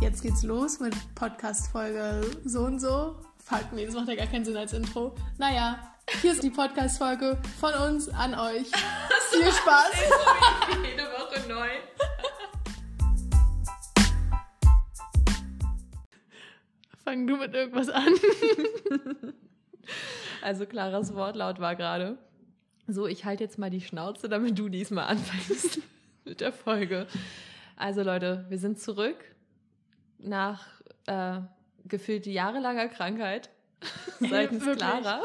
Jetzt geht's los mit Podcast-Folge so und so. Fuck, nee, das macht ja gar keinen Sinn als Intro. Naja, hier ist die Podcast-Folge von uns an euch. Viel Spaß. Jede Woche neu. Fang du mit irgendwas an. Also Claras Wortlaut war gerade. So, ich halte jetzt mal die Schnauze, damit du diesmal anfängst mit der Folge. Also Leute, wir sind zurück nach äh, gefühlt jahrelanger Krankheit seitens. Clara.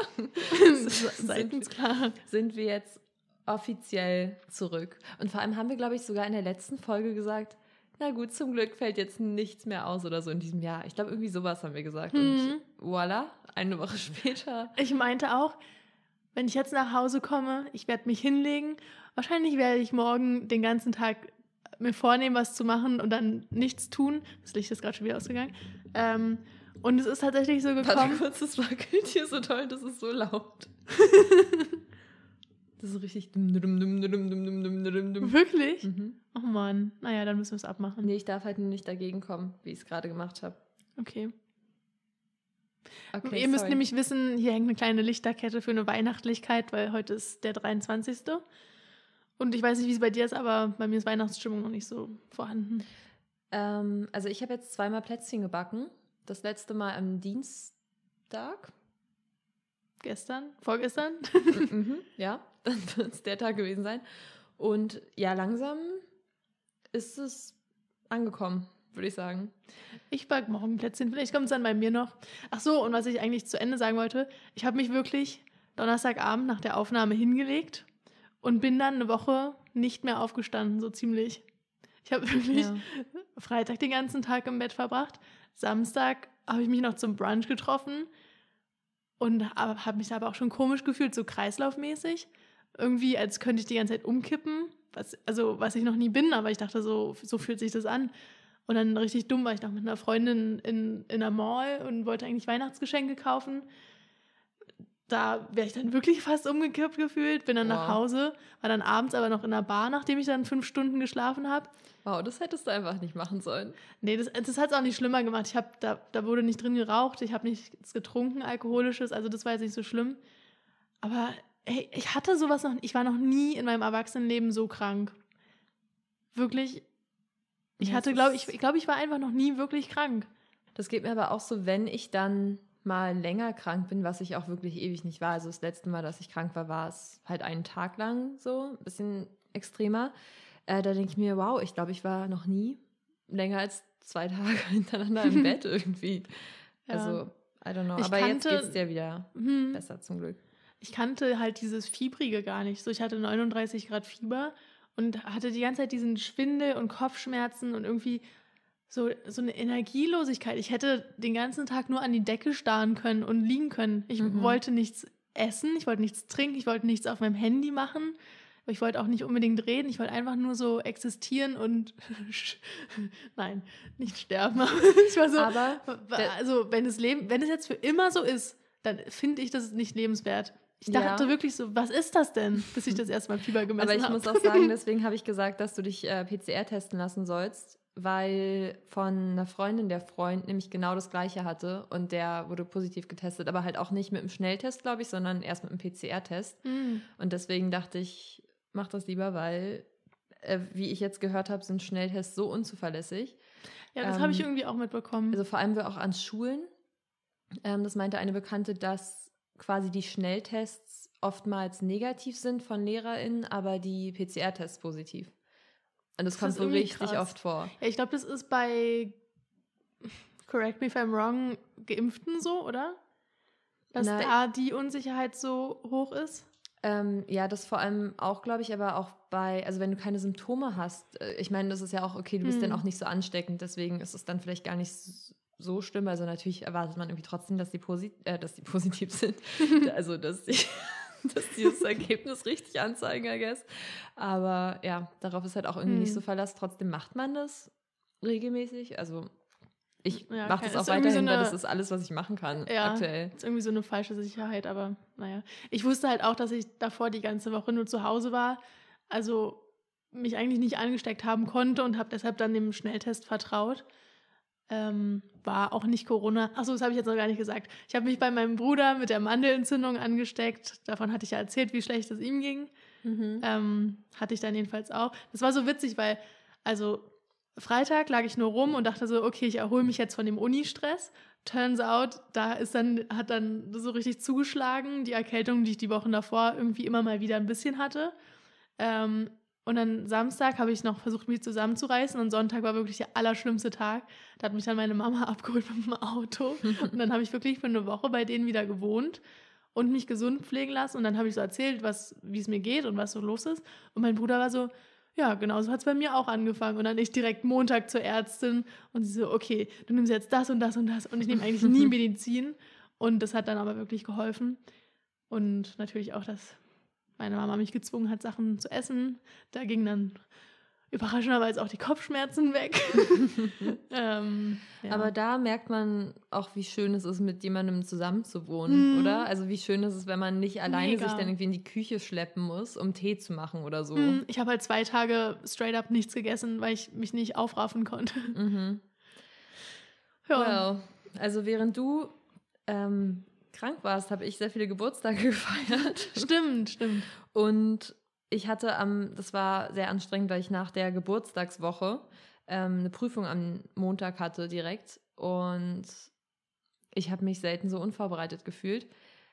Seitens klar. sind wir jetzt offiziell zurück. Und vor allem haben wir, glaube ich, sogar in der letzten Folge gesagt, na gut, zum Glück fällt jetzt nichts mehr aus oder so in diesem Jahr. Ich glaube, irgendwie sowas haben wir gesagt. Mhm. Und voilà, eine Woche später. Ich meinte auch, wenn ich jetzt nach Hause komme, ich werde mich hinlegen. Wahrscheinlich werde ich morgen den ganzen Tag mir vornehmen, was zu machen und dann nichts tun. Das Licht ist gerade schon wieder ausgegangen. Ähm, und es ist tatsächlich so gekommen. Warte kurz, das wackelt hier so toll, das ist so laut. das ist richtig. Wirklich? Mhm. Oh Mann. Naja, dann müssen wir es abmachen. Nee, ich darf halt nicht dagegen kommen, wie ich es gerade gemacht habe. Okay. okay Ihr müsst sorry. nämlich wissen, hier hängt eine kleine Lichterkette für eine Weihnachtlichkeit, weil heute ist der 23. Und ich weiß nicht, wie es bei dir ist, aber bei mir ist Weihnachtsstimmung noch nicht so vorhanden. Ähm, also ich habe jetzt zweimal Plätzchen gebacken. Das letzte Mal am Dienstag. Gestern? Vorgestern? mhm, ja, dann wird es der Tag gewesen sein. Und ja, langsam ist es angekommen, würde ich sagen. Ich back morgen Plätzchen. Vielleicht kommt es dann bei mir noch. Ach so, und was ich eigentlich zu Ende sagen wollte, ich habe mich wirklich Donnerstagabend nach der Aufnahme hingelegt und bin dann eine Woche nicht mehr aufgestanden, so ziemlich. Ich habe wirklich Ja. Freitag den ganzen Tag im Bett verbracht. Samstag habe ich mich noch zum Brunch getroffen und habe mich aber auch schon komisch gefühlt, so kreislaufmäßig. Irgendwie, als könnte ich die ganze Zeit umkippen. Was, also, was ich noch nie bin, aber ich dachte, so, so fühlt sich das an. Und dann richtig dumm war ich noch mit einer Freundin in, in einer Mall und wollte eigentlich Weihnachtsgeschenke kaufen. Da wäre ich dann wirklich fast umgekippt gefühlt, bin dann nach Wow. Hause, war dann abends aber noch in der Bar, nachdem ich dann fünf Stunden geschlafen habe. Wow, das hättest du einfach nicht machen sollen. Nee, das, das hat es auch nicht schlimmer gemacht. Ich hab, da, da wurde nicht drin geraucht, ich habe nichts getrunken, alkoholisches, also das war jetzt nicht so schlimm. Aber ey, ich hatte sowas noch, ich war noch nie in meinem Erwachsenenleben so krank. Wirklich, ich hatte, glaube ich, ich glaube, ich war einfach noch nie wirklich krank. Das geht mir aber auch so, wenn ich dann mal länger krank bin, was ich auch wirklich ewig nicht war. Also das letzte Mal, dass ich krank war, war es halt einen Tag lang so, ein bisschen extremer. Äh, da denke ich mir, wow, ich glaube, ich war noch nie länger als zwei Tage hintereinander im Bett irgendwie. Ja. Also, I don't know. Ich aber jetzt kannte- geht's dir wieder Hm. besser zum Glück. Ich kannte halt dieses Fiebrige gar nicht. So, ich hatte 39 Grad Fieber und hatte die ganze Zeit diesen Schwindel und Kopfschmerzen und irgendwie so, so eine Energielosigkeit. Ich hätte den ganzen Tag nur an die Decke starren können und liegen können. Ich Mhm. wollte nichts essen, ich wollte nichts trinken, ich wollte nichts auf meinem Handy machen. Ich wollte auch nicht unbedingt reden, ich wollte einfach nur so existieren und nein, nicht sterben. Aber ich war so, Aber also wenn es Leben, wenn es jetzt für immer so ist, dann finde ich das nicht lebenswert. Ich Ja. dachte wirklich so, was ist das denn, bis ich das erstmal Fieber gemessen Aber ich habe. muss auch sagen, deswegen habe ich gesagt, dass du dich äh, PCR testen lassen sollst, weil von einer Freundin der Freund nämlich genau das gleiche hatte und der wurde positiv getestet, aber halt auch nicht mit einem Schnelltest, glaube ich, sondern erst mit einem PCR-Test. Hm. Und deswegen dachte ich, mach das lieber, weil, äh, wie ich jetzt gehört habe, sind Schnelltests so unzuverlässig. Ja, das Ähm, habe ich irgendwie auch mitbekommen. Also vor allem wir auch an Schulen. Ähm, das meinte eine Bekannte, dass quasi die Schnelltests oftmals negativ sind von LehrerInnen, aber die PCR-Tests positiv. Und das, Das kommt so richtig krass. oft vor. ja, ich glaube, das ist bei, correct me if I'm wrong, Geimpften so, oder? Dass Nein. da die Unsicherheit so hoch ist. Ähm, ja, das vor allem auch, glaube ich, aber auch bei, also wenn du keine Symptome hast, äh, ich meine, das ist ja auch okay, du bist Hm. dann auch nicht so ansteckend, deswegen ist es dann vielleicht gar nicht so schlimm. Also natürlich erwartet man irgendwie trotzdem, dass die, posi äh, dass die positiv sind. also, dass die, dass die das Ergebnis richtig anzeigen, I guess. Aber ja, darauf ist halt auch irgendwie nicht Hm. so Verlass. Trotzdem macht man das regelmäßig. Also ich Ja, mache das auch weiterhin, so weil eine- das ist alles, was ich machen kann Ja. aktuell. ist irgendwie so eine falsche Sicherheit, aber naja. Ich wusste halt auch, dass ich davor die ganze Woche nur zu Hause war. Also mich eigentlich nicht angesteckt haben konnte und habe deshalb dann dem Schnelltest vertraut. Ähm, war auch nicht Corona. Achso, das habe ich jetzt noch gar nicht gesagt. Ich habe mich bei meinem Bruder mit der Mandelentzündung angesteckt. Davon hatte ich ja erzählt, wie schlecht es ihm ging. Mhm. Ähm, hatte ich dann jedenfalls auch. Das war so witzig, weil, also Freitag lag ich nur rum und dachte so, okay, ich erhole mich jetzt von dem Uni-Stress. Turns out, da ist dann, hat dann so richtig zugeschlagen, die Erkältung, die ich die Wochen davor irgendwie immer mal wieder ein bisschen hatte. Ähm, und dann Samstag habe ich noch versucht, mich zusammenzureißen und Sonntag war wirklich der allerschlimmste Tag. Da hat mich dann meine Mama abgeholt mit dem Auto und dann habe ich wirklich für eine Woche bei denen wieder gewohnt und mich gesund pflegen lassen und dann habe ich so erzählt, was, wie es mir geht und was so los ist. Und mein Bruder war so, ja, genau so hat es bei mir auch angefangen. Und dann ich direkt Montag zur Ärztin und sie so, okay, du nimmst jetzt das und das und das. Und ich nehme eigentlich nie Medizin. Und das hat dann aber wirklich geholfen. Und natürlich auch das meine Mama mich gezwungen hat, Sachen zu essen. Da gingen dann überraschenderweise auch die Kopfschmerzen weg. ähm, ja. Aber da merkt man auch, wie schön es ist, mit jemandem zusammenzuwohnen, mm. oder? Also wie schön ist es, wenn man nicht alleine Mega. sich dann irgendwie in die Küche schleppen muss, um Tee zu machen oder so. Mm. Ich habe halt zwei Tage straight up nichts gegessen, weil ich mich nicht aufraffen konnte. Mhm. Ja. Well, also während du ähm, krank warst, habe ich sehr viele Geburtstage gefeiert. Stimmt, stimmt. Und ich hatte am, das war sehr anstrengend, weil ich nach der Geburtstagswoche ähm, eine Prüfung am Montag hatte direkt. Und ich habe mich selten so unvorbereitet gefühlt.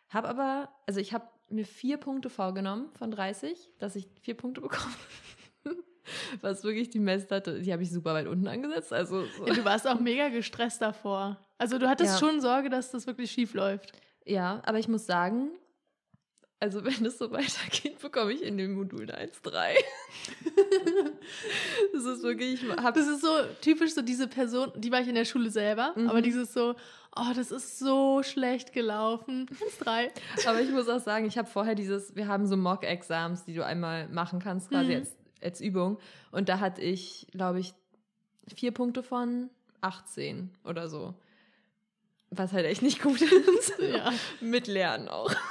Habe aber, also ich habe mir vier Punkte vorgenommen von 30, dass ich vier Punkte bekomme. Was wirklich die Messlatte, die habe ich super weit unten angesetzt. Also so. ja, du warst auch mega gestresst davor. Also du hattest ja. schon Sorge, dass das wirklich schief läuft. Ja, aber ich muss sagen, also wenn es so weitergeht, bekomme ich in den Modulen 1,3. das ist wirklich, ich hab Das ist so typisch so diese Person, die war ich in der Schule selber, mhm. aber dieses so, oh, das ist so schlecht gelaufen. 1,3. aber ich muss auch sagen, ich habe vorher dieses, wir haben so Mock-Exams, die du einmal machen kannst, quasi mhm. als, als Übung. Und da hatte ich, glaube ich, vier Punkte von 18 oder so. Was halt echt nicht gut ist. ja. Mit Lernen auch.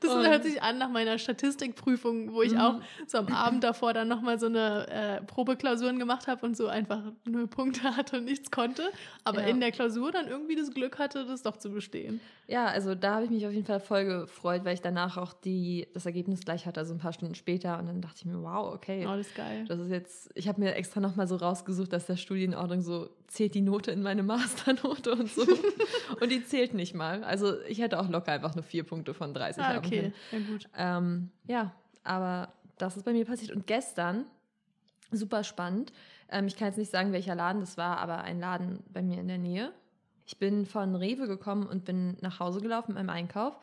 Das und hört sich an nach meiner Statistikprüfung, wo ich mhm. auch so am Abend davor dann nochmal so eine äh, Probeklausuren gemacht habe und so einfach null Punkte hatte und nichts konnte. Aber ja. in der Klausur dann irgendwie das Glück hatte, das doch zu bestehen. Ja, also da habe ich mich auf jeden Fall voll gefreut, weil ich danach auch die, das Ergebnis gleich hatte, also ein paar Stunden später. Und dann dachte ich mir, wow, okay. Oh, das ist geil. Das ist jetzt, ich habe mir extra nochmal so rausgesucht, dass der Studienordnung so zählt die Note in meine Masternote und so. und die zählt nicht mal. Also ich hätte auch locker einfach nur vier Punkte von 30 ah, haben okay. können. Ja, gut. Ähm, ja, aber das ist bei mir passiert. Und gestern, super spannend, ähm, ich kann jetzt nicht sagen, welcher Laden das war, aber ein Laden bei mir in der Nähe. Ich bin von Rewe gekommen und bin nach Hause gelaufen mit meinem Einkauf.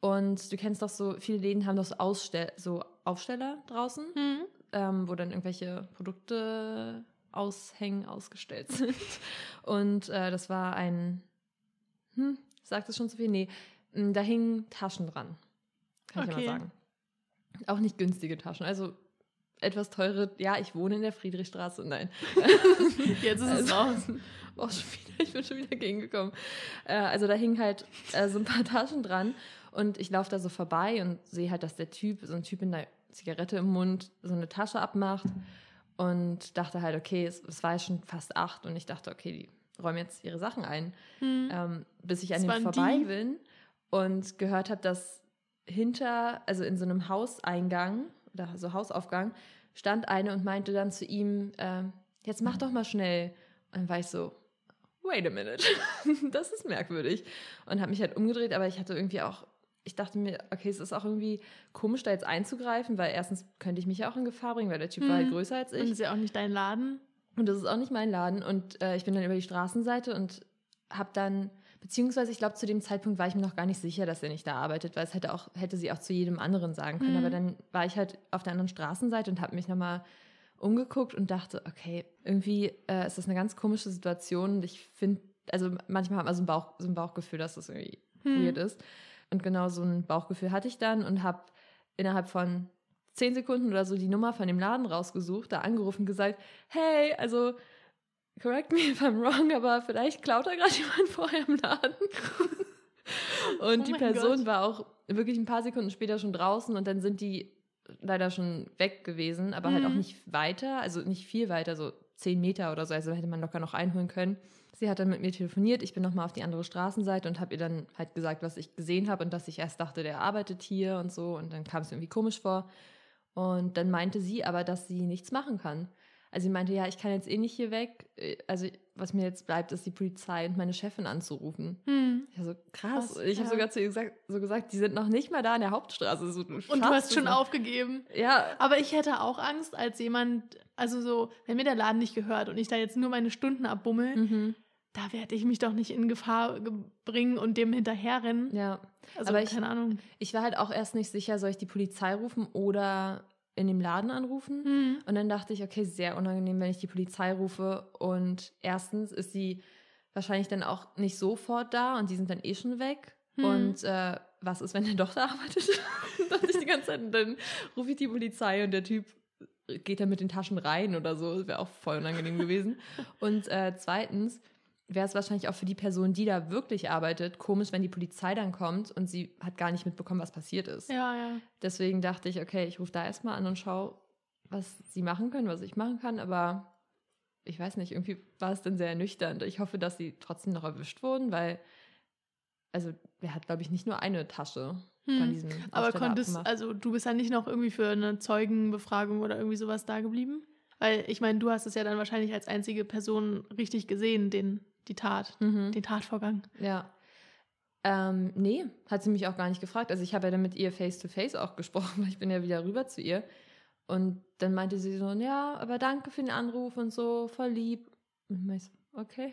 Und du kennst doch so, viele Läden haben doch so, Ausstell so Aufsteller draußen, mhm. ähm, wo dann irgendwelche Produkte aushängen, ausgestellt sind. Und äh, das war ein, hm, sagt es schon zu viel? Nee, da hingen Taschen dran. Kann okay. ich mal sagen. Auch nicht günstige Taschen. Also etwas teure, ja, ich wohne in der Friedrichstraße, nein. Jetzt ist also, es raus. Oh, schon wieder, ich bin schon wieder gegengekommen. Äh, also da hingen halt äh, so ein paar Taschen dran und ich laufe da so vorbei und sehe halt, dass der Typ, so ein Typ in der Zigarette im Mund, so eine Tasche abmacht und dachte halt, okay, es, es war ja schon fast acht und ich dachte, okay, die räumen jetzt ihre Sachen ein, hm. ähm, bis ich an ihm vorbei die. bin und gehört habe, dass hinter, also in so einem Hauseingang oder so Hausaufgang, stand eine und meinte dann zu ihm, äh, jetzt mach doch mal schnell. Und dann war ich so, wait a minute, das ist merkwürdig. Und habe mich halt umgedreht, aber ich hatte irgendwie auch, ich dachte mir, okay, es ist auch irgendwie komisch, da jetzt einzugreifen, weil erstens könnte ich mich ja auch in Gefahr bringen, weil der Typ hm. war halt mhm. größer als ich. Und das ist ja auch nicht dein Laden. Und das ist auch nicht mein Laden. Und äh, ich bin dann über die Straßenseite und habe dann Beziehungsweise, ich glaube, zu dem Zeitpunkt war ich mir noch gar nicht sicher, dass er nicht da arbeitet, weil es hätte, auch, hätte sie auch zu jedem anderen sagen können. Mhm. Aber dann war ich halt auf der anderen Straßenseite und habe mich nochmal umgeguckt und dachte, okay, irgendwie äh, ist das eine ganz komische Situation. Und ich finde, also manchmal hat man so ein, Bauch, so ein Bauchgefühl, dass das irgendwie mhm. weird ist. Und genau so ein Bauchgefühl hatte ich dann und habe innerhalb von zehn Sekunden oder so die Nummer von dem Laden rausgesucht, da angerufen und gesagt, hey, also correct me if I'm wrong, aber vielleicht klaut da gerade jemand vorher im Laden. und oh die Person Gott. war auch wirklich ein paar Sekunden später schon draußen und dann sind die leider schon weg gewesen, aber halt auch Mhm. nicht weiter, also nicht viel weiter, so zehn Meter oder so, also hätte man locker noch einholen können. Sie hat dann mit mir telefoniert, ich bin nochmal auf die andere Straßenseite und habe ihr dann halt gesagt, was ich gesehen habe und dass ich erst dachte, der arbeitet hier und so und dann kam es irgendwie komisch vor. Und dann meinte sie aber, dass sie nichts machen kann. Also sie meinte, ja, ich kann jetzt eh nicht hier weg. Äh, Also was mir jetzt bleibt, ist die Polizei und meine Chefin anzurufen. Hm. Ich so, krass. Krass, ich habe ja. sogar zu ihr gesagt, so gesagt, die sind noch nicht mal da an der Hauptstraße. So, Und du hast schon aufgegeben. Ja, Aber ich hätte auch Angst, als jemand, also so, wenn mir der Laden nicht gehört und ich da jetzt nur meine Stunden abbummel, mhm. da werde ich mich doch nicht in Gefahr ge- bringen und dem hinterherrennen. ja. Also aber ich- keine Ahnung. Ich war halt auch erst nicht sicher, soll ich die Polizei rufen oder in dem Laden anrufen? Hm. Und dann dachte ich, okay, sehr unangenehm, wenn ich die Polizei rufe. Und erstens ist sie wahrscheinlich dann auch nicht sofort da und die sind dann eh schon weg. Hm. Und äh, was ist, wenn der doch da arbeitet? dachte ich die ganze Zeit. Und dann rufe ich die Polizei und der Typ geht dann mit den Taschen rein oder so. Das wäre auch voll unangenehm gewesen. Und äh, zweitens wäre es wahrscheinlich auch für die Person, die da wirklich arbeitet, komisch, wenn die Polizei dann kommt und sie hat gar nicht mitbekommen, was passiert ist. Ja, ja. Deswegen dachte ich, okay, ich rufe da erstmal an und schaue, was sie machen können, was ich machen kann. Aber ich weiß nicht, irgendwie war es dann sehr ernüchternd. Ich hoffe, dass sie trotzdem noch erwischt wurden, weil, also, er hat, glaube ich, nicht nur eine Tasche von Hm. diesem Aber Aufsteller konntest, abgemacht. also du bist ja nicht noch irgendwie für eine Zeugenbefragung oder irgendwie sowas da geblieben? Weil ich meine, du hast es ja dann wahrscheinlich als einzige Person richtig gesehen, den, die Tat, Mhm. den Tatvorgang. Ja. Ähm, nee, hat sie mich auch gar nicht gefragt. Also ich habe ja dann mit ihr face-to-face auch gesprochen, weil ich bin ja wieder rüber zu ihr. Und dann meinte sie so, ja, aber danke für den Anruf und so, voll lieb. Und ich so, okay,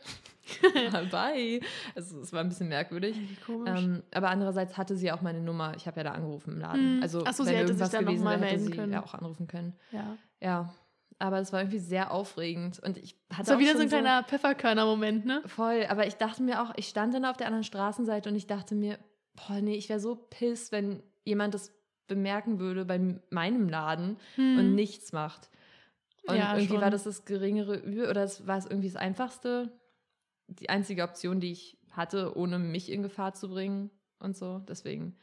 bye. Also es war ein bisschen merkwürdig. Ähm, aber andererseits hatte sie auch meine Nummer. Ich habe ja da angerufen im Laden. Hm. Also Ach so, sie wenn hätte sich dann noch gewesen mal hätte melden sie können. ja auch anrufen können. ja. Ja, aber es war irgendwie sehr aufregend. Und ich hatte Das war wieder so ein kleiner Pfefferkörner-Moment, ne? Voll, aber ich dachte mir auch, ich stand dann auf der anderen Straßenseite und ich dachte mir, boah, nee, ich wäre so piss, wenn jemand das bemerken würde bei meinem Laden und Hm. nichts macht. Und Ja, irgendwie schon. war das das geringere Übel oder es war es irgendwie das Einfachste, die einzige Option, die ich hatte, ohne mich in Gefahr zu bringen und so. Deswegen,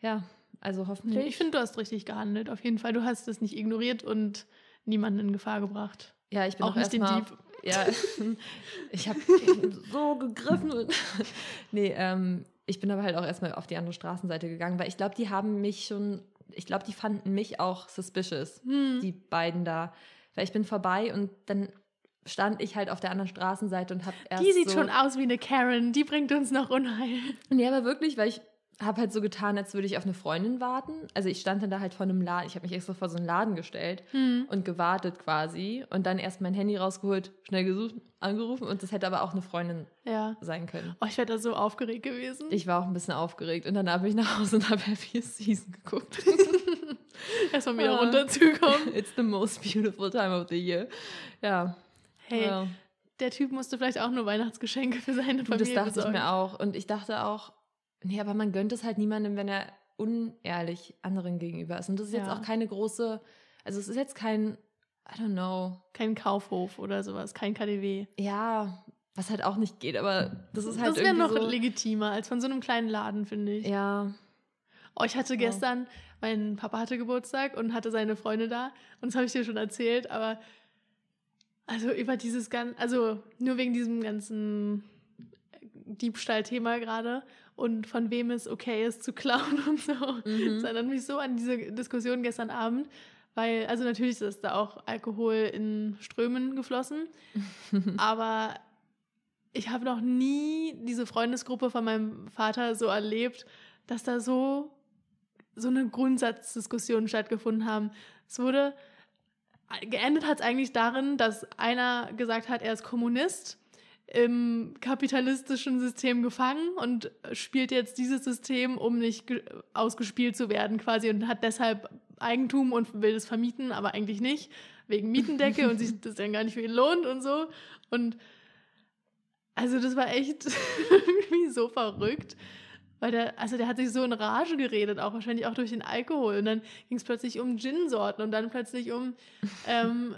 ja, also hoffentlich. Ich finde, du hast richtig gehandelt. Auf jeden Fall. Du hast es nicht ignoriert und niemanden in Gefahr gebracht. ja, ich bin auch auch, nicht den Dieb. Ja, ich habe so gegriffen. Nee, ähm, ich bin aber halt auch erstmal auf die andere Straßenseite gegangen, weil ich glaube, die haben mich schon, ich glaube, die fanden mich auch suspicious, Hm. die beiden da. Weil ich bin vorbei und dann stand ich halt auf der anderen Straßenseite und habe erst Die sieht so, schon aus wie eine Karen. Die bringt uns noch Unheil. Nee, aber wirklich, weil ich habe halt so getan, als würde ich auf eine Freundin warten. Also ich stand dann da halt vor einem Laden, ich habe mich extra vor so einen Laden gestellt Hm. und gewartet quasi und dann erst mein Handy rausgeholt, schnell gesucht, angerufen und das hätte aber auch eine Freundin Ja. sein können. Oh, ich wäre da so aufgeregt gewesen. Ich war auch ein bisschen aufgeregt und danach bin ich nach Hause und habe Happy Season geguckt. Erstmal wieder Ah. runterzukommen. It's the most beautiful time of the year. Ja. Hey, ja. der Typ musste vielleicht auch nur Weihnachtsgeschenke für seine Und Familie das dachte besorgen. ich mir auch. Und ich dachte auch, nee, aber man gönnt es halt niemandem, wenn er unehrlich anderen gegenüber ist. Und das ist jetzt Ja. auch keine große, also es ist jetzt kein, I don't know, Kein Kaufhof oder sowas, kein KDW. ja, was halt auch nicht geht, aber das ist halt das wäre noch so, legitimer als von so einem kleinen Laden, finde ich. ja, Oh, ich hatte Ja. gestern, mein Papa hatte Geburtstag und hatte seine Freunde da. Und das habe ich dir schon erzählt, aber also über dieses ganze, also nur wegen diesem ganzen Diebstahlthema gerade und von wem es okay ist zu klauen und so. Mhm. Das erinnert mich so an diese Diskussion gestern Abend, weil, also natürlich ist da auch Alkohol in Strömen geflossen, aber ich habe noch nie diese Freundesgruppe von meinem Vater so erlebt, dass da so, so eine Grundsatzdiskussion stattgefunden haben. Es wurde, geendet hat es eigentlich darin, dass einer gesagt hat, er ist Kommunist im kapitalistischen System gefangen und spielt jetzt dieses System, um nicht ge- ausgespielt zu werden quasi und hat deshalb Eigentum und will es vermieten, aber eigentlich nicht, wegen Mietendecke und sich das dann gar nicht für ihn lohnt und so. Und also das war echt irgendwie so verrückt. Weil der, also der hat sich so in Rage geredet, auch wahrscheinlich auch durch den Alkohol. Und dann ging es plötzlich um Gin-Sorten und dann plötzlich um, ähm,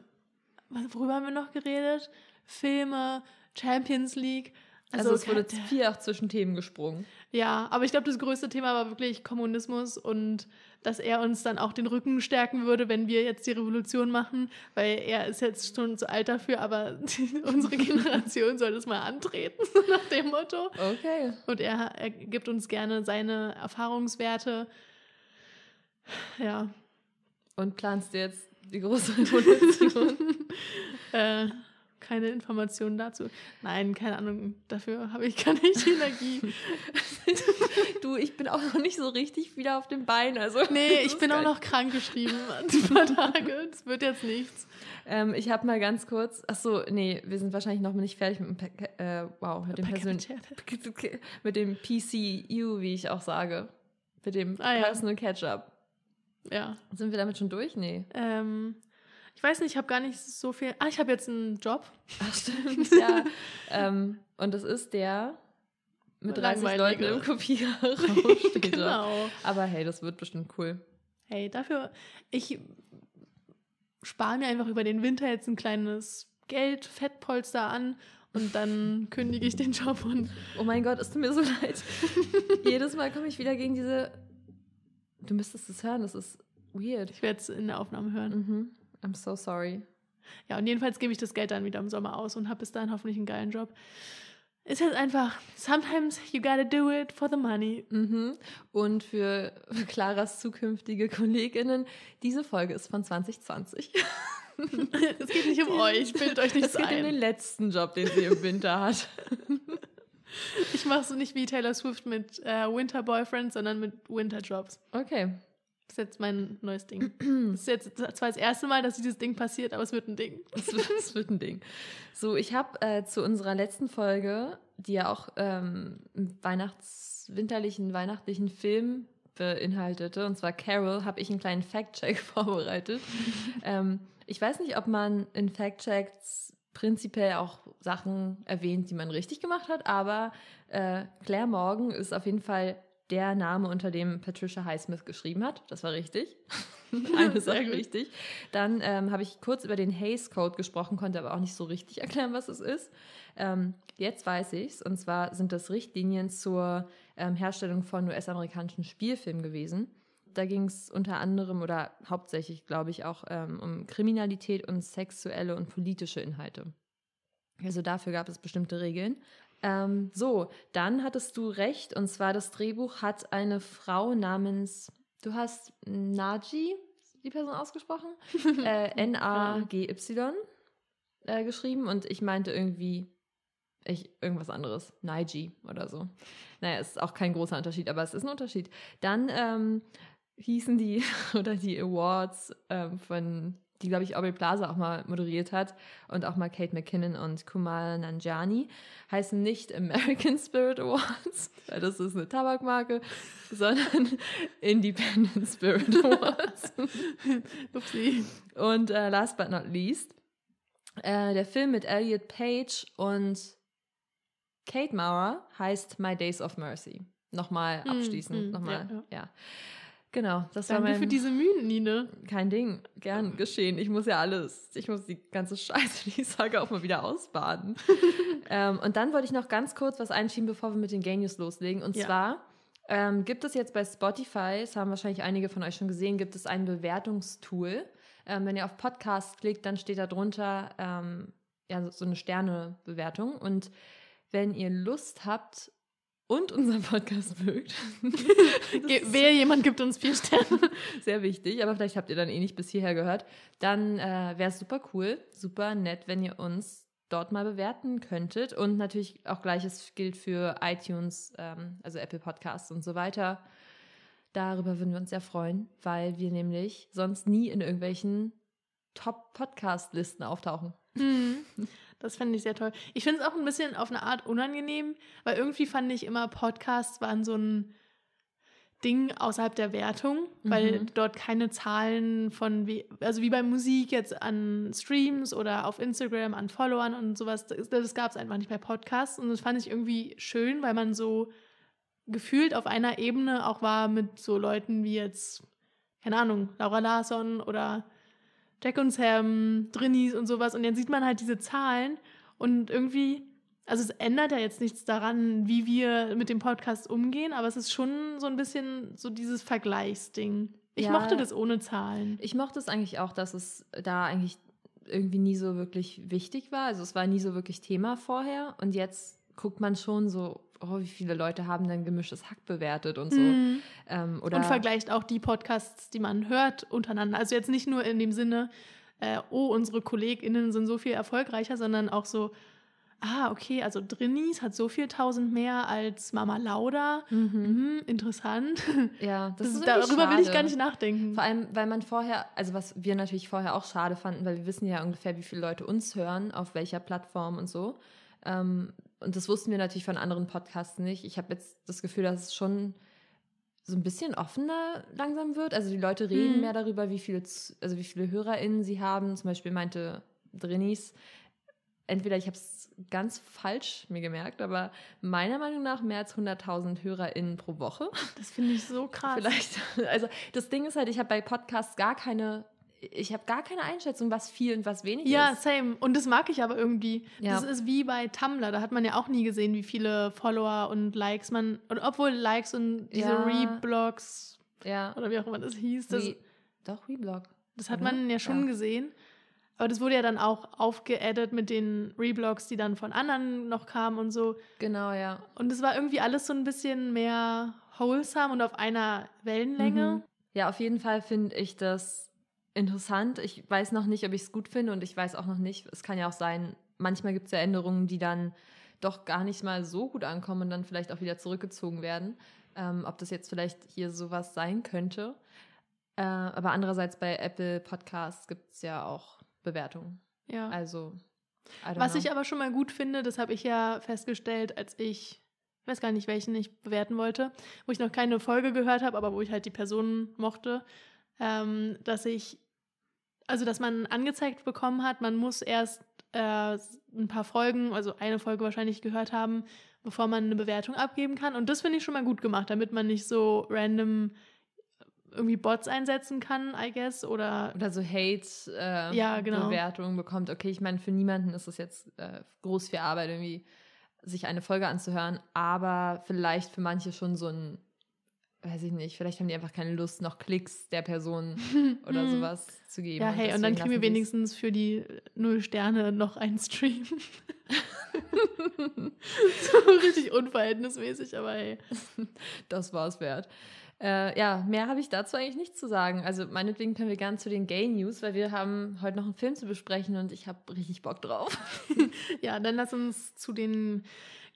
worüber haben wir noch geredet? Filme, Champions League. Also, es wurde viel auch zwischen Themen gesprungen. Ja, aber ich glaube, das größte Thema war wirklich Kommunismus und dass er uns dann auch den Rücken stärken würde, wenn wir jetzt die Revolution machen, weil er ist jetzt schon zu alt dafür, aber unsere Generation soll das mal antreten, nach dem Motto. Okay. Und er, er gibt uns gerne seine Erfahrungswerte. Ja, Und planst du jetzt die große Revolution? äh, keine Informationen dazu. Nein, keine Ahnung, dafür habe ich gar nicht Energie. du, ich bin auch noch nicht so richtig wieder auf dem Bein. Also Nee, ich bin auch noch krank geschrieben ein paar Tage. Das wird jetzt nichts. Ähm, ich habe mal ganz kurz. Ach so, nee, wir sind wahrscheinlich noch nicht fertig mit dem, äh, wow, mit dem mit dem PCU, wie ich auch sage, mit dem Ah, ja. Personal Catch-up. Ja. Sind wir damit schon durch? Nee. Ähm, ich weiß nicht, ich habe gar nicht so viel. Ah, ich habe jetzt einen Job. Ach stimmt, ja. ähm, und das ist der mit 30 Leuten im Kopierraum steht genau. Aber hey, das wird bestimmt cool. Hey, dafür, ich spare mir einfach über den Winter jetzt ein kleines Geld, Fettpolster an und dann kündige ich den Job und Oh mein Gott, tut mir so leid. Jedes Mal komme ich wieder gegen diese. Du müsstest es hören, das ist weird. ich werde es in der Aufnahme hören. Mhm. I'm so sorry. Ja, und jedenfalls gebe ich das Geld dann wieder im Sommer aus und habe bis dahin hoffentlich einen geilen Job. Ist jetzt einfach, sometimes you gotta do it for the money. Mhm. Und für Claras zukünftige KollegInnen, diese Folge ist von 2020. Es geht nicht um euch, bildet euch nicht Es geht um den ein. letzten Job, den sie im Winter hat. Ich mache so nicht wie Taylor Swift mit äh, Winter Boyfriend, sondern mit Winter Jobs. Okay. Das ist jetzt mein neues Ding. Das ist jetzt zwar das erste Mal, dass dieses Ding passiert, aber es wird ein Ding. Das wird, das wird ein Ding. So, ich habe äh, zu unserer letzten Folge, die ja auch ähm, einen Weihnachts-, winterlichen, weihnachtlichen Film beinhaltete, und zwar Carol, habe ich einen kleinen Fact-Check vorbereitet. ähm, ich weiß nicht, ob man in Fact-Checks prinzipiell auch Sachen erwähnt, die man richtig gemacht hat, aber äh, Claire Morgan ist auf jeden Fall der Name, unter dem Patricia Highsmith geschrieben hat. Das war richtig. Eine Sache richtig. Dann ähm, habe ich kurz über den Hays Code gesprochen, konnte aber auch nicht so richtig erklären, was es ist. Ähm, jetzt weiß ich's. Und zwar sind das Richtlinien zur ähm, Herstellung von US-amerikanischen Spielfilmen gewesen. Da ging es unter anderem oder hauptsächlich, glaube ich, auch ähm, um Kriminalität und sexuelle und politische Inhalte. Also dafür gab es bestimmte Regeln. Ähm, so, dann hattest du recht. Und zwar das Drehbuch hat eine Frau namens, du hast Naji, die Person ausgesprochen? äh, N-A-G-Y äh, geschrieben. Und ich meinte irgendwie ich, irgendwas anderes. Naiji oder so. Naja, ist auch kein großer Unterschied, aber es ist ein Unterschied. Dann ähm, hießen die, oder die Awards ähm, von, die, glaube ich, Aubrey Plaza auch mal moderiert hat und auch mal Kate McKinnon und Kumal Nanjiani, heißen nicht American Spirit Awards, weil das ist eine Tabakmarke, sondern Independent Spirit Awards. Upsi. Und äh, last but not least, äh, der Film mit Elliot Page und Kate Maurer heißt My Days of Mercy. Nochmal Mm, abschließend, mm, nochmal, ja, ja, Genau, das Danke war mein, für diese Mühen, Nine. kein Ding, gern geschehen. Ich muss ja alles, ich muss die ganze Scheiße, die ich sage, auch mal wieder ausbaden. ähm, und dann wollte ich noch ganz kurz was einschieben, bevor wir mit den News loslegen. Und Ja. zwar ähm, gibt es jetzt bei Spotify, das haben wahrscheinlich einige von euch schon gesehen, gibt es ein Bewertungstool. Ähm, wenn ihr auf Podcast klickt, dann steht da drunter ähm, ja, so eine Sternebewertung. Und wenn ihr Lust habt und unseren Podcast mögt, Wer jemand gibt uns vier Sterne. sehr wichtig, aber vielleicht habt ihr dann eh nicht bis hierher gehört, dann äh, wäre es super cool, super nett, wenn ihr uns dort mal bewerten könntet. Und natürlich auch gleiches gilt für iTunes, ähm, also Apple Podcasts und so weiter. Darüber würden wir uns sehr freuen, weil wir nämlich sonst nie in irgendwelchen Top-Podcast-Listen auftauchen. Hm, Das fände ich sehr toll. Ich finde es auch ein bisschen auf eine Art unangenehm, weil irgendwie fand ich immer, Podcasts waren so ein Ding außerhalb der Wertung, weil Mhm. dort keine Zahlen von, wie, also wie bei Musik jetzt an Streams oder auf Instagram an Followern und sowas, das, das gab es einfach nicht bei Podcasts. Und das fand ich irgendwie schön, weil man so gefühlt auf einer Ebene auch war mit so Leuten wie jetzt, keine Ahnung, Laura Larsson oder Jack und Sam, Drinnies und sowas. Und dann sieht man halt diese Zahlen und irgendwie, also es ändert ja jetzt nichts daran, wie wir mit dem Podcast umgehen, aber es ist schon so ein bisschen so dieses Vergleichsding. Ich Ja. mochte das ohne Zahlen. Ich mochte es eigentlich auch, dass es da eigentlich irgendwie nie so wirklich wichtig war. Also es war nie so wirklich Thema vorher. Und jetzt guckt man schon so, oh, wie viele Leute haben denn gemischtes Hack bewertet und so. Mhm. Ähm, oder Und vergleicht auch die Podcasts, die man hört, untereinander. Also jetzt nicht nur in dem Sinne, äh, oh, unsere KollegInnen sind so viel erfolgreicher, sondern auch so, ah, okay, also Drinnies hat so viel tausend mehr als Mama Lauda. Mhm. Mhm, interessant. Ja, das, Das ist darüber irgendwie will ich schade. gar nicht nachdenken. Vor allem, weil man vorher, also was wir natürlich vorher auch schade fanden, weil wir wissen ja ungefähr, wie viele Leute uns hören, auf welcher Plattform und so. Ähm, und das wussten wir natürlich von anderen Podcasts nicht. Ich habe jetzt das Gefühl, dass es schon so ein bisschen offener langsam wird. Also die Leute reden Mhm. mehr darüber, wie viele, also wie viele HörerInnen sie haben. Zum Beispiel meinte Drinis, entweder ich habe es ganz falsch mir gemerkt, aber meiner Meinung nach mehr als 100.000 HörerInnen pro Woche. Das finde ich so krass. Vielleicht. Also das Ding ist halt, ich habe bei Podcasts gar keine, ich habe gar keine Einschätzung, was viel und was wenig Ja, ist. same. Und das mag ich aber irgendwie. Ja. Das ist wie bei Tumblr. Da hat man ja auch nie gesehen, wie viele Follower und Likes man. Und obwohl Likes und diese Ja. Reblogs Ja. oder wie auch immer das hieß, das, Wie, doch, Reblog. das hat oder? man ja schon Ja. gesehen. Aber das wurde ja dann auch aufgeaddet mit den Reblogs, die dann von anderen noch kamen und so. Genau, ja. Und es war irgendwie alles so ein bisschen mehr wholesome und auf einer Wellenlänge. Mhm. Ja, auf jeden Fall finde ich das interessant. Ich weiß noch nicht, ob ich es gut finde und ich weiß auch noch nicht, es kann ja auch sein, manchmal gibt es ja Änderungen, die dann doch gar nicht mal so gut ankommen und dann vielleicht auch wieder zurückgezogen werden. Ähm, ob das jetzt vielleicht hier sowas sein könnte. Äh, aber andererseits bei Apple Podcasts gibt es ja auch Bewertungen. Ja. Also, Was know. ich aber schon mal gut finde, das habe ich ja festgestellt, als ich, ich weiß gar nicht, welchen ich bewerten wollte, wo ich noch keine Folge gehört habe, aber wo ich halt die Person mochte, ähm, dass ich, also dass man angezeigt bekommen hat, man muss erst äh, ein paar Folgen, also eine Folge wahrscheinlich gehört haben, bevor man eine Bewertung abgeben kann. Und das finde ich schon mal gut gemacht, damit man nicht so random irgendwie Bots einsetzen kann, I guess, oder oder so Hate-Bewertungen Ja, genau. Bewertungen bekommt. Okay, ich meine, für niemanden ist es jetzt äh, groß viel Arbeit, irgendwie sich eine Folge anzuhören, aber vielleicht für manche schon so ein, weiß ich nicht, vielleicht haben die einfach keine Lust, noch Klicks der Person oder Mhm. sowas zu geben. Ja, hey, und dann deswegen kriegen wir wenigstens für die null Sterne noch einen Stream. so richtig unverhältnismäßig, aber hey. Das war es wert. Äh, ja, mehr habe ich dazu eigentlich nicht zu sagen. Also meinetwegen können wir gerne zu den Gay News, weil wir haben heute noch einen Film zu besprechen und ich habe richtig Bock drauf. Ja, dann lass uns zu den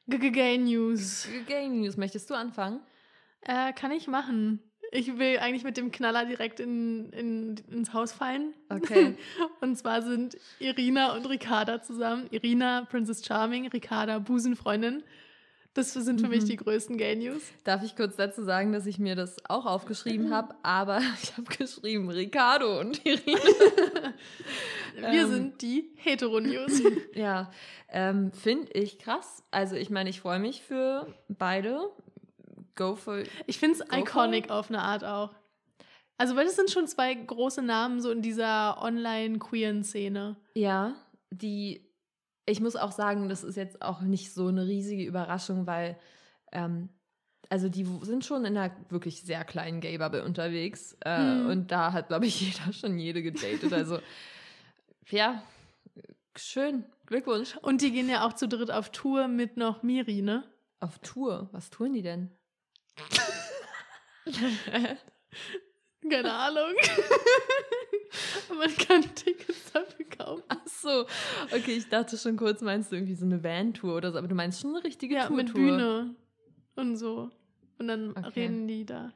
Gay News. Gay News, möchtest du anfangen? Äh, kann ich machen. Ich will eigentlich mit dem Knaller direkt in, in, ins Haus fallen. Okay. Und zwar sind Irina und Ricarda zusammen. Irina, Princess Charming, Ricarda, Busenfreundin. Das sind für mich Mhm. die größten Gay News. Darf ich kurz dazu sagen, dass ich mir das auch aufgeschrieben habe, aber ich habe geschrieben Ricardo und Irina. Wir Ähm. sind die Hetero-News. ja, ähm, finde ich krass. Also ich meine, ich freue mich für beide. Go for Ich finde es iconic auf eine Art auch. Also, weil das sind schon zwei große Namen so in dieser Online-Queeren-Szene. Ja, die, ich muss auch sagen, das ist jetzt auch nicht so eine riesige Überraschung, weil, ähm, also die sind schon in einer wirklich sehr kleinen Gay-Bubble unterwegs. Äh, Hm. Und da hat, glaube ich, jeder schon jede gedatet. Also, ja, schön. Glückwunsch. Und die gehen ja auch zu dritt auf Tour mit noch Miri, ne? Auf Tour. Was tun die denn? Keine Ahnung. Man kann Tickets dafür kaufen. Ach so. Okay, ich dachte schon kurz, meinst du irgendwie so eine Van-Tour oder so, aber du meinst schon eine richtige Ja, Tour. mit Bühne und so. Und dann Okay. reden die da.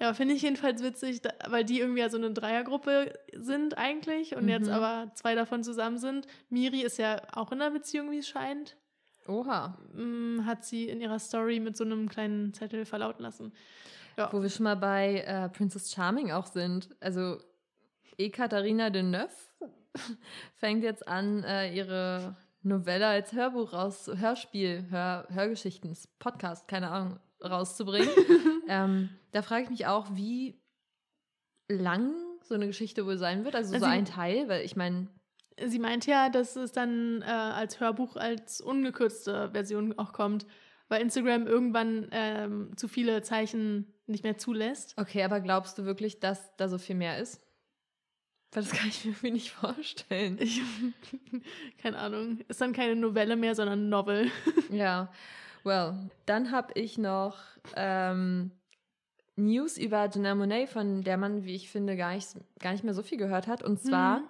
Ja, finde ich jedenfalls witzig, da, weil die irgendwie ja so eine Dreiergruppe sind eigentlich und jetzt Mhm. aber zwei davon zusammen sind. Miri ist ja auch in einer Beziehung, wie es scheint. Oha. mm, hat sie in ihrer Story mit so einem kleinen Zettel verlauten lassen. Ja. Wo wir schon mal bei äh, Princess Charming auch sind. Also Ekaterina de Neuf fängt jetzt an, äh, ihre Novelle als Hörbuch raus, Hörspiel, Hör, Hörgeschichten, Podcast, keine Ahnung, rauszubringen. ähm, da frage ich mich auch, wie lang so eine Geschichte wohl sein wird. Also, Also so ein Teil, weil ich meine, Sie meint ja, dass es dann äh, als Hörbuch als ungekürzte Version auch kommt, weil Instagram irgendwann ähm, zu viele Zeichen nicht mehr zulässt. Okay, aber glaubst du wirklich, dass da so viel mehr ist? Weil das kann ich mir irgendwie nicht vorstellen. Ich, keine Ahnung. Ist dann keine Novelle mehr, sondern Novel. ja, well. Dann habe ich noch ähm, News über Janelle Monet, von der man, wie ich finde, gar nicht, gar nicht mehr so viel gehört hat. Und zwar Mhm.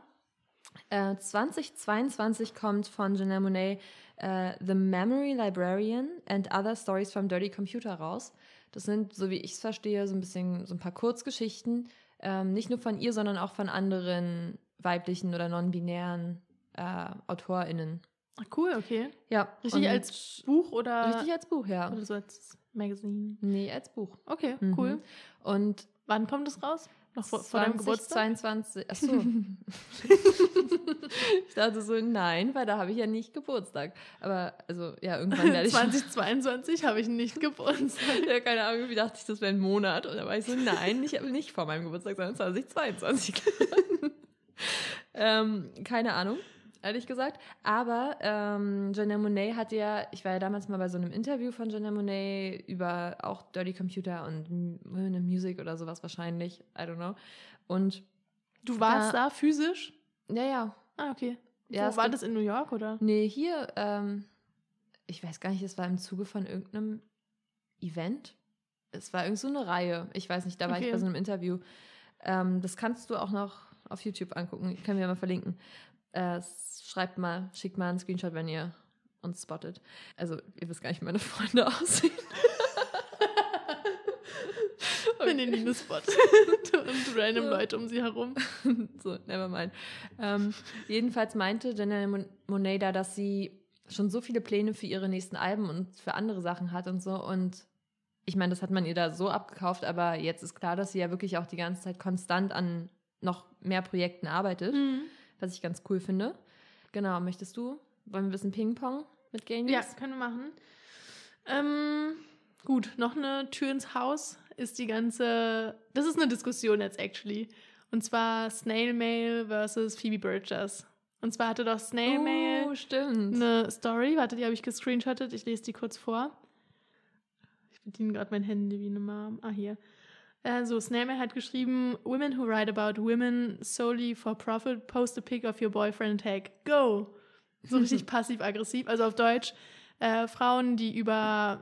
Äh, 2022 kommt von Janelle Monet äh, The Memory Librarian and Other Stories from Dirty Computer raus. Das sind, so wie ich es verstehe, so ein bisschen so ein paar Kurzgeschichten. Ähm, nicht nur von ihr, sondern auch von anderen weiblichen oder non-binären äh, AutorInnen. Ach, cool, okay. Ja. Richtig als Buch oder, Richtig als Buch, ja. oder so als Magazine? Nee, als Buch. Okay, Mhm. cool. Und Wann kommt es raus? Noch vor, vor deinem Geburtstag? 2022. Achso. ich dachte so, nein, weil da habe ich ja nicht Geburtstag. Aber, also, ja, irgendwann werde ich. 2022 habe ich nicht Geburtstag. ja, keine Ahnung, wie dachte ich, das wäre ein Monat. Und da war ich so, nein, ich habe nicht vor meinem Geburtstag, sondern 2022. ähm, keine Ahnung, ehrlich gesagt. Aber ähm, Janelle Monet hat ja, ich war ja damals mal bei so einem Interview von Janelle Monet über auch Dirty Computer und Women in Music oder sowas wahrscheinlich. I don't know. Und Du warst Ja. da physisch? naja, Ah, okay. Ja, Wo war das in New York oder? nee, hier, ähm, ich weiß gar nicht, es war im Zuge von irgendeinem Event. Es war irgend so eine Reihe. Ich weiß nicht, da war ich Okay. bei so einem Interview. Ähm, das kannst du auch noch auf YouTube angucken. Ich kann mir mal verlinken. Äh, schreibt mal, schickt mal einen Screenshot, wenn ihr uns spottet. Also, ihr wisst gar nicht, wie meine Freunde aussehen. Wenn ihr Nino Spot und random So. Leute um sie herum. so, never mind. Ähm, jedenfalls meinte Janelle Mon Monet da, dass sie schon so viele Pläne für ihre nächsten Alben und für andere Sachen hat und so. Und ich meine, das hat man ihr da so abgekauft, aber jetzt ist klar, dass sie ja wirklich auch die ganze Zeit konstant an noch mehr Projekten arbeitet, Mhm. Was ich ganz cool finde. Genau, möchtest du? Wollen wir ein bisschen Ping-Pong mit News? Ja, können wir machen. Ähm, gut, noch eine Tür ins Haus ist die ganze. Das ist eine Diskussion jetzt, actually. Und zwar Snail Mail versus Phoebe Bridgers. Und zwar hatte doch Snail Mail Oh, stimmt. eine Story. Warte, die habe ich gescreenshottet. Ich lese die kurz vor. Ich bediene gerade mein Handy wie eine Mom. Ah, hier. Also, Snailmail hat geschrieben: Women who write about women solely for profit post a pic of your boyfriend tag. Go! So richtig passiv-aggressiv. Also auf Deutsch: äh, Frauen, die über,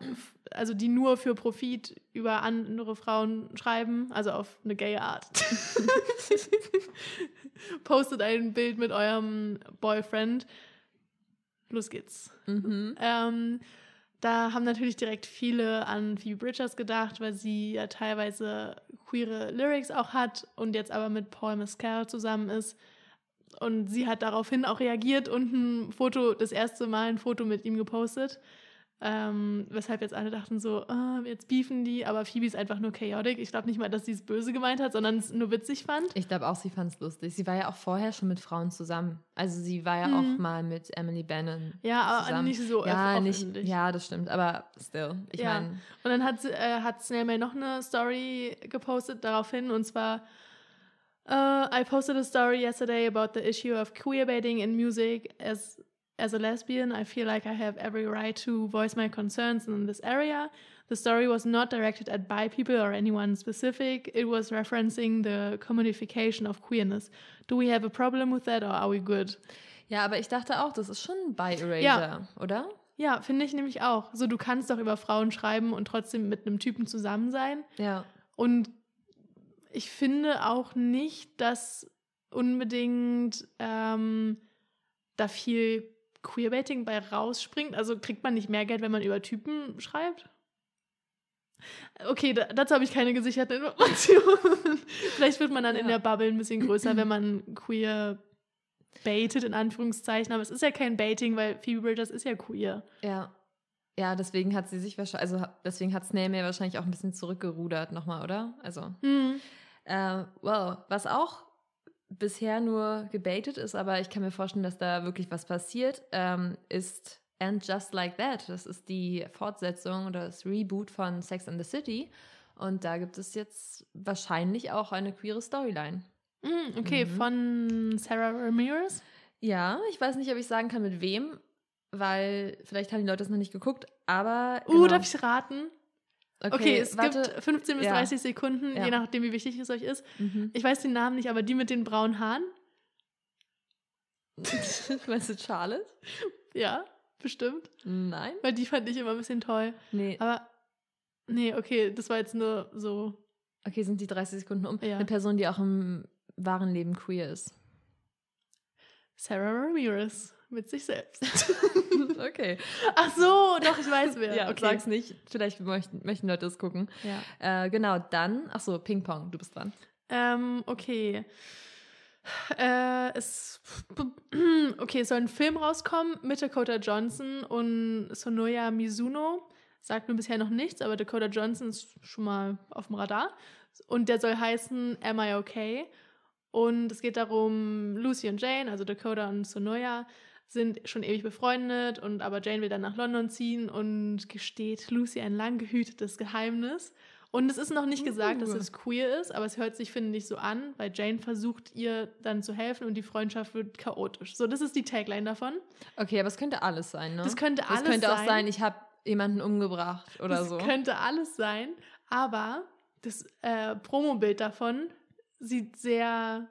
also die nur für Profit über andere Frauen schreiben, also auf eine gay Art. Postet ein Bild mit eurem Boyfriend. Los geht's. Mhm. Ähm, da haben natürlich direkt viele an Phoebe Bridgers gedacht, weil sie ja teilweise queere Lyrics auch hat und jetzt aber mit Paul Mescal zusammen ist. Und sie hat daraufhin auch reagiert und ein Foto, das erste Mal ein Foto mit ihm gepostet. Ähm, weshalb jetzt alle dachten so, ah, jetzt beefen die, aber Phoebe ist einfach nur chaotic. Ich glaube nicht mal, dass sie es böse gemeint hat, sondern es nur witzig fand. Ich glaube auch, sie fand es lustig. Sie war ja auch vorher schon mit Frauen zusammen. Also sie war ja Mhm. auch mal mit Emily Bannon. Ja, aber zusammen. nicht so ja, nicht, ja, das stimmt. Aber still. Ich Ja. meine, Und dann hat, äh, hat Snailmail noch eine Story gepostet daraufhin und zwar uh, I posted a story yesterday about the issue of queerbaiting in music as as a lesbian I feel like I have every right to voice my concerns in this area the story was not directed at bi people or anyone specific it was referencing the commodification of queerness do we have a problem with that or are we good ja, aber ich dachte auch, das ist schon bei Erasure, Ja. oder? ja finde ich nämlich auch so du kannst doch über Frauen schreiben und trotzdem mit einem Typen zusammen sein Ja. Und ich finde auch nicht, dass unbedingt ähm, da viel Queerbaiting bei rausspringt. Also kriegt man nicht mehr Geld, wenn man über Typen schreibt? Okay, da, dazu habe ich keine gesicherte Information. Vielleicht wird man dann in Ja. der Bubble ein bisschen größer, wenn man queer baitet, in Anführungszeichen. Aber es ist ja kein Baiting, weil Phoebe Bridgers ist ja queer. Ja. Ja, deswegen hat sie sich wahrscheinlich, also deswegen hat Snail wahrscheinlich auch ein bisschen zurückgerudert nochmal, oder? Also, Hm. äh, well, was auch bisher nur gebaitet ist, aber ich kann mir vorstellen, dass da wirklich was passiert, ähm, ist And Just Like That. Das ist die Fortsetzung oder das Reboot von Sex and the City. Und da gibt es jetzt wahrscheinlich auch eine queere Storyline. Hm, okay, Mhm. von Sarah Ramirez. Ja, ich weiß nicht, ob ich sagen kann, mit wem, weil vielleicht haben die Leute es noch nicht geguckt, aber. Uh, genau. darf ich raten? Okay, es gibt 15 bis Ja. 30 Sekunden, Ja. je nachdem, wie wichtig es euch ist. Mhm. Ich weiß den Namen nicht, aber die mit den braunen Haaren? Meinst du Charlotte? Ja, bestimmt. Nein. Weil die fand ich immer ein bisschen toll. Nee. Aber, nee, okay, das war jetzt nur so. Okay, sind die 30 Sekunden um. Ja. Eine Person, die auch im wahren Leben queer ist. Sarah Ramirez mit sich selbst. okay. Ach so, doch, ich weiß wer. Ja, okay. sag's nicht. Vielleicht möchten, möchten Leute es gucken. Ja. Äh, genau, dann, ach so, Ping Pong, du bist dran. Ähm, okay. Äh, es, okay, es soll ein Film rauskommen mit Dakota Johnson und Sonoya Mizuno. Sagt mir bisher noch nichts, aber Dakota Johnson ist schon mal auf dem Radar. Und der soll heißen Am I Okay? Und es geht darum, Lucy und Jane, also Dakota und Sonoya, sind schon ewig befreundet und aber Jane will dann nach London ziehen und gesteht Lucy ein lang gehütetes Geheimnis. Und es ist noch nicht gesagt, dass Uh. es queer ist, aber es hört sich, finde ich, so an, weil Jane versucht ihr dann zu helfen und die Freundschaft wird chaotisch. So, das ist die Tagline davon. Okay, aber es könnte alles sein, ne? Das könnte Das alles könnte sein. auch sein, ich habe jemanden umgebracht oder das so. könnte alles sein, aber das äh, Promobild davon sieht sehr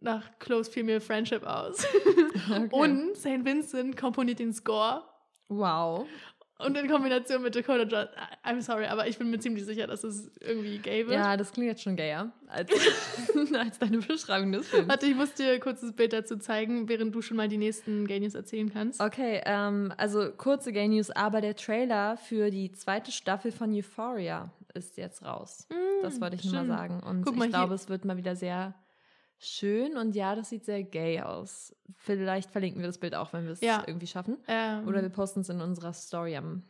nach Close Female Friendship aus. Okay. Und St. Vincent komponiert den Score. wow. Und in Kombination mit Dakota Johnson. I'm sorry, aber ich bin mir ziemlich sicher, dass es irgendwie gay wird. Ja, das klingt jetzt schon gayer als, als deine Beschreibung des Films. Warte, ich muss dir kurz das Bild dazu zeigen, während du schon mal die nächsten Gay News erzählen kannst. Okay, ähm, also kurze Gay News, aber der Trailer für die zweite Staffel von Euphoria ist jetzt raus. Das wollte ich nur mal stimmt. sagen. Und Guck mal ich hier. glaube, es wird mal wieder sehr schön und ja, das sieht sehr gay aus. Vielleicht verlinken wir das Bild auch, wenn wir es Ja. irgendwie schaffen. Ähm, Oder wir posten es in unserer Story am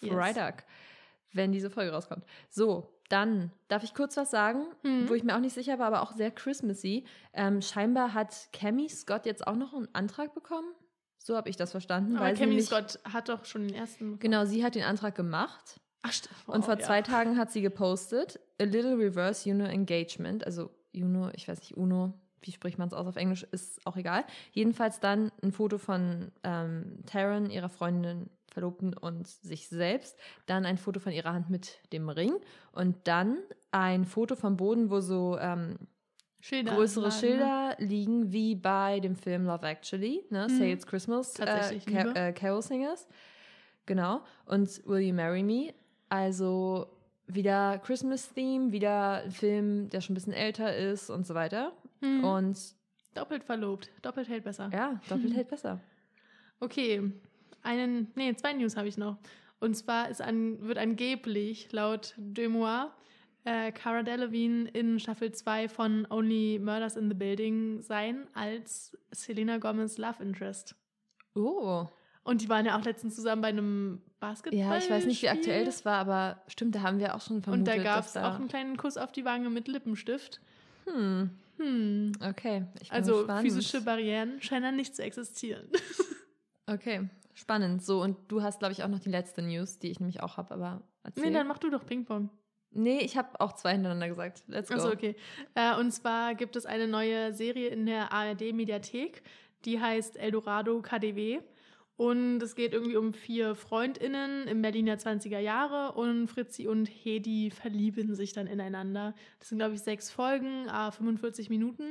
Yes. Freitag, wenn diese Folge rauskommt. So, dann darf ich kurz was sagen, Mhm. wo ich mir auch nicht sicher war, aber auch sehr Christmassy. Ähm, scheinbar hat Cammy Scott jetzt auch noch einen Antrag bekommen. So habe ich das verstanden. aber weil Cammy Scott hat doch schon den ersten. Genau, sie hat den Antrag gemacht. Ach, stimmt. Und vor Oh, ja. zwei Tagen hat sie gepostet, a little reverse Uno engagement, also Uno, ich weiß nicht, Uno, wie spricht man es aus auf Englisch, ist auch egal. Jedenfalls dann ein Foto von ähm, Taryn, ihrer Freundin, Verlobten und sich selbst, dann ein Foto von ihrer Hand mit dem Ring und dann ein Foto vom Boden, wo so ähm, Schilder größere lagen, ne? Schilder liegen, wie bei dem Film Love Actually, ne? Mhm. Say It's Christmas, äh, Tatsächlich, Ca Liebe. äh, Carol Singers. Genau. Und Will You Marry Me? Also wieder Christmas-Theme, wieder ein Film, der schon ein bisschen älter ist und so weiter. Mhm. Und Doppelt verlobt. Doppelt hält besser. ja, doppelt hält besser. Okay, einen, nee, zwei News habe ich noch. Und zwar ist an, wird angeblich laut Demois äh, Cara Delevingne in Staffel 2 von Only Murders in the Building sein als Selena Gomez Love Interest. Oh. Und die waren ja auch letztens zusammen bei einem Basketball. Ja, ich weiß nicht, wie aktuell das war, aber stimmt, da haben wir auch schon Und vermutet, da gab es auch einen kleinen Kuss auf die Wange mit Lippenstift. Hm, Hm. okay. Also gespannt. physische Barrieren scheinen dann nicht zu existieren. Okay, spannend. So, und du hast, glaube ich, auch noch die letzte News, die ich nämlich auch habe, aber erzähl. nee, dann mach du doch Ping-Pong. Nee, ich habe auch zwei hintereinander gesagt. Let's go. Achso, okay. Äh, und zwar gibt es eine neue Serie in der ARD-Mediathek, die heißt Eldorado KDW. Und es geht irgendwie um vier FreundInnen im Berliner 20er Jahre und Fritzi und Hedi verlieben sich dann ineinander. Das sind, glaube ich, sechs Folgen, ah, 45 Minuten.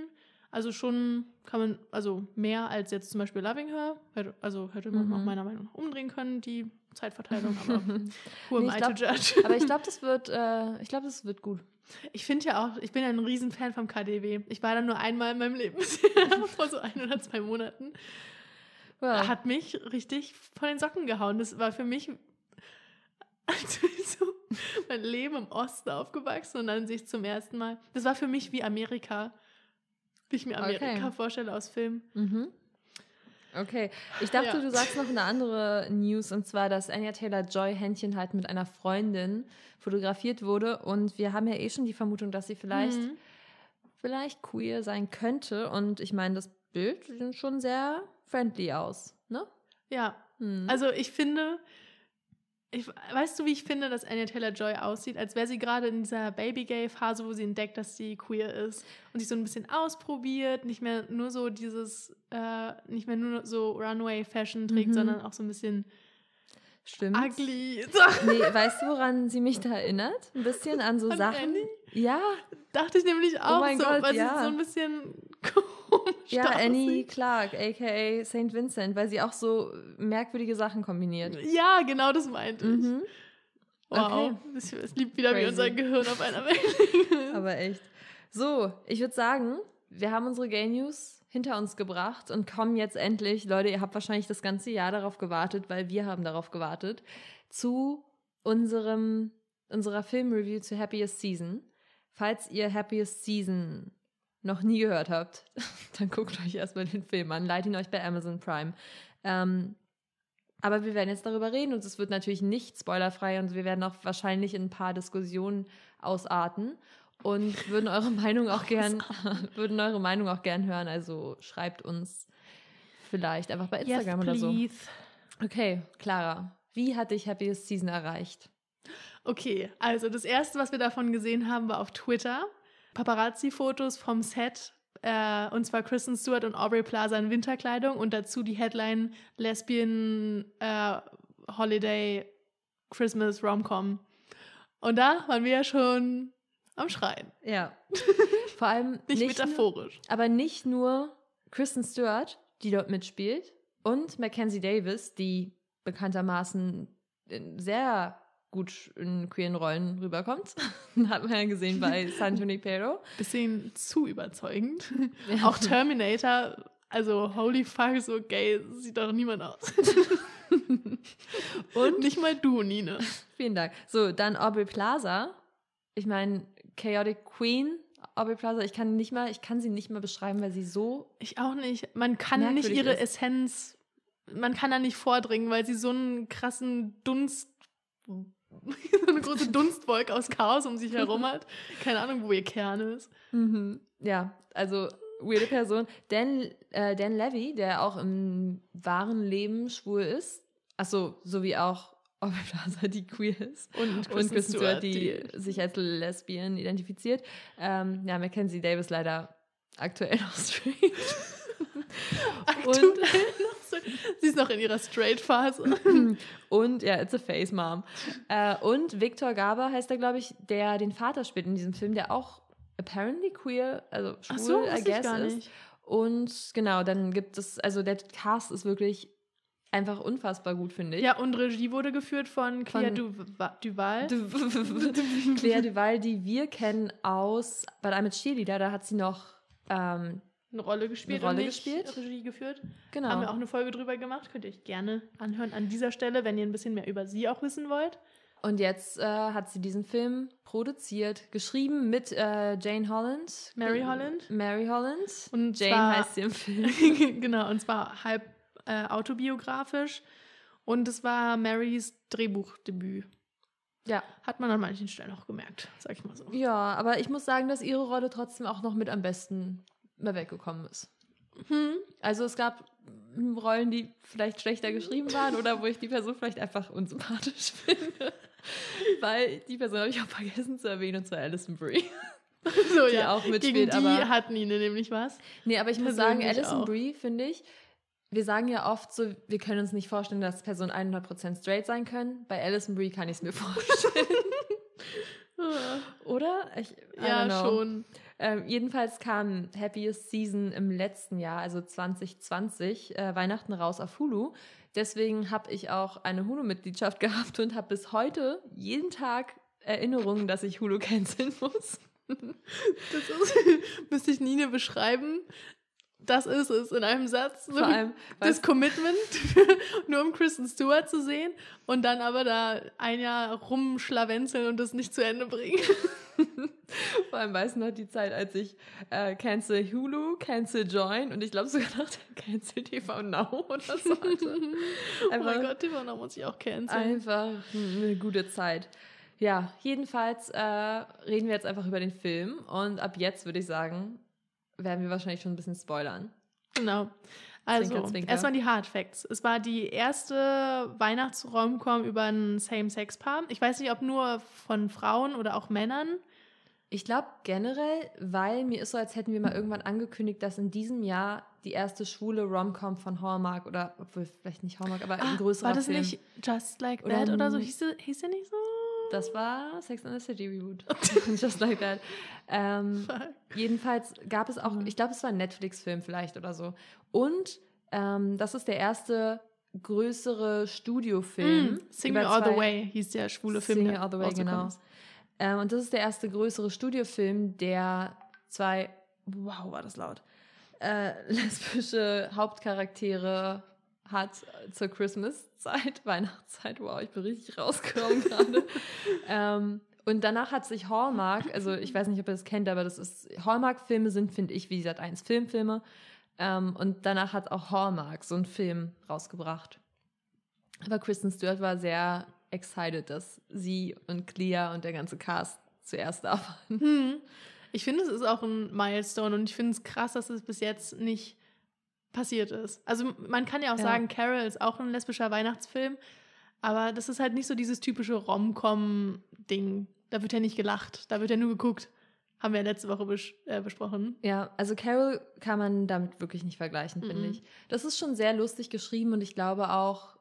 Also schon kann man, also mehr als jetzt zum Beispiel Loving Her. Also hätte man Mhm. auch meiner Meinung nach umdrehen können, die Zeitverteilung, aber who am Nee, ich I glaub- to judge? Aber ich glaube, das wird, äh, ich glaube, das wird gut. Ich finde ja auch, ich bin ja ein Riesenfan vom KDW. Ich war da nur einmal in meinem Leben vor so ein oder zwei Monaten. Ja. Hat mich richtig von den Socken gehauen. Das war für mich, als wäre ich so mein Leben im Osten aufgewachsen und dann sehe ich zum ersten Mal. Das war für mich wie Amerika. Wie ich mir Amerika Okay. vorstelle aus Filmen. Mhm. Okay, ich dachte, Ja. du sagst noch eine andere News und zwar, dass Anya Taylor Joy Händchen halt mit einer Freundin fotografiert wurde und wir haben ja eh schon die Vermutung, dass sie vielleicht, Mhm. vielleicht queer sein könnte und ich meine, das Bild sieht schon sehr friendly aus, ne? Ja, Hm. also ich finde, Ich, weißt du, wie ich finde, dass Anya Taylor-Joy aussieht? Als wäre sie gerade in dieser Baby-Gay-Phase, wo sie entdeckt, dass sie queer ist und sich so ein bisschen ausprobiert, nicht mehr nur so dieses, äh, nicht mehr nur so Runway-Fashion trägt, Mhm. sondern auch so ein bisschen Stimmt. ugly. Nee, weißt du, woran sie mich da erinnert? Ein bisschen an so An Sachen. Annie? Ja, Dachte ich nämlich auch Oh mein so, Gott, weil ja. sie so ein bisschen komisch ja, Annie. Clark, aka St. Vincent, weil sie auch so merkwürdige Sachen kombiniert. Ja, genau das meinte ich. Mhm. Wow, Okay. es, liebt wieder, wie Crazy. unser Gehirn auf einer Welt. Aber echt. So, ich würde sagen, wir haben unsere Gay News hinter uns gebracht und kommen jetzt endlich, Leute, ihr habt wahrscheinlich das ganze Jahr darauf gewartet, weil wir haben darauf gewartet, zu unserem, unserer Filmreview zu Happiest Season. Falls ihr Happiest Season noch nie gehört habt, dann guckt euch erstmal den Film an, leitet ihn euch bei Amazon Prime. Ähm, aber wir werden jetzt darüber reden und es wird natürlich nicht spoilerfrei und wir werden auch wahrscheinlich in ein paar Diskussionen ausarten und würden eure Meinung auch gern, würden eure Meinung auch gern hören. Also schreibt uns vielleicht einfach bei Instagram oder so. Okay, Clara, wie hat dich Happiest Season erreicht? Okay, also das erste, was wir davon gesehen haben, war auf Twitter. Paparazzi-Fotos vom Set. Äh, und zwar Kristen Stewart und Aubrey Plaza in Winterkleidung und dazu die Headline Lesbian äh, Holiday Christmas Romcom. Und da waren wir ja schon am Schreien. Ja. Vor allem Nicht, nicht, nur, metaphorisch. aber nicht nur Kristen Stewart, die dort mitspielt, und Mackenzie Davis, die bekanntermaßen in sehr gut in queeren Rollen rüberkommt. Hat man ja gesehen bei San Junipero. Bisschen zu überzeugend. Ja. Auch Terminator, also holy fuck, so gay sieht doch niemand aus. und nicht mal du, Nina. Vielen Dank. So, dann Aubrey Plaza. Ich meine, Chaotic Queen, Aubrey Plaza, ich kann nicht mal, ich kann sie nicht mal beschreiben, weil sie so. Ich auch nicht. Man kann nicht ihre ist. Essenz, man kann da nicht vordringen, weil sie so einen krassen Dunst, so eine große Dunstwolke aus Chaos um sich herum hat. Keine Ahnung, wo ihr Kern ist. Mhm. Ja, also weirde Person. Dan, äh, Dan Levy, der auch im wahren Leben schwul ist. Achso, so wie auch Aubrey Plaza, die queer ist. Und Und Kristen Stewart, die, sich als Lesbian identifiziert. Ähm, ja, Mackenzie Davis leider aktuell noch straight. so, sie ist noch in ihrer Straight-Phase. Und ja, it's a face, Mom. Äh, und Victor Garber heißt er, glaube ich, der den Vater spielt in diesem Film, der auch apparently queer, also schwul, so, I guess, ist. Und genau, dann gibt es, also der Cast ist wirklich einfach unfassbar gut, finde ich. Ja, und Regie wurde geführt von Claire Duva- Duval. Claire Duval, die wir kennen aus But I'm a Cheerleader, da hat sie noch, ähm, eine Rolle gespielt Eine Rolle und nicht gespielt? Regie geführt. genau. Haben wir auch eine Folge drüber gemacht. Könnt ihr euch gerne anhören an dieser Stelle, wenn ihr ein bisschen mehr über sie auch wissen wollt. Und jetzt äh, hat sie diesen Film produziert, geschrieben mit äh, Jane Holland. Mary Holland. Mary Holland. Und Jane zwar- heißt sie im Film. genau, und zwar halb äh, autobiografisch. Und es war Marys Drehbuchdebüt. Ja. Hat man an manchen Stellen auch gemerkt, sag ich mal so. Ja, aber ich muss sagen, dass ihre Rolle trotzdem auch noch mit am besten mal weggekommen ist. Hm. Also es gab Rollen, die vielleicht schlechter geschrieben waren oder wo ich die Person vielleicht einfach unsympathisch finde. Weil die Person habe ich auch vergessen zu erwähnen, und zwar Alison Brie. So, Die ja. auch mitspielt, Gegen die aber- hat Nine nämlich was. Nee, aber ich muss sagen, Alison. Brie, finde ich, wir sagen ja oft so, wir können uns nicht vorstellen, dass Personen 100% straight sein können. Bei Alison Brie kann ich es mir vorstellen. Oder? Ich, Ja, schon. Ähm, jedenfalls kam Happiest Season im letzten Jahr, also 2020, äh, Weihnachten raus auf Hulu. Deswegen habe ich auch eine Hulu-Mitgliedschaft gehabt und habe bis heute jeden Tag Erinnerungen, dass ich Hulu canceln muss. Das ist, müsste ich Nine beschreiben. Das ist es in einem Satz. Vor allem, das Commitment, nur um Kristen Stewart zu sehen und dann aber da ein Jahr rumschlawenzeln und das nicht zu Ende bringen. Vor allem weiß noch die Zeit, als ich äh, Cancel Hulu, Cancel Join und ich glaube sogar noch Cancel TV Now oder so hatte. oh mein Gott, war noch muss ich auch canceln. Einfach eine gute Zeit. Ja, jedenfalls äh, reden wir jetzt einfach über den Film und ab jetzt würde ich sagen, werden wir wahrscheinlich schon ein bisschen spoilern. Genau. Also, erstmal die Hard Facts. Es war die erste Weihnachtsromcom über ein Same-Sex-Paar. Ich weiß nicht, ob nur von Frauen oder auch Männern. Ich glaube generell, weil mir ist so, als hätten wir mal irgendwann angekündigt, dass in diesem Jahr die erste schwule Rom-Com von Hallmark oder, obwohl vielleicht nicht Hallmark, aber ein größerer Ah, war das Film. nicht Just Like Oder That oder so? n- Hieß, hieß der nicht so? Das war Sex and the City Reboot. Just like that. Ähm, jedenfalls gab es auch, Mhm. ich glaube, es war ein Netflix-Film vielleicht oder so. Und ähm, das ist der erste größere Studiofilm. Mm, Sing Me All the Way hieß der schwule Film. Sing Me All the Way, genau. Ähm, und das ist der erste größere Studiofilm, der zwei, wow, war das laut, äh, lesbische Hauptcharaktere hat zur Christmas-Zeit, Weihnachtszeit. Wow, ich bin richtig rausgekommen gerade. ähm, und danach hat sich Hallmark, also ich weiß nicht, ob ihr das kennt, aber das ist, Hallmark-Filme sind, finde ich, wie gesagt, eins Filmfilme. Ähm, und danach hat auch Hallmark so einen Film rausgebracht. Aber Kristen Stewart war sehr excited, dass sie und Clea und der ganze Cast zuerst da waren. Hm. Ich finde, es ist auch ein Milestone und ich finde es krass, dass es bis jetzt nicht passiert ist. Also man kann ja auch Ja. sagen, Carol ist auch ein lesbischer Weihnachtsfilm, aber das ist halt nicht so dieses typische Rom-Com-Ding. Da wird ja nicht gelacht, da wird ja nur geguckt. Haben wir ja letzte Woche bes äh, besprochen. Ja, also Carol kann man damit wirklich nicht vergleichen, finde Mhm. ich. Das ist schon sehr lustig geschrieben und ich glaube auch,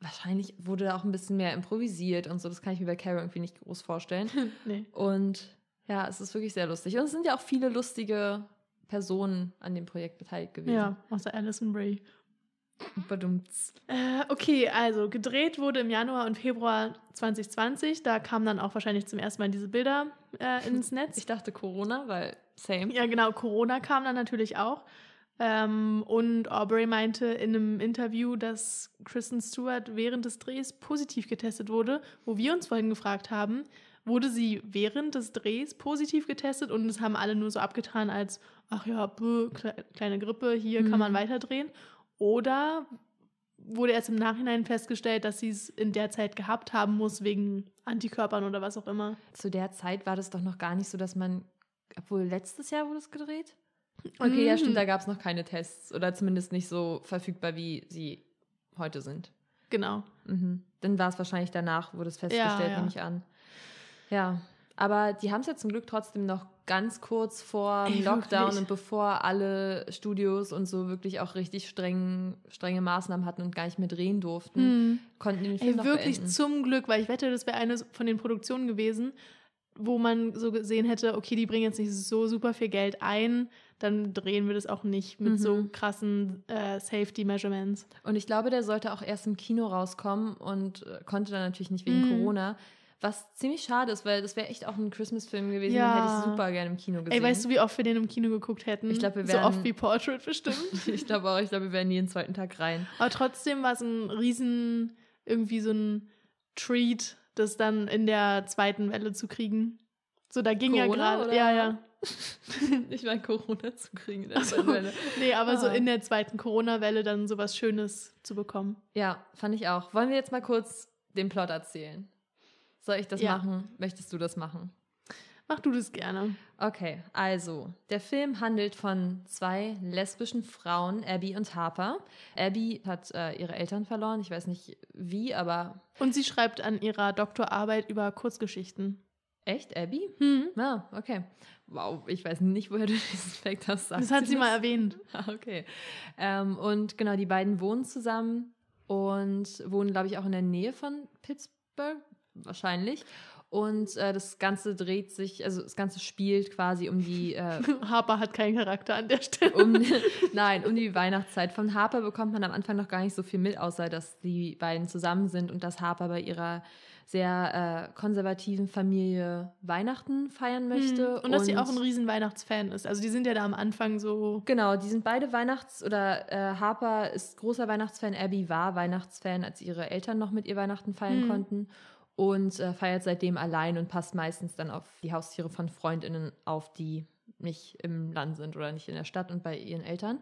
wahrscheinlich wurde da auch ein bisschen mehr improvisiert und so. Das kann ich mir bei Carol irgendwie nicht groß vorstellen. nee. Und ja, es ist wirklich sehr lustig. Und es sind ja auch viele lustige Personen an dem Projekt beteiligt gewesen. Ja, außer Alison Bray. Badumts. Äh, okay, also gedreht wurde im Januar und Februar 2020. Da kamen dann auch wahrscheinlich zum ersten Mal diese Bilder äh, ins Netz. Ich dachte Corona, weil same. Ja, genau, Corona kam dann natürlich auch. Ähm, und Aubrey meinte in einem Interview, dass Kristen Stewart während des Drehs positiv getestet wurde, wo wir uns vorhin gefragt haben, wurde sie während des Drehs positiv getestet und es haben alle nur so abgetan als, ach ja, kle kleine Grippe, hier kann Mhm. man weiterdrehen. Oder wurde erst im Nachhinein festgestellt, dass sie es in der Zeit gehabt haben muss, wegen Antikörpern oder was auch immer. Zu der Zeit war das doch noch gar nicht so, dass man, obwohl letztes Jahr wurde es gedreht? Okay, ja, Mhm. stimmt, da gab es noch keine Tests oder zumindest nicht so verfügbar, wie sie heute sind. Genau. Mhm. Dann war es wahrscheinlich danach, wurde es festgestellt, ja. nehme ich an. Ja, aber die haben es ja zum Glück trotzdem noch ganz kurz vor dem Lockdown wirklich? und bevor alle Studios und so wirklich auch richtig streng, strenge Maßnahmen hatten und gar nicht mehr drehen durften, Mhm. konnten die den Film Ey, noch wirklich beenden. zum Glück, weil ich wette, das wäre eine von den Produktionen gewesen, wo man so gesehen hätte, okay, die bringen jetzt nicht so super viel Geld ein, dann drehen wir das auch nicht mit Mhm. so krassen äh, Safety-Measurements. Und ich glaube, der sollte auch erst im Kino rauskommen und äh, konnte dann natürlich nicht wegen Mhm. Corona. Was ziemlich schade ist, weil das wäre echt auch ein Christmas-Film gewesen, Ja. den hätte ich super gerne im Kino gesehen. Ey, weißt du, wie oft wir den im Kino geguckt hätten? Ich glaub, wir so wären- oft wie Portrait bestimmt. ich glaube auch, ich glaube, wir werden nie den zweiten Tag rein. Aber trotzdem war es ein riesen, irgendwie so ein Treat, das dann in der zweiten Welle zu kriegen. So, da ging ja Corona, gerade, oder? ja, ja. ich meine, Corona zu kriegen in der so. zweiten Welle. Nee, aber so Ah. in der zweiten Corona-Welle dann sowas Schönes zu bekommen. Ja, fand ich auch. Wollen wir jetzt mal kurz den Plot erzählen? Soll ich das Ja. machen? Möchtest du das machen? Mach du das gerne. Okay, also, der Film handelt von zwei lesbischen Frauen, Abby und Harper. Abby hat äh, ihre Eltern verloren, ich weiß nicht wie, aber Und sie schreibt an ihrer Doktorarbeit über Kurzgeschichten. echt, Abby? Hm. Ja, okay. Wow, ich weiß nicht, woher du diesen Fact hast. Das hat sie das? mal erwähnt. Ah, okay. Ähm, und genau, die beiden wohnen zusammen und wohnen, glaube ich, auch in der Nähe von Pittsburgh, wahrscheinlich. Und äh, das Ganze dreht sich, also das Ganze spielt quasi um die, äh, Harper hat keinen Charakter an der Stelle. um, nein, um die Weihnachtszeit. Von Harper bekommt man am Anfang noch gar nicht so viel mit, außer dass die beiden zusammen sind und dass Harper bei ihrer sehr äh, konservativen Familie Weihnachten feiern möchte. Hm. Und dass sie auch ein riesen Weihnachtsfan ist. Also die sind ja da am Anfang so. Genau, die sind beide Weihnachts- oder äh, Harper ist großer Weihnachtsfan, Abby war Weihnachtsfan, als ihre Eltern noch mit ihr Weihnachten feiern Hm. konnten und äh, feiert seitdem allein und passt meistens dann auf die Haustiere von Freundinnen auf, die nicht im Land sind oder nicht in der Stadt und bei ihren Eltern.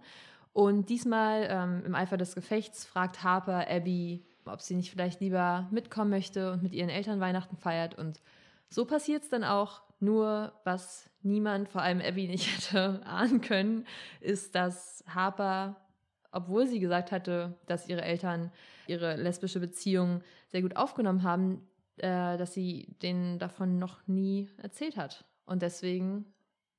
Und diesmal ähm, im Eifer des Gefechts fragt Harper Abby, ob sie nicht vielleicht lieber mitkommen möchte und mit ihren Eltern Weihnachten feiert. Und so passiert es dann auch. nur, was niemand, vor allem Abby, nicht hätte ahnen können, ist, dass Harper, obwohl sie gesagt hatte, dass ihre Eltern ihre lesbische Beziehung sehr gut aufgenommen haben, äh, dass sie denen davon noch nie erzählt hat. Und deswegen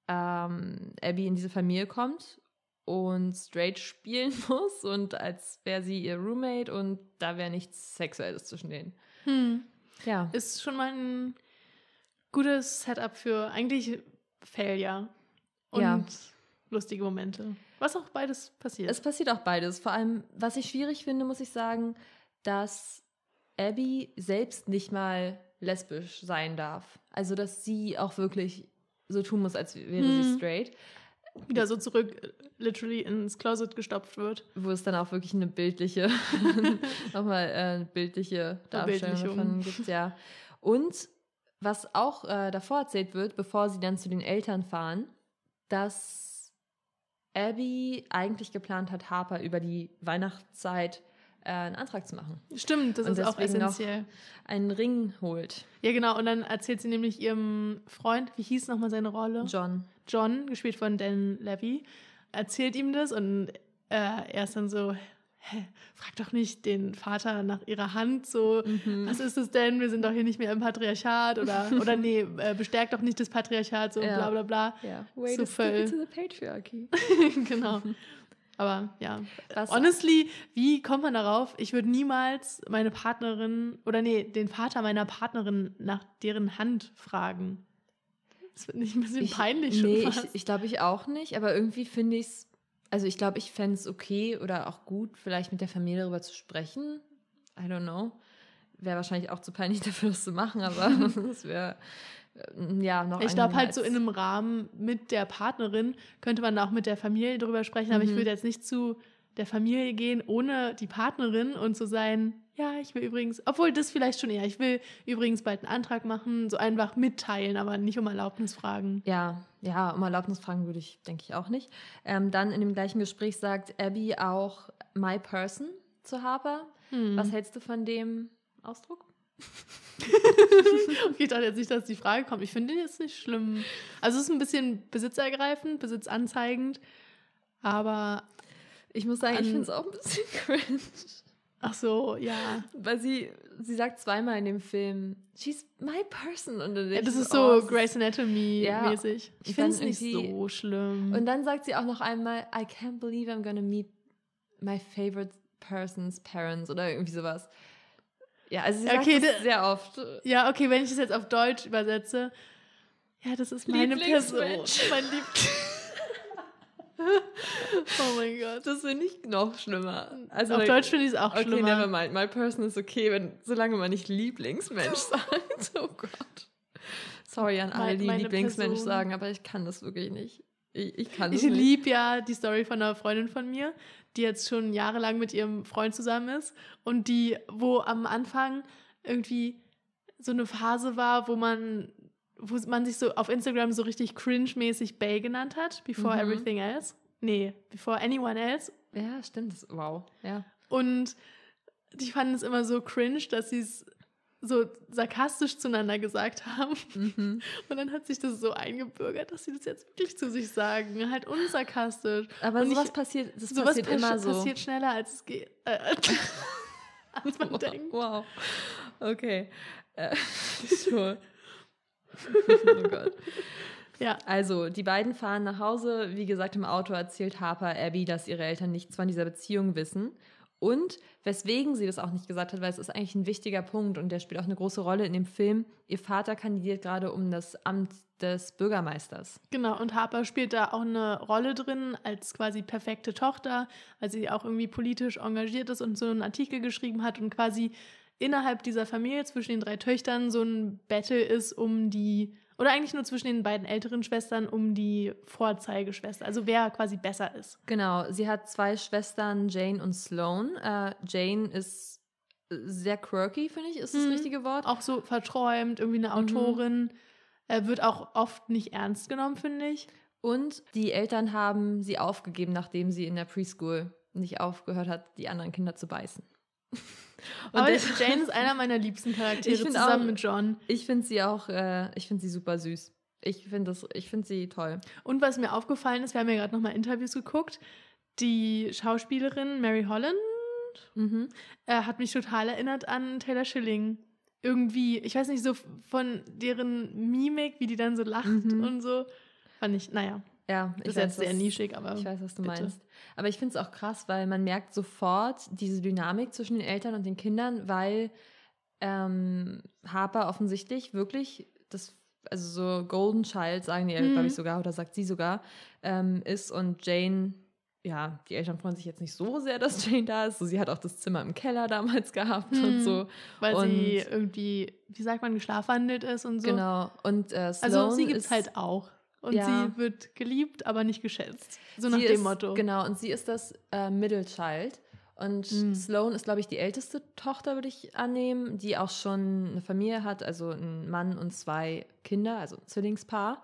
ähm, Abby in diese Familie kommt und straight spielen muss und als wäre sie ihr Roommate und da wäre nichts Sexuelles zwischen denen. Hm. Ja. Ist schon mal ein gutes Setup für eigentlich Failure und Ja. lustige Momente. Was auch beides passiert. Es passiert auch beides. Vor allem, was ich schwierig finde, muss ich sagen, dass Abby selbst nicht mal lesbisch sein darf. Also, dass sie auch wirklich so tun muss, als wäre sie Hm. straight. Wieder so zurück, literally ins Closet gestopft wird. Wo es dann auch wirklich eine bildliche, nochmal äh, bildliche Darstellung davon gibt, ja. Und was auch äh, davor erzählt wird, bevor sie dann zu den Eltern fahren, dass Abby eigentlich geplant hat, Harper über die Weihnachtszeit äh, einen Antrag zu machen. Stimmt, das Und ist auch essentiell. Einen Ring holt. Ja, genau. Und dann erzählt sie nämlich ihrem Freund, wie hieß nochmal seine Rolle? John. John, gespielt von Dan Levy, erzählt ihm das und äh, er ist dann so, hä, frag doch nicht den Vater nach ihrer Hand, so, Mhm. was ist das denn? Wir sind doch hier nicht mehr im Patriarchat oder, oder nee, äh, bestärkt doch nicht das Patriarchat, so Ja. bla bla bla. Ja. Way to step into the patriarchy. genau. Aber ja, Was- honestly, wie kommt man darauf? Ich würde niemals meine Partnerin oder nee, den Vater meiner Partnerin nach deren Hand fragen. Das wird nicht ein bisschen peinlich schon Nee, fast. ich, ich glaube ich auch nicht, aber irgendwie finde ich es, also ich glaube, ich fände es okay oder auch gut, vielleicht mit der Familie darüber zu sprechen. I don't know. Wäre wahrscheinlich auch zu peinlich dafür, das zu machen, aber das wäre, ja, noch Ich glaube halt so in einem Rahmen mit der Partnerin könnte man auch mit der Familie drüber sprechen, aber ich Mhm. würde jetzt nicht zu der Familie gehen ohne die Partnerin und zu sein, ja, ich will übrigens, obwohl das vielleicht schon eher, ich will übrigens bald einen Antrag machen, so einfach mitteilen, aber nicht um Erlaubnis fragen. Ja, ja, um Erlaubnis fragen würde ich, denke ich, auch nicht. Ähm, dann in dem gleichen Gespräch sagt Abby auch my person zu Harper. Hm. Was hältst du von dem Ausdruck? Okay, ich dachte jetzt nicht, dass die Frage kommt. Ich finde den jetzt nicht schlimm. Also es ist ein bisschen besitzergreifend, besitzanzeigend, aber Ich muss sagen, ich finde es auch ein bisschen cringe. ach so, ja. Weil sie, sie sagt zweimal in dem Film, she's my person. Und ja das ist oh, so Grey's Anatomy Ja. Ich finde es nicht so schlimm. Und dann sagt sie auch noch einmal, I can't believe I'm gonna meet my favorite person's parents oder irgendwie sowas. Ja, also sie Okay, sagt das da- sehr oft. Ja, okay, wenn ich das jetzt auf Deutsch übersetze. Ja, das ist meine Person. Mein Lieb oh mein Gott. Das finde ich noch schlimmer. Also auf Deutsch finde ich es auch Okay, schlimmer. never mind. My person is okay, wenn, solange man nicht Lieblingsmensch sagt. Oh Gott. Sorry an alle, die Lieblingsmensch Person. sagen, aber ich kann das wirklich nicht. Ich, ich kann Ich das liebe ja die Story von einer Freundin von mir, die jetzt schon jahrelang mit ihrem Freund zusammen ist und die, wo am Anfang irgendwie so eine Phase war, wo man, wo man sich so auf Instagram so richtig cringe-mäßig Bay genannt hat, before Mhm. everything else. Nee, before anyone else. Ja, stimmt. Wow. Ja. Und die fanden es immer so cringe, dass sie es so sarkastisch zueinander gesagt haben. Mhm. Und dann hat sich das so eingebürgert, dass sie das jetzt wirklich zu sich sagen. Halt unsarkastisch. Aber Und sowas ich- passiert, das Sowas passiert passiert immer so. passiert schneller, als es geht. Äh, als man denkt. Wow. Okay. Äh, sure. oh Gott. Ja. Also, die beiden fahren nach Hause. Wie gesagt, im Auto erzählt Harper Abby, dass ihre Eltern nichts von dieser Beziehung wissen. Und weswegen sie das auch nicht gesagt hat, weil es ist eigentlich ein wichtiger Punkt und der spielt auch eine große Rolle in dem Film. Ihr Vater kandidiert gerade um das Amt des Bürgermeisters. Genau, und Harper spielt da auch eine Rolle drin als quasi perfekte Tochter, weil sie auch irgendwie politisch engagiert ist und so einen Artikel geschrieben hat und quasi innerhalb dieser Familie zwischen den drei Töchtern so ein Battle ist um die, oder eigentlich nur zwischen den beiden älteren Schwestern um die Vorzeigeschwester, also wer quasi besser ist. Genau, sie hat zwei Schwestern, Jane und Sloane. Äh, Jane ist sehr quirky, finde ich, ist das Mhm. richtige Wort. Auch so verträumt, irgendwie eine Autorin, äh, wird auch oft nicht ernst genommen, finde ich. Und die Eltern haben sie aufgegeben, nachdem sie in der Preschool nicht aufgehört hat, die anderen Kinder zu beißen. Und Aber das- Jane ist einer meiner liebsten Charaktere zusammen auch- mit John. ich finde sie auch, äh, ich finde sie super süß. Ich finde find sie toll. Und was mir aufgefallen ist, wir haben ja gerade nochmal Interviews geguckt, die Schauspielerin Mary Holland Mhm. äh, hat mich total erinnert an Taylor Schilling. Irgendwie, ich weiß nicht, so von deren Mimik, wie die dann so lacht Mhm. und so. Fand ich, naja, Ja, das ist jetzt sehr nischig, aber. Ich weiß, was du bitte. meinst. Aber ich finde es auch krass, weil man merkt sofort diese Dynamik zwischen den Eltern und den Kindern, weil ähm, Harper offensichtlich wirklich das, also so Golden Child, sagen die, Mhm. glaube ich sogar, oder sagt sie sogar, ähm, ist und Jane, ja, die Eltern freuen sich jetzt nicht so sehr, dass Jane da ist. So, sie hat auch das Zimmer im Keller damals gehabt und Mhm. so. Weil Und- sie irgendwie, wie sagt man, geschlafwandelt ist und so. Genau. Und äh, Sloane Also sie gibt es ist, halt auch. Und Ja. sie wird geliebt, aber nicht geschätzt. So nach sie dem ist, Motto. Genau, und sie ist das äh, Middle Child. Und Mhm. Sloane ist, glaube ich, die älteste Tochter, würde ich annehmen, die auch schon eine Familie hat, also einen Mann und zwei Kinder, also ein Zwillingspaar.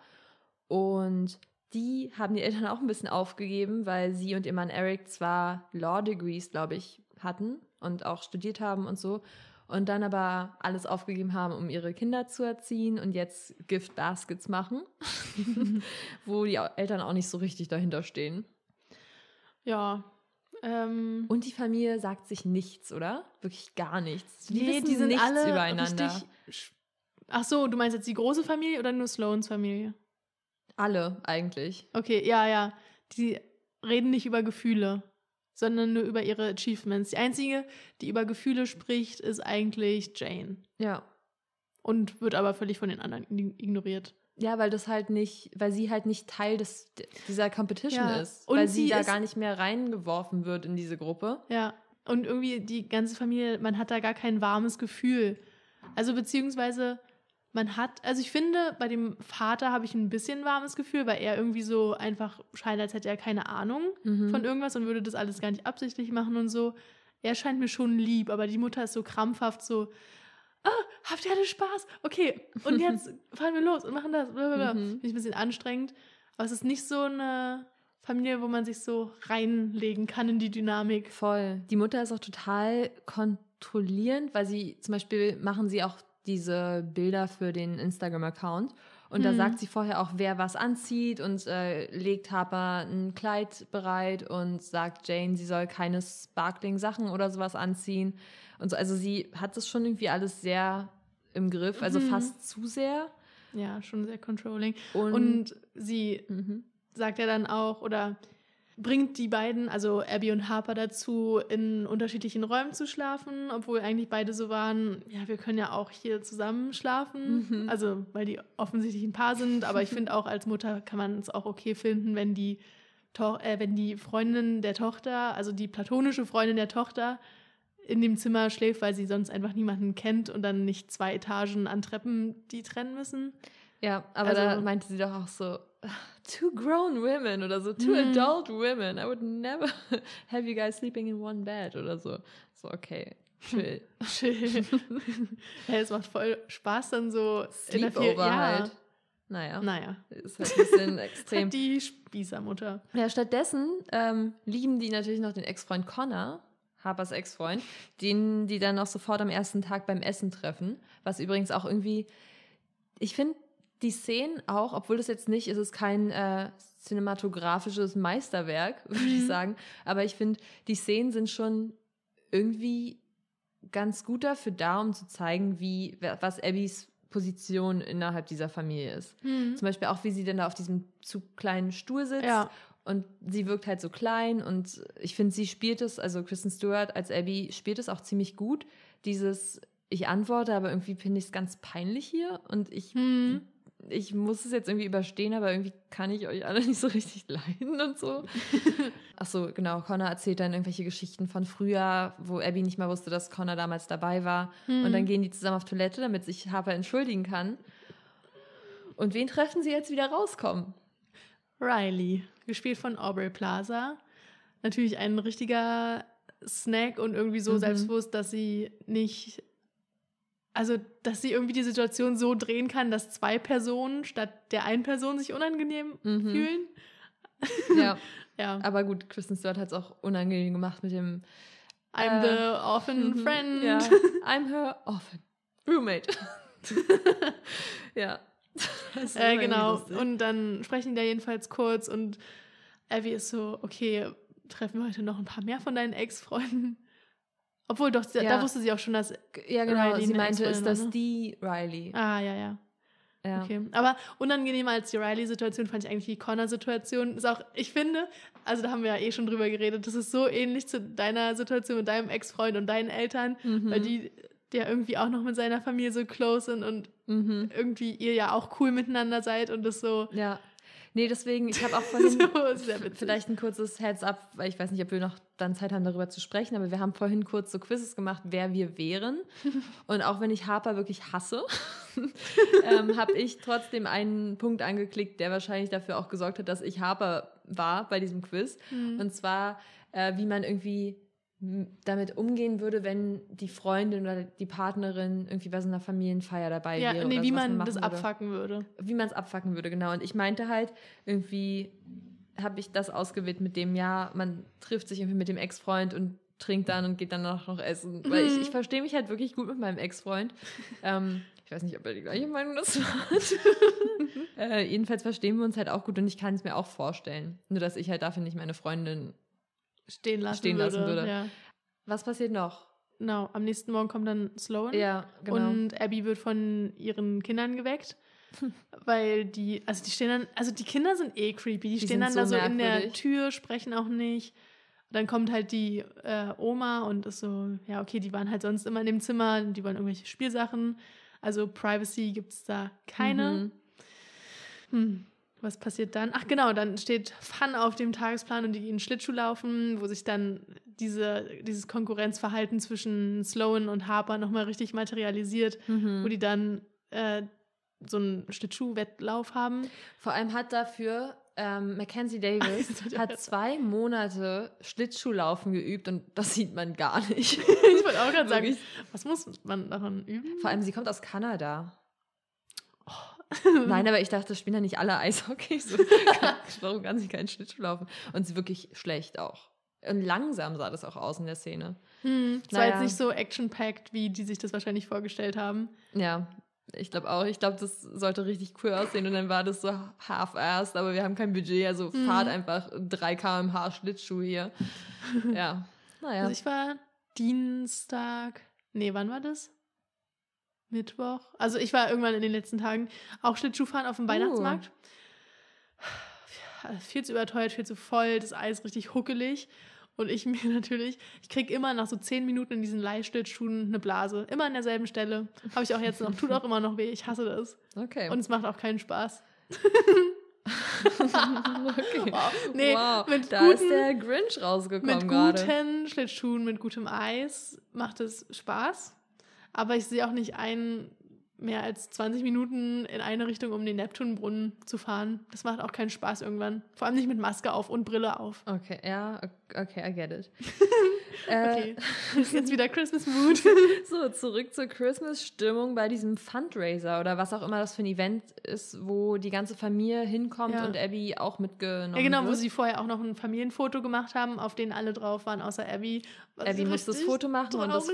Und die haben die Eltern auch ein bisschen aufgegeben, weil sie und ihr Mann Eric zwar Law Degrees, glaube ich, hatten und auch studiert haben und so. Und dann aber alles aufgegeben haben, um ihre Kinder zu erziehen und jetzt Gift Baskets machen, wo die Eltern auch nicht so richtig dahinter stehen. Ja. Ähm, Und die Familie sagt sich nichts, oder? Wirklich gar nichts. Die nee, wissen die sind nichts alle übereinander. Ach so, du meinst jetzt die große Familie oder nur Sloans Familie? Alle eigentlich. Okay, ja, ja. Die reden nicht über Gefühle, sondern nur über ihre Achievements. Die einzige, die über Gefühle spricht, ist eigentlich Jane. Ja. Und wird aber völlig von den anderen ign- ignoriert. Ja, weil das halt nicht, weil sie halt nicht Teil des, dieser Competition Ja, ist. und weil sie, sie da gar nicht mehr reingeworfen wird in diese Gruppe. Ja. Und irgendwie die ganze Familie, man hat da gar kein warmes Gefühl. Also beziehungsweise man hat, also ich finde, bei dem Vater habe ich ein bisschen warmes Gefühl, weil er irgendwie so einfach scheint, als hätte er keine Ahnung Mhm. von irgendwas und würde das alles gar nicht absichtlich machen und so. Er scheint mir schon lieb, aber die Mutter ist so krampfhaft so, ah, habt ihr alle Spaß? Okay, und jetzt fahren wir los und machen das. Blablabla. Mhm. Finde ich ein bisschen anstrengend. Aber es ist nicht so eine Familie, wo man sich so reinlegen kann in die Dynamik. Voll. Die Mutter ist auch total kontrollierend, weil sie zum Beispiel machen sie auch diese Bilder für den Instagram-Account. Und da Mhm. sagt sie vorher auch, wer was anzieht und äh, legt Harper ein Kleid bereit und sagt Jane, sie soll keine Sparkling-Sachen oder sowas anziehen. Und so. Also sie hat das schon irgendwie alles sehr im Griff, also Mhm. fast zu sehr. Ja, schon sehr controlling. Und, Und sie mhm. sagt ja dann auch oder bringt die beiden, also Abby und Harper, dazu, in unterschiedlichen Räumen zu schlafen, obwohl eigentlich beide so waren, ja, wir können ja auch hier zusammen schlafen. Mhm. Also, weil die offensichtlich ein Paar sind, aber ich finde auch als Mutter kann man es auch okay finden, wenn die, to äh, wenn die Freundin der Tochter, also die platonische Freundin der Tochter, in dem Zimmer schläft, weil sie sonst einfach niemanden kennt und dann nicht zwei Etagen an Treppen die trennen müssen. Ja, aber Also- da meinte sie doch auch so, two grown women oder so, two Mhm. adult women. I would never have you guys sleeping in one bed oder so. So, okay, chill. Chill. ja, es macht voll Spaß dann so in der Sleepover ja. halt. Naja, Naja, ist halt ein bisschen extrem. hat die Spießermutter. Ja, stattdessen ähm, lieben die natürlich noch den Ex-Freund Connor, Harpers Ex-Freund, den die dann auch sofort am ersten Tag beim Essen treffen. Was übrigens auch irgendwie, ich finde die Szenen auch, obwohl das jetzt nicht, ist es kein äh, cinematografisches Meisterwerk, würde ich Mhm. sagen, aber ich finde, die Szenen sind schon irgendwie ganz gut dafür da, um zu zeigen, wie, was Abbys Position innerhalb dieser Familie ist. Zum Beispiel auch, wie sie denn da auf diesem zu kleinen Stuhl sitzt. Ja, Und sie wirkt halt so klein und ich finde, sie spielt es, also Kristen Stewart als Abby spielt es auch ziemlich gut. Dieses, ich antworte, aber irgendwie finde ich es ganz peinlich hier und ich, hm. Ich muss es jetzt irgendwie überstehen, aber irgendwie kann ich euch alle nicht so richtig leiden und so. Ach so, genau. Connor erzählt dann irgendwelche Geschichten von früher, wo Abby nicht mal wusste, dass Connor damals dabei war. Hm. Und dann gehen die zusammen auf Toilette, damit sich Harper entschuldigen kann. Und wen treffen sie jetzt wieder rauskommen? Riley, gespielt von Aubrey Plaza. Natürlich ein richtiger Snack und irgendwie so Mhm. selbstbewusst, dass sie nicht. Also, dass sie irgendwie die Situation so drehen kann, dass zwei Personen statt der einen Person sich unangenehm Mhm. fühlen. Ja. Ja. Aber gut, Kristen Stewart hat es auch unangenehm gemacht mit dem I'm Äh, the orphan mhm, friend. Ja, I'm her orphan roommate. ja, Äh, genau. lustig. Und dann sprechen die da jedenfalls kurz und Abby ist so, okay, treffen wir heute noch ein paar mehr von deinen Ex-Freunden. Obwohl, doch, da- Ja. da wusste sie auch schon, dass. ja, genau. Riley sie meinte, ist das ne? die Riley? Ah, ja, ja. Ja. Okay. Aber unangenehmer als die Riley-Situation fand ich eigentlich die Connor-Situation. Ist auch, ich finde, also da haben wir ja eh schon drüber geredet, das ist so ähnlich zu deiner Situation mit deinem Ex-Freund und deinen Eltern, Mhm. weil die der irgendwie auch noch mit seiner Familie so close sind und Mhm. irgendwie ihr ja auch cool miteinander seid und das so, Ja. Nee, deswegen, ich habe auch vorhin so vielleicht ein kurzes Heads-up, weil ich weiß nicht, ob wir noch dann Zeit haben, darüber zu sprechen, aber wir haben vorhin kurz so Quizzes gemacht, wer wir wären. Und auch wenn ich Harper wirklich hasse, ähm, habe ich trotzdem einen Punkt angeklickt, der wahrscheinlich dafür auch gesorgt hat, dass ich Harper war bei diesem Quiz. Mhm. Und zwar, äh, wie man irgendwie damit umgehen würde, wenn die Freundin oder die Partnerin irgendwie bei so einer Familienfeier dabei ja, wäre. nee, oder wie so, man machen das würde abfacken würde. wie man es abfacken würde, genau. Und ich meinte halt, irgendwie habe ich das ausgewählt mit dem, ja, man trifft sich irgendwie mit dem Ex-Freund und trinkt dann und geht dann auch noch essen. Weil ich, Mhm. ich verstehe mich halt wirklich gut mit meinem Ex-Freund. ähm, ich weiß nicht, ob er die gleiche Meinung dazu hat. äh, jedenfalls verstehen wir uns halt auch gut und ich kann es mir auch vorstellen. Nur, dass ich halt dafür nicht meine Freundin. Stehen lassen Stehen würde. lassen würde. Ja. Was passiert noch? Genau, am nächsten Morgen kommt dann Sloan. Ja, genau. Und Abby wird von ihren Kindern geweckt. Weil die, also die stehen dann, also die Kinder sind eh creepy. Die, Die stehen dann da so so in der merkwürdig. Tür, sprechen auch nicht. Dann kommt halt die äh, Oma und ist so, ja, okay, die waren halt sonst immer in dem Zimmer, die wollen irgendwelche Spielsachen. Also Privacy gibt es da keine. Mhm. Hm, was passiert dann? Ach genau, dann steht Fun auf dem Tagesplan und die gehen Schlittschuh laufen, wo sich dann diese, dieses Konkurrenzverhalten zwischen Sloan und Harper nochmal richtig materialisiert, Mhm. wo die dann äh, so einen Schlittschuh-Wettlauf haben. Vor allem hat dafür ähm, Mackenzie Davis Also, hat zwei Monate Schlittschuhlaufen geübt und das sieht man gar nicht. ich wollte auch gerade sagen, was muss man daran üben? Vor allem, sie kommt aus Kanada. Nein, aber ich dachte, spielen ja nicht alle Eishockey. So, warum kann sie keinen Schlittschuh laufen? Und sie wirklich schlecht auch. Und langsam sah das auch aus in der Szene. Hm, es war jetzt nicht so action-packed, wie die sich das wahrscheinlich vorgestellt haben. Ja, ich glaube auch. Ich glaube, das sollte richtig cool aussehen. Und dann war das so half-assed, aber wir haben kein Budget. Also Mhm. fahrt einfach 3 km/h Schlittschuh hier. Ja, naja. Also ich war Dienstag, nee, wann war das? Mittwoch. Also ich war irgendwann in den letzten Tagen auch Schlittschuhfahren auf dem Uh. Weihnachtsmarkt. Viel zu überteuert, viel zu voll, das Eis richtig huckelig. Und ich mir natürlich, ich kriege immer nach so zehn Minuten in diesen Leihschlittschuhen eine Blase. Immer an derselben Stelle. Habe ich auch jetzt noch, tut auch immer noch weh. Ich hasse das. okay. Und es macht auch keinen Spaß. okay. Wow. Nee, wow, mit da ist guten- der Grinch rausgekommen Mit gerade. guten Schlittschuhen, mit gutem Eis macht es Spaß. Aber ich sehe auch nicht ein, mehr als 20 Minuten in eine Richtung um den Neptunbrunnen zu fahren. Das macht auch keinen Spaß irgendwann. Vor allem nicht mit Maske auf und Brille auf. Okay, ja, okay, I get it. Okay, äh, jetzt wieder Christmas Mood. so, zurück zur Christmas-Stimmung bei diesem Fundraiser oder was auch immer das für ein Event ist, wo die ganze Familie hinkommt Ja. und Abby auch mitgenommen ja, genau, wo wird. sie vorher auch noch ein Familienfoto gemacht haben, auf denen alle drauf waren, außer Abby. Was Abby musste das Foto machen und, das,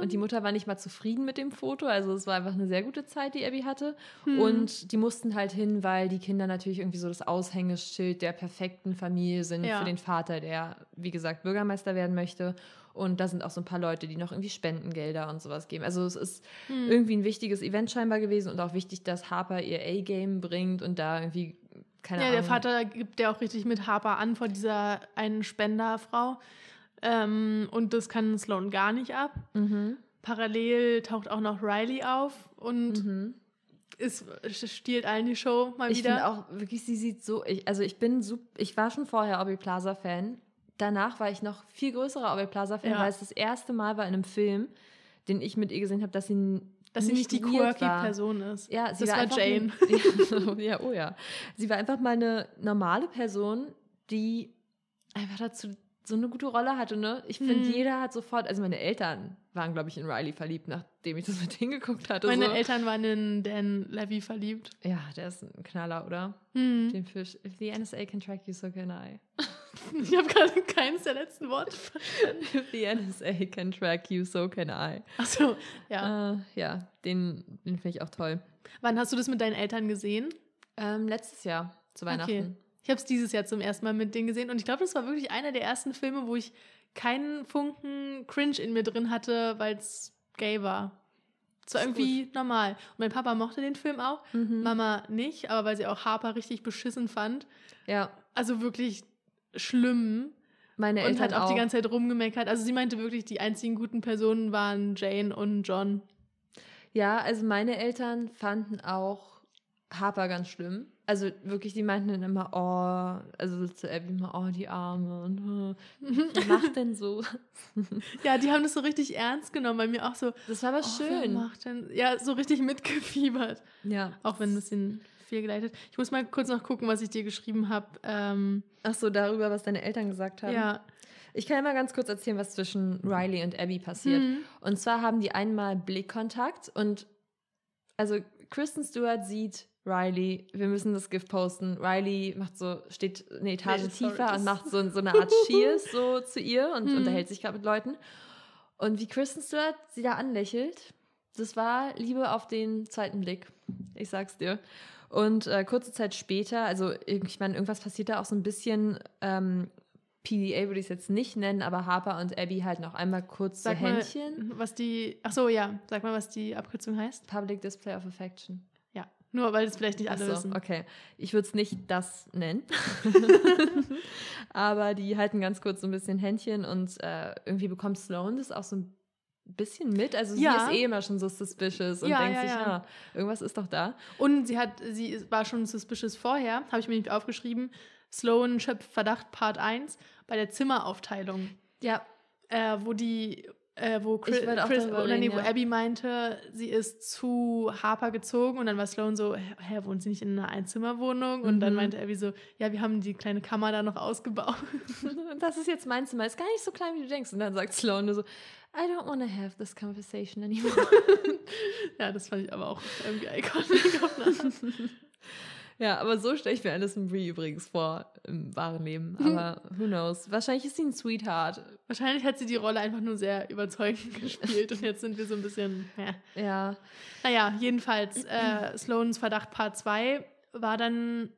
und die Mutter war nicht mal zufrieden mit dem Foto. Also es war einfach eine sehr gute Zeit, die Abby hatte. Hm. Und die mussten halt hin, weil die Kinder natürlich irgendwie so das Aushängeschild der perfekten Familie sind Ja. für den Vater, der, wie gesagt, Bürgermeister werden möchte. Und da sind auch so ein paar Leute, die noch irgendwie Spendengelder und sowas geben. Also es ist Hm. irgendwie ein wichtiges Event scheinbar gewesen und auch wichtig, dass Harper ihr A-Game bringt und da irgendwie, keine Ja, Ahnung. der Vater gibt ja auch richtig mit Harper an vor dieser einen Spenderfrau. Ähm, und das kann Sloan gar nicht ab. Mhm. Parallel taucht auch noch Riley auf und Mhm. ist, stiehlt allen die Show mal Ich finde wieder. auch wirklich, sie sieht so, ich, also ich bin super, ich war schon vorher Aubrey Plaza Fan. Danach war ich noch viel größerer Aubrey Plaza Fan, Ja. weil es das erste Mal war in einem Film, den ich mit ihr gesehen habe, dass sie dass sie nicht die quirky war. Person ist. Ja, sie das war, einfach Jane. Eine, ja, oh ja. Sie war einfach mal eine normale Person, die einfach dazu so eine gute Rolle hatte, ne? Ich finde, Hm. jeder hat sofort, also meine Eltern waren, glaube ich, in Riley verliebt, nachdem ich das mit denen geguckt hatte. Meine so. Eltern waren in Dan Levy verliebt. Ja, der ist ein Knaller, oder? Hm. Den Fisch. If the NSA can track you, so can I. Ich habe gerade keines der letzten Worte verstanden. If the NSA can track you, so can I. Achso, ja. Äh, ja, den, den finde ich auch toll. Wann hast du das mit deinen Eltern gesehen? Ähm, letztes Jahr zu Weihnachten. Okay. Ich habe es dieses Jahr zum ersten Mal mit denen gesehen und ich glaube, das war wirklich einer der ersten Filme, wo ich keinen Funken Cringe in mir drin hatte, weil es gay war. Es war irgendwie normal. Und mein Papa mochte den Film auch, Mhm. Mama nicht, aber weil sie auch Harper richtig beschissen fand. Ja, Also wirklich schlimm. meine und Eltern hat auch, auch. die ganze Zeit rumgemeckert. Also sie meinte wirklich, die einzigen guten Personen waren Jane und John. Ja, also meine Eltern fanden auch Harper ganz schlimm. Also wirklich, die meinten dann immer, oh, also so zu Abby immer, oh, die Arme und oh, macht denn so? Ja, die haben das so richtig ernst genommen, bei mir auch so. Das war aber Oh, schön. macht denn? Ja, so richtig mitgefiebert. Ja. Auch wenn ein bisschen fehlgeleitet. Ich muss mal kurz noch gucken, was ich dir geschrieben habe. Ähm, Ach so, darüber, was deine Eltern gesagt haben. ja. Ich kann ja mal ganz kurz erzählen, was zwischen Riley und Abby passiert. Hm. Und zwar haben die einmal Blickkontakt und also Kristen Stewart sieht Riley, wir müssen das Gift posten. Riley macht so, steht eine Etage Nee, tiefer und macht so, so eine Art Cheers so zu ihr und Hm. unterhält sich gerade mit Leuten. Und wie Kristen Stewart sie da anlächelt, das war Liebe auf den zweiten Blick. Ich sag's dir. Und äh, kurze Zeit später, also ich meine, irgendwas passiert da auch so ein bisschen. Ähm, PDA würde ich es jetzt nicht nennen, aber Harper und Abby halt noch einmal kurz Sag so mal, Händchen. was die. Ach so, ja. Sag mal, was die Abkürzung heißt. Public Display of Affection. Nur weil es vielleicht nicht alle Ach so, wissen. okay. Ich würde es nicht das nennen. aber die halten ganz kurz so ein bisschen Händchen und äh, irgendwie bekommt Sloan das auch so ein bisschen mit. Also Ja. sie ist eh immer schon so suspicious und Ja, denkt ja, sich, ja. ja, irgendwas ist doch da. Und sie hat, sie war schon suspicious vorher, habe ich mir nämlich aufgeschrieben. Sloan schöpft Verdacht Part 1 bei der Zimmeraufteilung. Ja, Äh, wo die, äh, wo Chris, Chris oder nee, wo ja. Abby meinte, sie ist zu Harper gezogen und dann war Sloan so, hä, wohnt sie nicht in einer Einzimmerwohnung? Und dann Mhm. meinte Abby so, ja, wir haben die kleine Kammer da noch ausgebaut. das ist jetzt mein Zimmer. Ist gar nicht so klein, wie du denkst. Und dann sagt Sloan nur so, I don't want to have this conversation anymore. ja, das fand ich aber auch irgendwie iconic. Ja, aber so stelle ich mir Alison Brie übrigens vor im wahren Leben. Aber who knows? Wahrscheinlich ist sie ein Sweetheart. Wahrscheinlich hat sie die Rolle einfach nur sehr überzeugend gespielt und jetzt sind wir so ein bisschen, hä. Ja. Naja, jedenfalls, äh, Sloans Verdacht Part 2 war dann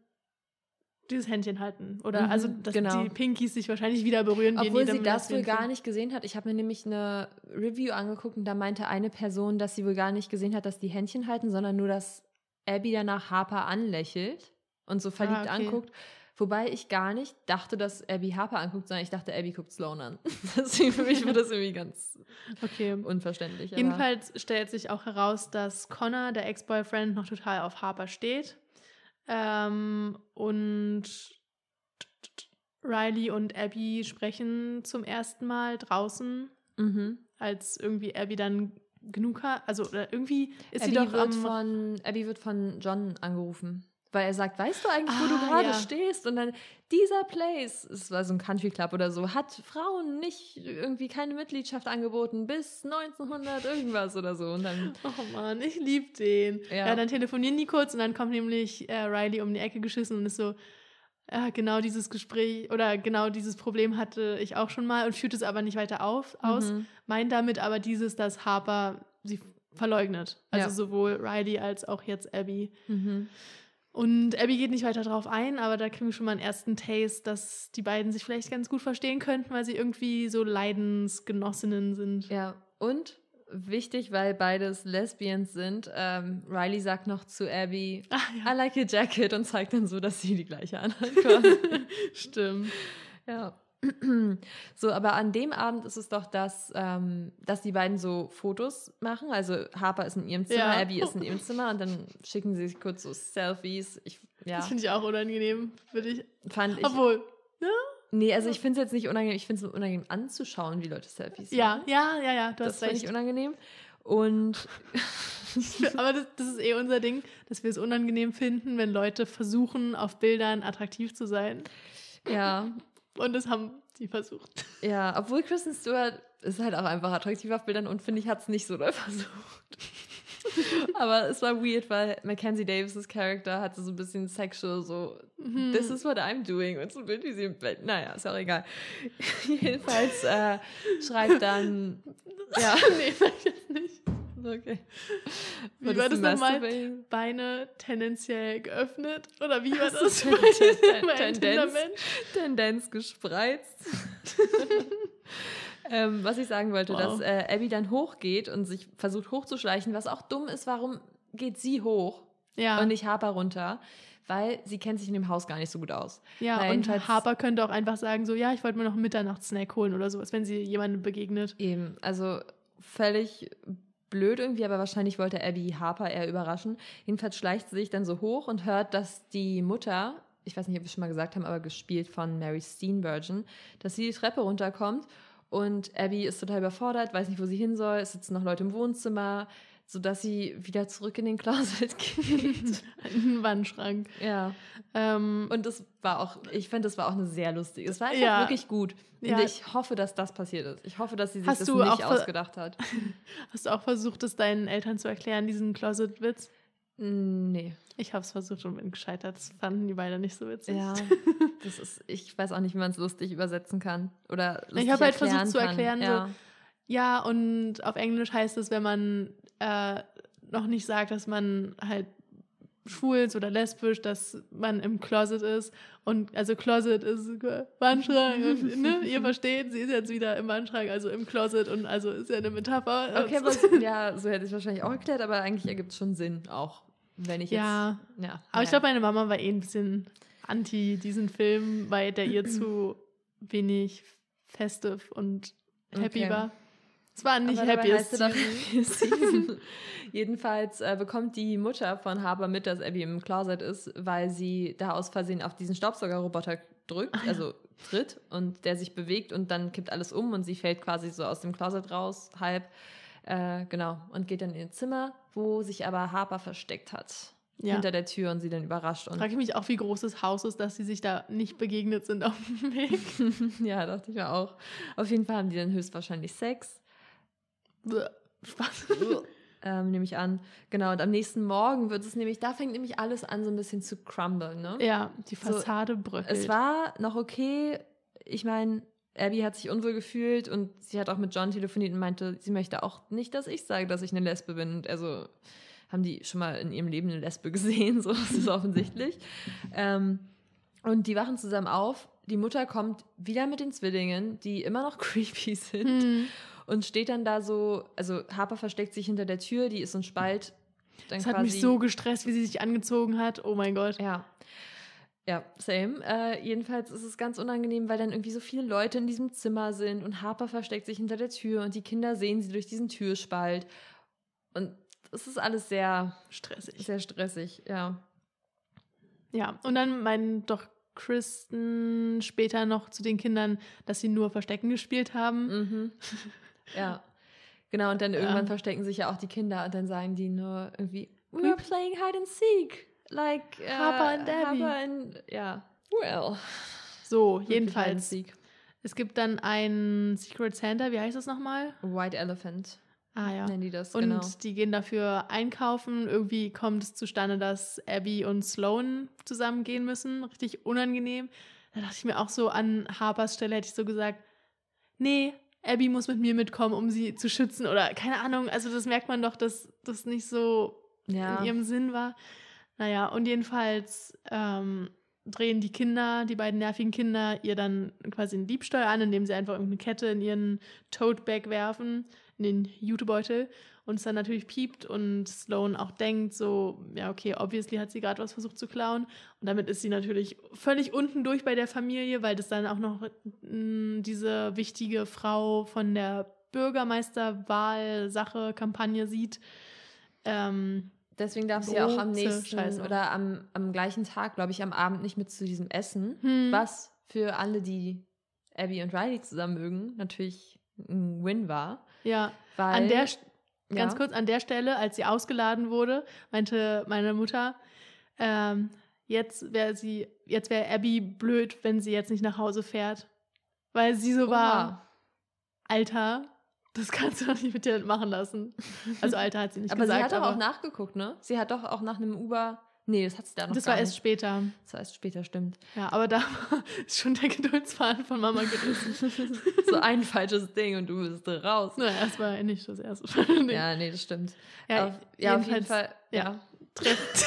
dieses Händchen halten. Oder Mhm, also, dass genau. die Pinkies sich wahrscheinlich wieder berühren. Obwohl sie das wohl gar nicht gesehen hat. Ich habe mir nämlich eine Review angeguckt und da meinte eine Person, dass sie wohl gar nicht gesehen hat, dass die Händchen halten, sondern nur, dass Abby danach Harper anlächelt und so verliebt Ah, okay. anguckt. Wobei ich gar nicht dachte, dass Abby Harper anguckt, sondern ich dachte, Abby guckt Sloan an. Deswegen für mich war das irgendwie ganz Okay. unverständlich. Jedenfalls stellt sich auch heraus, dass Connor, der Ex-Boyfriend, noch total auf Harper steht. Ähm, und Riley und Abby sprechen zum ersten Mal draußen, Mhm. als irgendwie Abby dann genug hat. Also oder irgendwie ist sie Abby, doch wird von, Abby wird von John angerufen. Weil er sagt, weißt du eigentlich, wo du Ah, gerade ja. stehst? Und dann, dieser Place, es war so ein Country Club oder so, hat Frauen nicht irgendwie keine Mitgliedschaft angeboten bis 1900 irgendwas oder so. Und dann, Oh Mann, ich lieb den. Ja. Ja. dann telefonieren die kurz und dann kommt nämlich äh, Riley um die Ecke geschissen und ist so, ja, genau dieses Gespräch oder genau dieses Problem hatte ich auch schon mal und führt es aber nicht weiter auf, aus. Mhm. Meint damit aber dieses, dass Harper sie verleugnet. Also Ja. sowohl Riley als auch jetzt Abby. Mhm. Und Abby geht nicht weiter drauf ein, aber da kriegen wir schon mal einen ersten Taste, dass die beiden sich vielleicht ganz gut verstehen könnten, weil sie irgendwie so Leidensgenossinnen sind. Ja, und wichtig, weil beides Lesbians sind, ähm, Riley sagt noch zu Abby, Ah, I like your jacket und zeigt dann so, dass sie die gleiche anhat. Stimmt. Ja. So, aber an dem Abend ist es doch, dass, ähm, dass die beiden so Fotos machen. Also Harper ist in ihrem Zimmer, Ja. Abby ist in ihrem Zimmer und dann schicken sie sich kurz so Selfies. Ich, ja, Das finde ich auch unangenehm für dich. fand ich. Obwohl, Nee, also ich finde es jetzt nicht unangenehm. Ich finde es unangenehm anzuschauen, wie Leute Selfies ja, machen. ja, ja, ja, du Das hast finde recht. ich unangenehm. Und Aber das, das ist eh unser Ding, dass wir es unangenehm finden, wenn Leute versuchen, auf Bildern attraktiv zu sein. ja, Und das haben die versucht. ja, obwohl Kristen Stewart ist halt auch einfach attraktiv auf Bildern und finde ich, hat es nicht so doll versucht. Aber es war weird, weil Mackenzie Davis' Charakter hatte so ein bisschen sexual, so, Mhm. this is what I'm doing. Und so ein Bild, wie sie im Bett. Naja, ist auch egal. Jedenfalls äh, schreibt dann, ja, nee, sag ich jetzt nicht. Okay. Wie war du das nochmal? Beine tendenziell geöffnet? Oder wie war Ach das Ten- bei einem Tendenz. Tendenz gespreizt. Ähm, was ich sagen wollte, Wow. dass äh, Abby dann hochgeht und sich versucht hochzuschleichen, was auch dumm ist, warum geht sie hoch Ja, und nicht Harper runter? Weil sie kennt sich in dem Haus gar nicht so gut aus. ja Naja, und Harper könnte auch einfach sagen, so, ja, ich wollte mir noch einen Mitternachtssnack holen oder sowas, wenn sie jemandem begegnet. Eben, also völlig blöd irgendwie, aber wahrscheinlich wollte Abby Harper eher überraschen. Jedenfalls schleicht sie sich dann so hoch und hört, dass die Mutter, ich weiß nicht, ob wir es schon mal gesagt haben, aber gespielt von Mary Steenburgen, dass sie die Treppe runterkommt und Abby ist total überfordert, weiß nicht, wo sie hin soll, es sitzen noch Leute im Wohnzimmer, sodass sie wieder zurück in den Closet geht. Ein Wandschrank. ja. Ähm, Und das war auch, ich finde, das war auch eine sehr lustige. Es war einfach Ja. wirklich gut. Und Ja. ich hoffe, dass das passiert ist. Ich hoffe, dass sie sich Hast das nicht ausgedacht hat. hast du auch versucht, es deinen Eltern zu erklären, diesen Closet-Witz? Nee. Ich habe es versucht und bin gescheitert. Das fanden die beiden nicht so witzig. Ja, das ist, ich weiß auch nicht, wie man es lustig übersetzen kann. Oder lustig Ich habe halt versucht zu kann. erklären, ja. so, ja, und auf Englisch heißt es, wenn man äh, noch nicht sagt, dass man halt schwul oder lesbisch, dass man im Closet ist. Und also Closet ist Wandschrank. und, ne, ihr versteht, sie ist jetzt wieder im Wandschrank, also im Closet und also ist ja eine Metapher. Okay, es- ja, so hätte ich es wahrscheinlich auch erklärt, aber eigentlich ergibt es schon Sinn, auch wenn ich jetzt. Ja. ja Aber ich naja. glaube, meine Mama war eh ein bisschen anti diesen Film, weil der ihr zu wenig festive und happy Okay. war. Es war nicht doch Season. Happiest Season. Jedenfalls äh, bekommt die Mutter von Harper mit, dass Abby im Closet ist, weil sie da aus Versehen auf diesen Staubsaugerroboter drückt, also tritt und der sich bewegt und dann kippt alles um und sie fällt quasi so aus dem Closet raus, halb. Äh, genau, und geht dann in ihr Zimmer, wo sich aber Harper versteckt hat. Ja. Hinter der Tür und sie dann überrascht. Und Frage ich mich auch, wie groß das Haus ist, dass sie sich da nicht begegnet sind auf dem Weg. ja, dachte ich mir auch. Auf jeden Fall haben die dann höchstwahrscheinlich Sex. Spaß. ähm, nehme ich an. Genau, und am nächsten Morgen wird es nämlich, da fängt nämlich alles an, so ein bisschen zu crumblen, ne? Ja, die So, Fassade bröckelt. Es war noch okay. Ich meine, Abby hat sich unwohl gefühlt und sie hat auch mit John telefoniert und meinte, sie möchte auch nicht, dass ich sage, dass ich eine Lesbe bin. Und also haben die schon mal in ihrem Leben eine Lesbe gesehen, so das ist offensichtlich. ähm, und die wachen zusammen auf. Die Mutter kommt wieder mit den Zwillingen, die immer noch creepy sind Hm. Und steht dann da so, also Harper versteckt sich hinter der Tür, die ist so ein Spalt. Dann Das hat mich so gestresst, wie sie sich angezogen hat. Oh mein Gott. Ja. Ja, same. Äh, jedenfalls ist es ganz unangenehm, weil dann irgendwie so viele Leute in diesem Zimmer sind und Harper versteckt sich hinter der Tür und die Kinder sehen sie durch diesen Türspalt. Und es ist alles sehr, Stressig. sehr stressig, ja. Ja, und dann meint doch Kristen später noch zu den Kindern, dass sie nur Verstecken gespielt haben. Mhm. ja. Genau, und dann irgendwann Ja. verstecken sich ja auch die Kinder und dann sagen die nur irgendwie, we were playing hide and seek. Like äh, Harper and Abby. Harper and, ja. Well. So, Wirklich hide and jedenfalls. seek. Es gibt dann ein Secret Santa, wie heißt das nochmal? White Elephant Ah ja. nennen die das, Und genau. die gehen dafür einkaufen. Irgendwie kommt es zustande, dass Abby und Sloan zusammen gehen müssen. Richtig unangenehm. Da dachte ich mir auch so, an Harpers Stelle hätte ich so gesagt, nee, Abby muss mit mir mitkommen, um sie zu schützen. Oder keine Ahnung, also das merkt man doch, dass das nicht so Ja. in ihrem Sinn war. Naja, und jedenfalls ähm, drehen die Kinder, die beiden nervigen Kinder, ihr dann quasi einen Diebstahl an, indem sie einfach irgendeine Kette in ihren Tote-Bag werfen, in den Jutebeutel. Und es dann natürlich piept und Sloan auch denkt, so, ja, okay, obviously hat sie gerade was versucht zu klauen. Und damit ist sie natürlich völlig unten durch bei der Familie, weil das dann auch noch mh, diese wichtige Frau von der Bürgermeisterwahl-Sache, Kampagne sieht. Ähm, Deswegen darf sie auch am nächsten Scheiße. oder am, am gleichen Tag, glaube ich, am Abend nicht mit zu diesem Essen. Hm. Was für alle, die Abby und Riley zusammen mögen, natürlich ein Win war. Ja, Weil, an der, ganz ja, kurz, an der Stelle, als sie ausgeladen wurde, meinte meine Mutter, ähm, jetzt wäre sie, jetzt wäre Abby blöd, wenn sie jetzt nicht nach Hause fährt. Weil sie so war, Oha. Alter, das kannst du doch nicht mit dir machen lassen. Also Alter hat sie nicht Aber gesagt. sie hat doch aber auch nachgeguckt, ne? Sie hat doch auch nach einem Uber Nee, das hat sie da noch Das war erst nicht. später. Das war erst später, stimmt. Ja, aber da ist schon der Geduldsfaden von Mama gerissen. so ein falsches Ding und du bist raus. naja, das war nicht das erste. nee. Ja, nee, das stimmt. Ja, auf, ja, auf jeden jedenfalls- Fall. ja. trifft.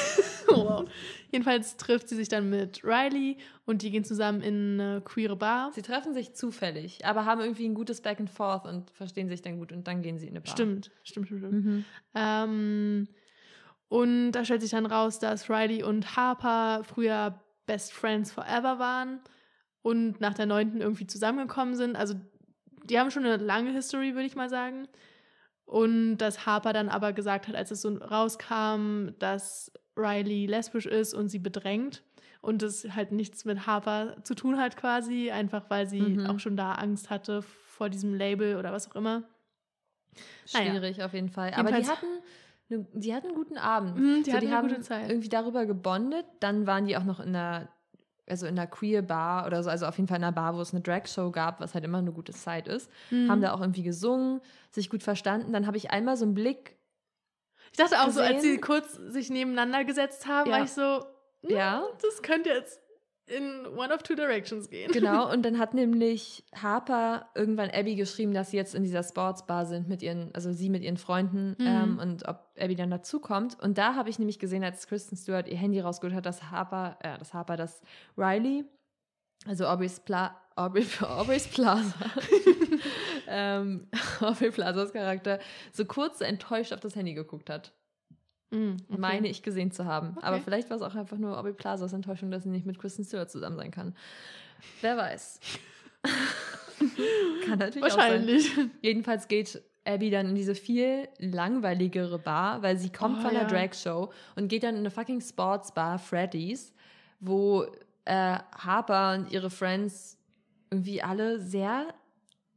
oh, wow. Jedenfalls trifft sie sich dann mit Riley und die gehen zusammen in eine queere Bar. Sie treffen sich zufällig, aber haben irgendwie ein gutes Back and Forth und verstehen sich dann gut und dann gehen sie in eine Bar. Stimmt, stimmt, stimmt. stimmt. Mhm. Ähm, und da stellt sich dann raus, dass Riley und Harper früher Best Friends Forever waren und nach der neunten irgendwie zusammengekommen sind. Also die haben schon eine lange History, würde ich mal sagen. Und dass Harper dann aber gesagt hat, als es so rauskam, dass Riley lesbisch ist und sie bedrängt und es halt nichts mit Harper zu tun hat quasi, einfach weil sie Mhm. auch schon da Angst hatte vor diesem Label oder was auch immer. Naja. Schwierig auf jeden Fall. Aber die hatten, ne, die hatten einen guten Abend. Mhm, die so, hatten die eine haben gute Zeit. irgendwie darüber gebondet. Dann waren die auch noch in einer, also in einer queer Bar oder so, also auf jeden Fall in einer Bar, wo es eine Drag-Show gab, was halt immer eine gute Zeit ist. Mhm. Haben da auch irgendwie gesungen, sich gut verstanden. Dann habe ich einmal so einen Blick, Ich dachte auch so, als gesehen. sie kurz sich nebeneinander gesetzt haben, Ja. war ich so, hm, ja, das könnte jetzt in one of two directions gehen. Genau, und dann hat nämlich Harper irgendwann Abby geschrieben, dass sie jetzt in dieser Sportsbar sind mit ihren, also sie mit ihren Freunden Mhm. ähm, und ob Abby dann dazukommt. Und da habe ich nämlich gesehen, als Kristen Stewart ihr Handy rausgeholt hat, dass Harper, äh, dass Harper, dass Riley, also Aubrey's, Pla Aubrey, Aubrey's Plaza, ähm, Aubrey Plazas Charakter, so kurz enttäuscht auf das Handy geguckt hat. Mhm, okay. Meine ich gesehen zu haben. Okay. Aber vielleicht war es auch einfach nur Aubrey Plazas Enttäuschung, dass sie nicht mit Kristen Stewart zusammen sein kann. Wer weiß. kann natürlich auch sein. Wahrscheinlich. Jedenfalls geht Abby dann in diese viel langweiligere Bar, weil sie kommt Oh, von ja. Drag-Show und geht dann in eine fucking Sportsbar, Freddy's, wo äh, Harper und ihre Friends irgendwie alle sehr,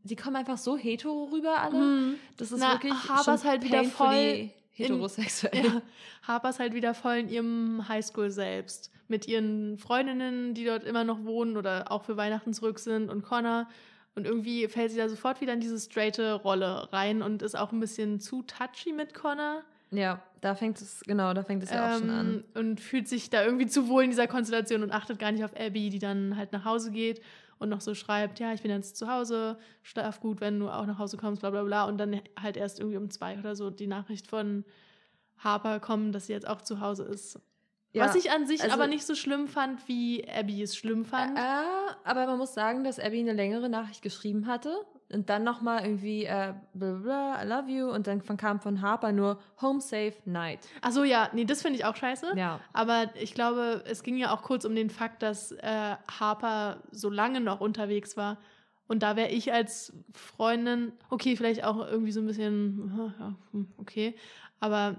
sie kommen einfach so hetero rüber alle. Mhm. Das ist Na, wirklich Harper ist halt wieder voll heterosexuell. Ja, Harper ist halt wieder voll in ihrem Highschool selbst. Mit ihren Freundinnen, die dort immer noch wohnen oder auch für Weihnachten zurück sind und Connor. Und irgendwie fällt sie da sofort wieder in diese straighte Rolle rein und ist auch ein bisschen zu touchy mit Connor. Ja, da fängt es, genau, da fängt es ja auch schon an. Ähm, Und fühlt sich da irgendwie zu wohl in dieser Konstellation und achtet gar nicht auf Abby, die dann halt nach Hause geht und noch so schreibt, ja, ich bin jetzt zu Hause, schlaf gut, wenn du auch nach Hause kommst, bla bla bla. Und dann halt erst irgendwie um zwei oder so die Nachricht von Harper kommen, dass sie jetzt auch zu Hause ist. Ja, Was ich an sich also- aber nicht so schlimm fand, wie Abby es schlimm fand. Äh, aber man muss sagen, dass Abby eine längere Nachricht geschrieben hatte und dann nochmal irgendwie äh, bla bla, I love you und dann kam von Harper nur Home Safe Night. Ach so, ja, nee, das finde ich auch scheiße. Ja. Aber ich glaube, es ging ja auch kurz um den Fakt, dass äh, Harper so lange noch unterwegs war. Und da wäre ich als Freundin, okay, vielleicht auch irgendwie so ein bisschen, okay, aber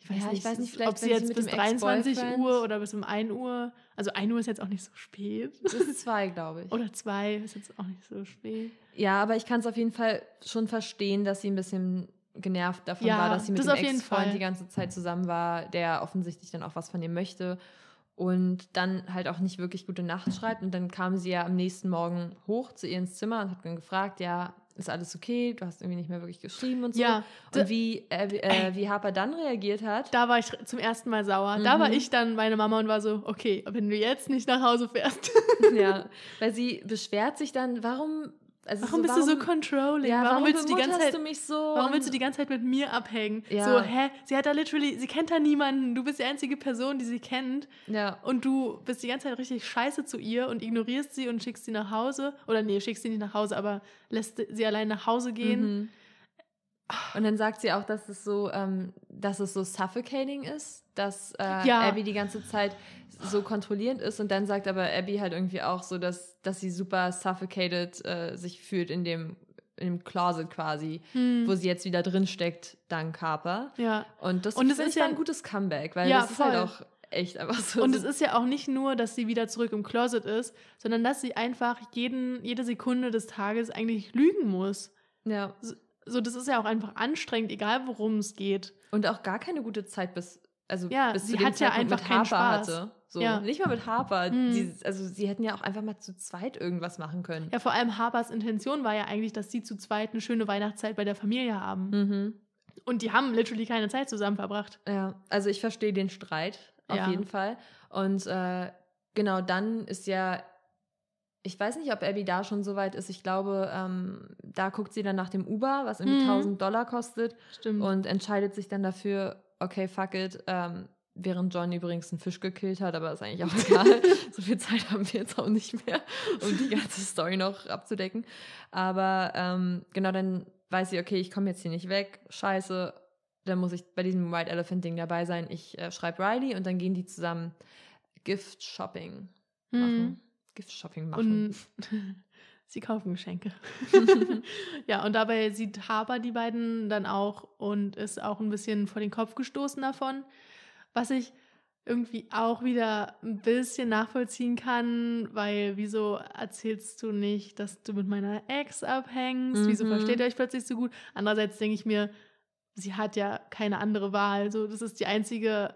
ich weiß Ja, ich nicht, weiß nicht, ob sie jetzt bis dem 23 Ex-Boyfriend- Uhr oder bis um 1 Uhr, also 1 Uhr ist jetzt auch nicht so spät. Das ist zwei, glaube ich. Oder 2 ist jetzt auch nicht so spät. Ja, aber ich kann es auf jeden Fall schon verstehen, dass sie ein bisschen genervt davon Ja, war, dass sie mit das dem. Ex-Freund die ganze Zeit zusammen war, der offensichtlich dann auch was von ihr möchte und dann halt auch nicht wirklich gute Nacht schreibt. Und dann kam sie ja am nächsten Morgen hoch zu ihr ins Zimmer und hat dann gefragt, ja, ist alles okay? Du hast irgendwie nicht mehr wirklich geschrieben und so. Ja, und wie, äh, wie, äh, wie Harper dann reagiert hat, Da war ich zum ersten Mal sauer. Da war Mhm. ich dann meine Mama und war so, okay, wenn du jetzt nicht nach Hause fährst, ja, weil sie beschwert sich dann, warum, also warum so, bist du so controlling? ja, warum, willst du die ganze Zeit so? Warum willst du die ganze Zeit mit mir abhängen? Ja. So, hä? Sie hat da literally, sie kennt da niemanden. Du bist die einzige Person, die sie kennt. ja, Und du bist die ganze Zeit richtig scheiße zu ihr und ignorierst sie und schickst sie nach Hause. Oder nee, schickst sie nicht nach Hause, aber lässt sie allein nach Hause gehen. Mhm. Und dann sagt sie auch, dass es so, ähm, dass es so suffocating ist, dass äh, Ja. Abby die ganze Zeit so kontrollierend ist. Und dann sagt aber Abby halt irgendwie auch so, dass, dass sie super suffocated äh, sich fühlt in dem, in dem Closet quasi, Hm. wo sie jetzt wieder drin steckt, dank Harper. Ja. Und das, Und finde ist ja- ein gutes Comeback, weil Ja, das ist halt voll. auch echt einfach so. Und so es ist ja auch nicht nur, dass sie wieder zurück im Closet ist, sondern dass sie einfach jeden, jede Sekunde des Tages eigentlich lügen muss. ja. So, das ist ja auch einfach anstrengend, egal worum es geht. Und auch gar keine gute Zeit bis, also Ja, bis sie zu hat ja einfach mit keinen Harper Spaß. hatte. So, Ja. nicht mal mit Harper. Mhm. Die, also sie hätten ja auch einfach mal zu zweit irgendwas machen können. Ja, vor allem Harpers Intention war ja eigentlich, dass sie zu zweit eine schöne Weihnachtszeit bei der Familie haben. Mhm. Und die haben literally keine Zeit zusammen verbracht. Ja, also ich verstehe den Streit auf Ja. jeden Fall. Und äh, genau dann ist ja, ich weiß nicht, ob Abby da schon so weit ist. Ich glaube, ähm, da guckt sie dann nach dem Uber, was irgendwie Mhm. 1000 Dollar kostet Stimmt. und entscheidet sich dann dafür, okay, fuck it, ähm, während John übrigens einen Fisch gekillt hat, aber ist eigentlich auch egal. so viel Zeit haben wir jetzt auch nicht mehr, um die ganze Story noch abzudecken. Aber ähm, genau, dann weiß sie, okay, ich komme jetzt hier nicht weg, scheiße, dann muss ich bei diesem White Elephant Ding dabei sein. Ich äh, schreibe Riley und dann gehen die zusammen Gift Shopping machen. Mhm. Gift Shopping machen. Und sie kaufen Geschenke. ja, und dabei sieht Harper die beiden dann auch und ist auch ein bisschen vor den Kopf gestoßen davon. Was ich irgendwie auch wieder ein bisschen nachvollziehen kann, weil wieso erzählst du nicht, dass du mit meiner Ex abhängst? Wieso Mhm. versteht ihr euch plötzlich so gut? Andererseits denke ich mir, sie hat ja keine andere Wahl. So, das ist die einzige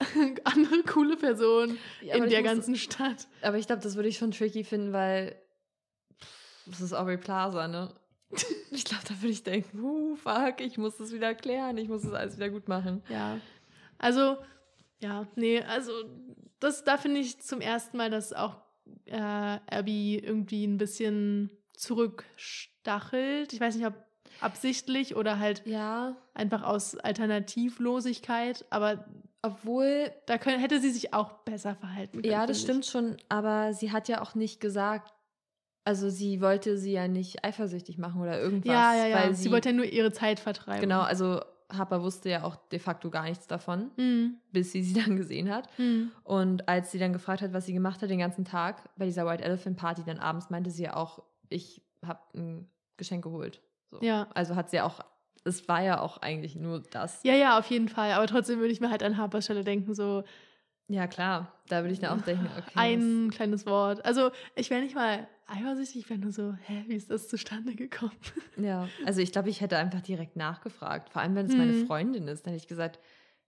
andere coole Person Ja, in der muss- ganzen Stadt. Aber ich glaube, das würde ich schon tricky finden, weil das ist Aubrey Plaza, ne? Ich glaube, da würde ich denken, uh, fuck, ich muss das wieder klären, ich muss das alles wieder gut machen. Ja. Also, ja, nee, also das, da finde ich zum ersten Mal, dass auch äh, Abby irgendwie ein bisschen zurückstachelt. Ich weiß nicht, ob absichtlich oder halt Ja, einfach aus Alternativlosigkeit, aber obwohl, da können, hätte sie sich auch besser verhalten können. ja, das stimmt schon, aber sie hat ja auch nicht gesagt, also sie wollte sie ja nicht eifersüchtig machen oder irgendwas. Ja, ja, ja. Weil sie, sie, wollte ja nur ihre Zeit vertreiben. genau, also Harper wusste ja auch de facto gar nichts davon, Mhm. bis sie sie dann gesehen hat. Mhm. Und als sie dann gefragt hat, was sie gemacht hat den ganzen Tag bei dieser White Elephant Party, dann abends meinte sie ja auch, ich habe ein Geschenk geholt. So. Ja. Also hat sie auch, es war ja auch eigentlich nur das. Ja, ja, auf jeden Fall. Aber trotzdem würde ich mir halt an Harpers Stelle denken, so, Ja, klar. Da würde ich dann auch denken, okay. ein kleines Wort. Also ich wäre nicht mal eifersüchtig, ich wäre nur so, hä, wie ist das zustande gekommen? ja, also ich glaube, ich hätte einfach direkt nachgefragt. Vor allem, wenn es meine Mhm. Freundin ist, dann hätte ich gesagt,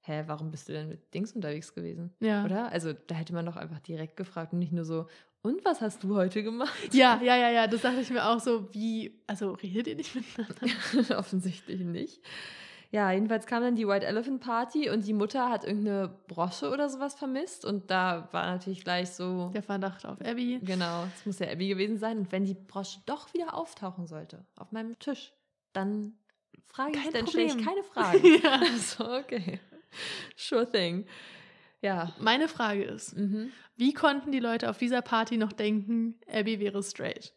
hä, warum bist du denn mit Dings unterwegs gewesen? Ja. Oder? Also da hätte man doch einfach direkt gefragt und nicht nur so, und was hast du heute gemacht? Ja, ja, ja, ja, das dachte ich mir auch so, wie, also redet ihr nicht miteinander? Offensichtlich nicht. Ja, jedenfalls kam dann die White Elephant Party und die Mutter hat irgendeine Brosche oder sowas vermisst und da war natürlich gleich so, Der Verdacht auf Abby. genau, es muss ja Abby gewesen sein und wenn die Brosche doch wieder auftauchen sollte auf meinem Tisch, dann frage ich, Kein dann stelle ich keine Fragen. Ja. so, okay. Sure thing. Ja. Meine Frage ist, Mhm. wie konnten die Leute auf dieser Party noch denken, Abby wäre straight?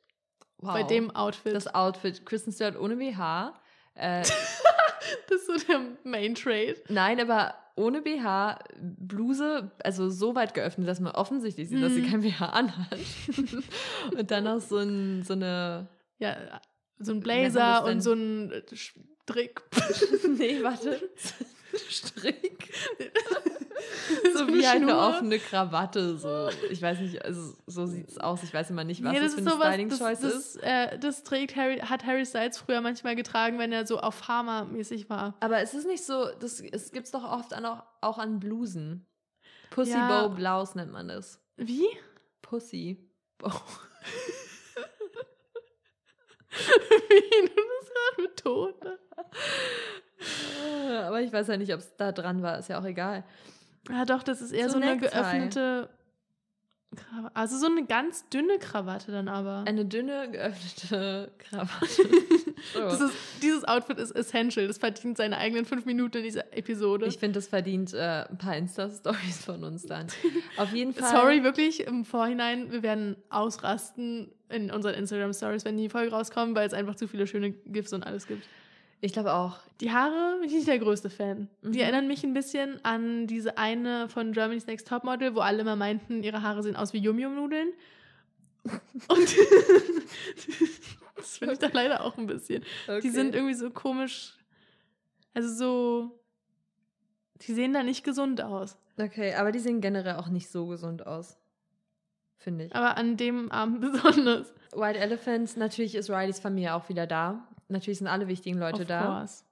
Wow. Bei dem Outfit. das Outfit, Kristen Stewart ohne BH. Äh, das ist so der Main Trade. Nein, aber ohne BH, Bluse, also so weit geöffnet, dass man offensichtlich sieht, dass sie Mhm. kein BH anhat. und dann noch so, ein, so eine. Ja, so ein Blazer und so ein Strick. nee, warte. Strick. So wie eine Schnur. offene Krawatte. So. Ich weiß nicht, also so sieht es aus. Ich weiß immer nicht, was Nee, das, das für ist eine Styling-Choice das, ist. das, äh, das trägt Harry, hat Harry Styles früher manchmal getragen, wenn er so auf Farmer-mäßig war. Aber es ist nicht so, das, es gibt es doch oft an, auch, auch an Blusen. Pussy Ja. Bow Blouse nennt man das. Wie? Pussy Bow. Wie du das gerade betont hast. Aber ich weiß ja nicht, ob es da dran war. Ist ja auch egal. Ja, doch, das ist eher so, So eine geöffnete. Kraw- Also so eine ganz dünne Krawatte dann aber. Eine dünne, geöffnete Krawatte. Das ist, dieses Outfit ist essential. Das verdient seine eigenen fünf Minuten in dieser Episode. ich finde, das verdient äh, ein paar Insta-Stories von uns dann. Auf jeden Fall. Sorry, wirklich im Vorhinein. Wir werden ausrasten in unseren Instagram-Stories, wenn die Folge rauskommen, weil es einfach zu viele schöne GIFs und alles gibt. Ich glaube auch. Die Haare bin ich nicht der größte Fan. Die Mhm. erinnern mich ein bisschen an diese eine von Germany's Next Topmodel, wo alle immer meinten, ihre Haare sehen aus wie Yum-Yum-Nudeln. Und das finde ich da leider auch ein bisschen. Die sind irgendwie so komisch, also so, die sehen da nicht gesund aus. Okay, aber die sehen generell auch nicht so gesund aus. Finde ich. Aber an dem Abend besonders. White Elephants, natürlich ist Rileys Familie auch wieder da. Natürlich sind alle wichtigen Leute Of da. course.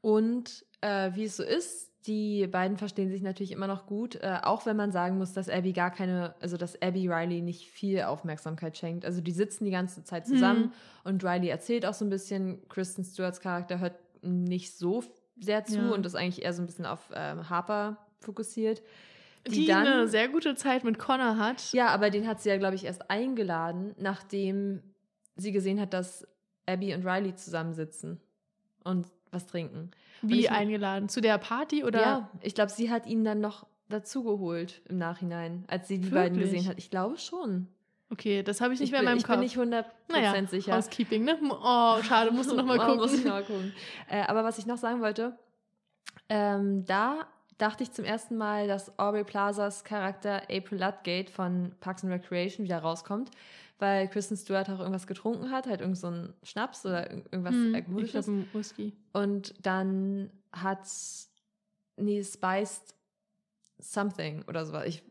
Und äh, wie es so ist, die beiden verstehen sich natürlich immer noch gut, äh, auch wenn man sagen muss, dass Abby gar keine, also dass Abby Riley nicht viel Aufmerksamkeit schenkt. Also die sitzen die ganze Zeit zusammen Hm. und Riley erzählt auch so ein bisschen. Kristen Stewarts Charakter hört nicht so sehr zu Ja. und ist eigentlich eher so ein bisschen auf ähm, Harper fokussiert. Die, Die, dann- eine sehr gute Zeit mit Connor hat. Ja, aber den hat sie ja, glaube ich, erst eingeladen, nachdem sie gesehen hat, dass Abby und Riley zusammensitzen und was trinken. Wie ich- eingeladen? Zu der Party oder? ja, ich glaube, sie hat ihn dann noch dazugeholt im Nachhinein, als sie die beiden Wirklich? gesehen hat. Ich glaube schon. Okay, das habe ich nicht ich mehr bin, in meinem ich Kopf. bin nicht 100% naja, sicher. Housekeeping, ne? Oh, schade, musst du noch mal Oh, gucken. Muss ich noch mal gucken. Äh, aber was ich noch sagen wollte, ähm, da dachte ich zum ersten Mal, dass Aubrey Plazas Charakter April Ludgate von Parks and Recreation wieder rauskommt, weil Kristen Stewart auch irgendwas getrunken hat, halt irgend so ein Schnaps oder irg- irgendwas Hm, ich Alkoholisches. glaube, Whisky. Und dann hat nee, Spiced Something oder so. Ich,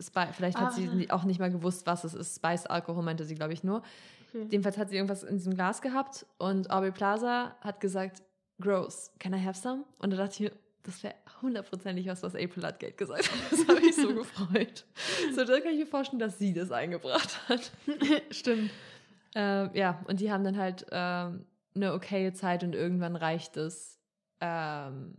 Spi vielleicht hat Ah. sie nie- auch nicht mal gewusst, was es ist. Spiced Alkohol meinte sie, glaube ich, nur. Okay. Jedenfalls hat sie irgendwas in diesem Glas gehabt und Aubrey Plaza hat gesagt, gross, can I have some? Und da dachte ich mir, das wäre hundertprozentig was, was April Ludgate gesagt hat. Das habe ich so gefreut. So, da kann ich mir vorstellen, dass sie das eingebracht hat. Stimmt. Ähm, ja, und die haben dann halt ähm, eine okaye Zeit und irgendwann reicht es, ähm,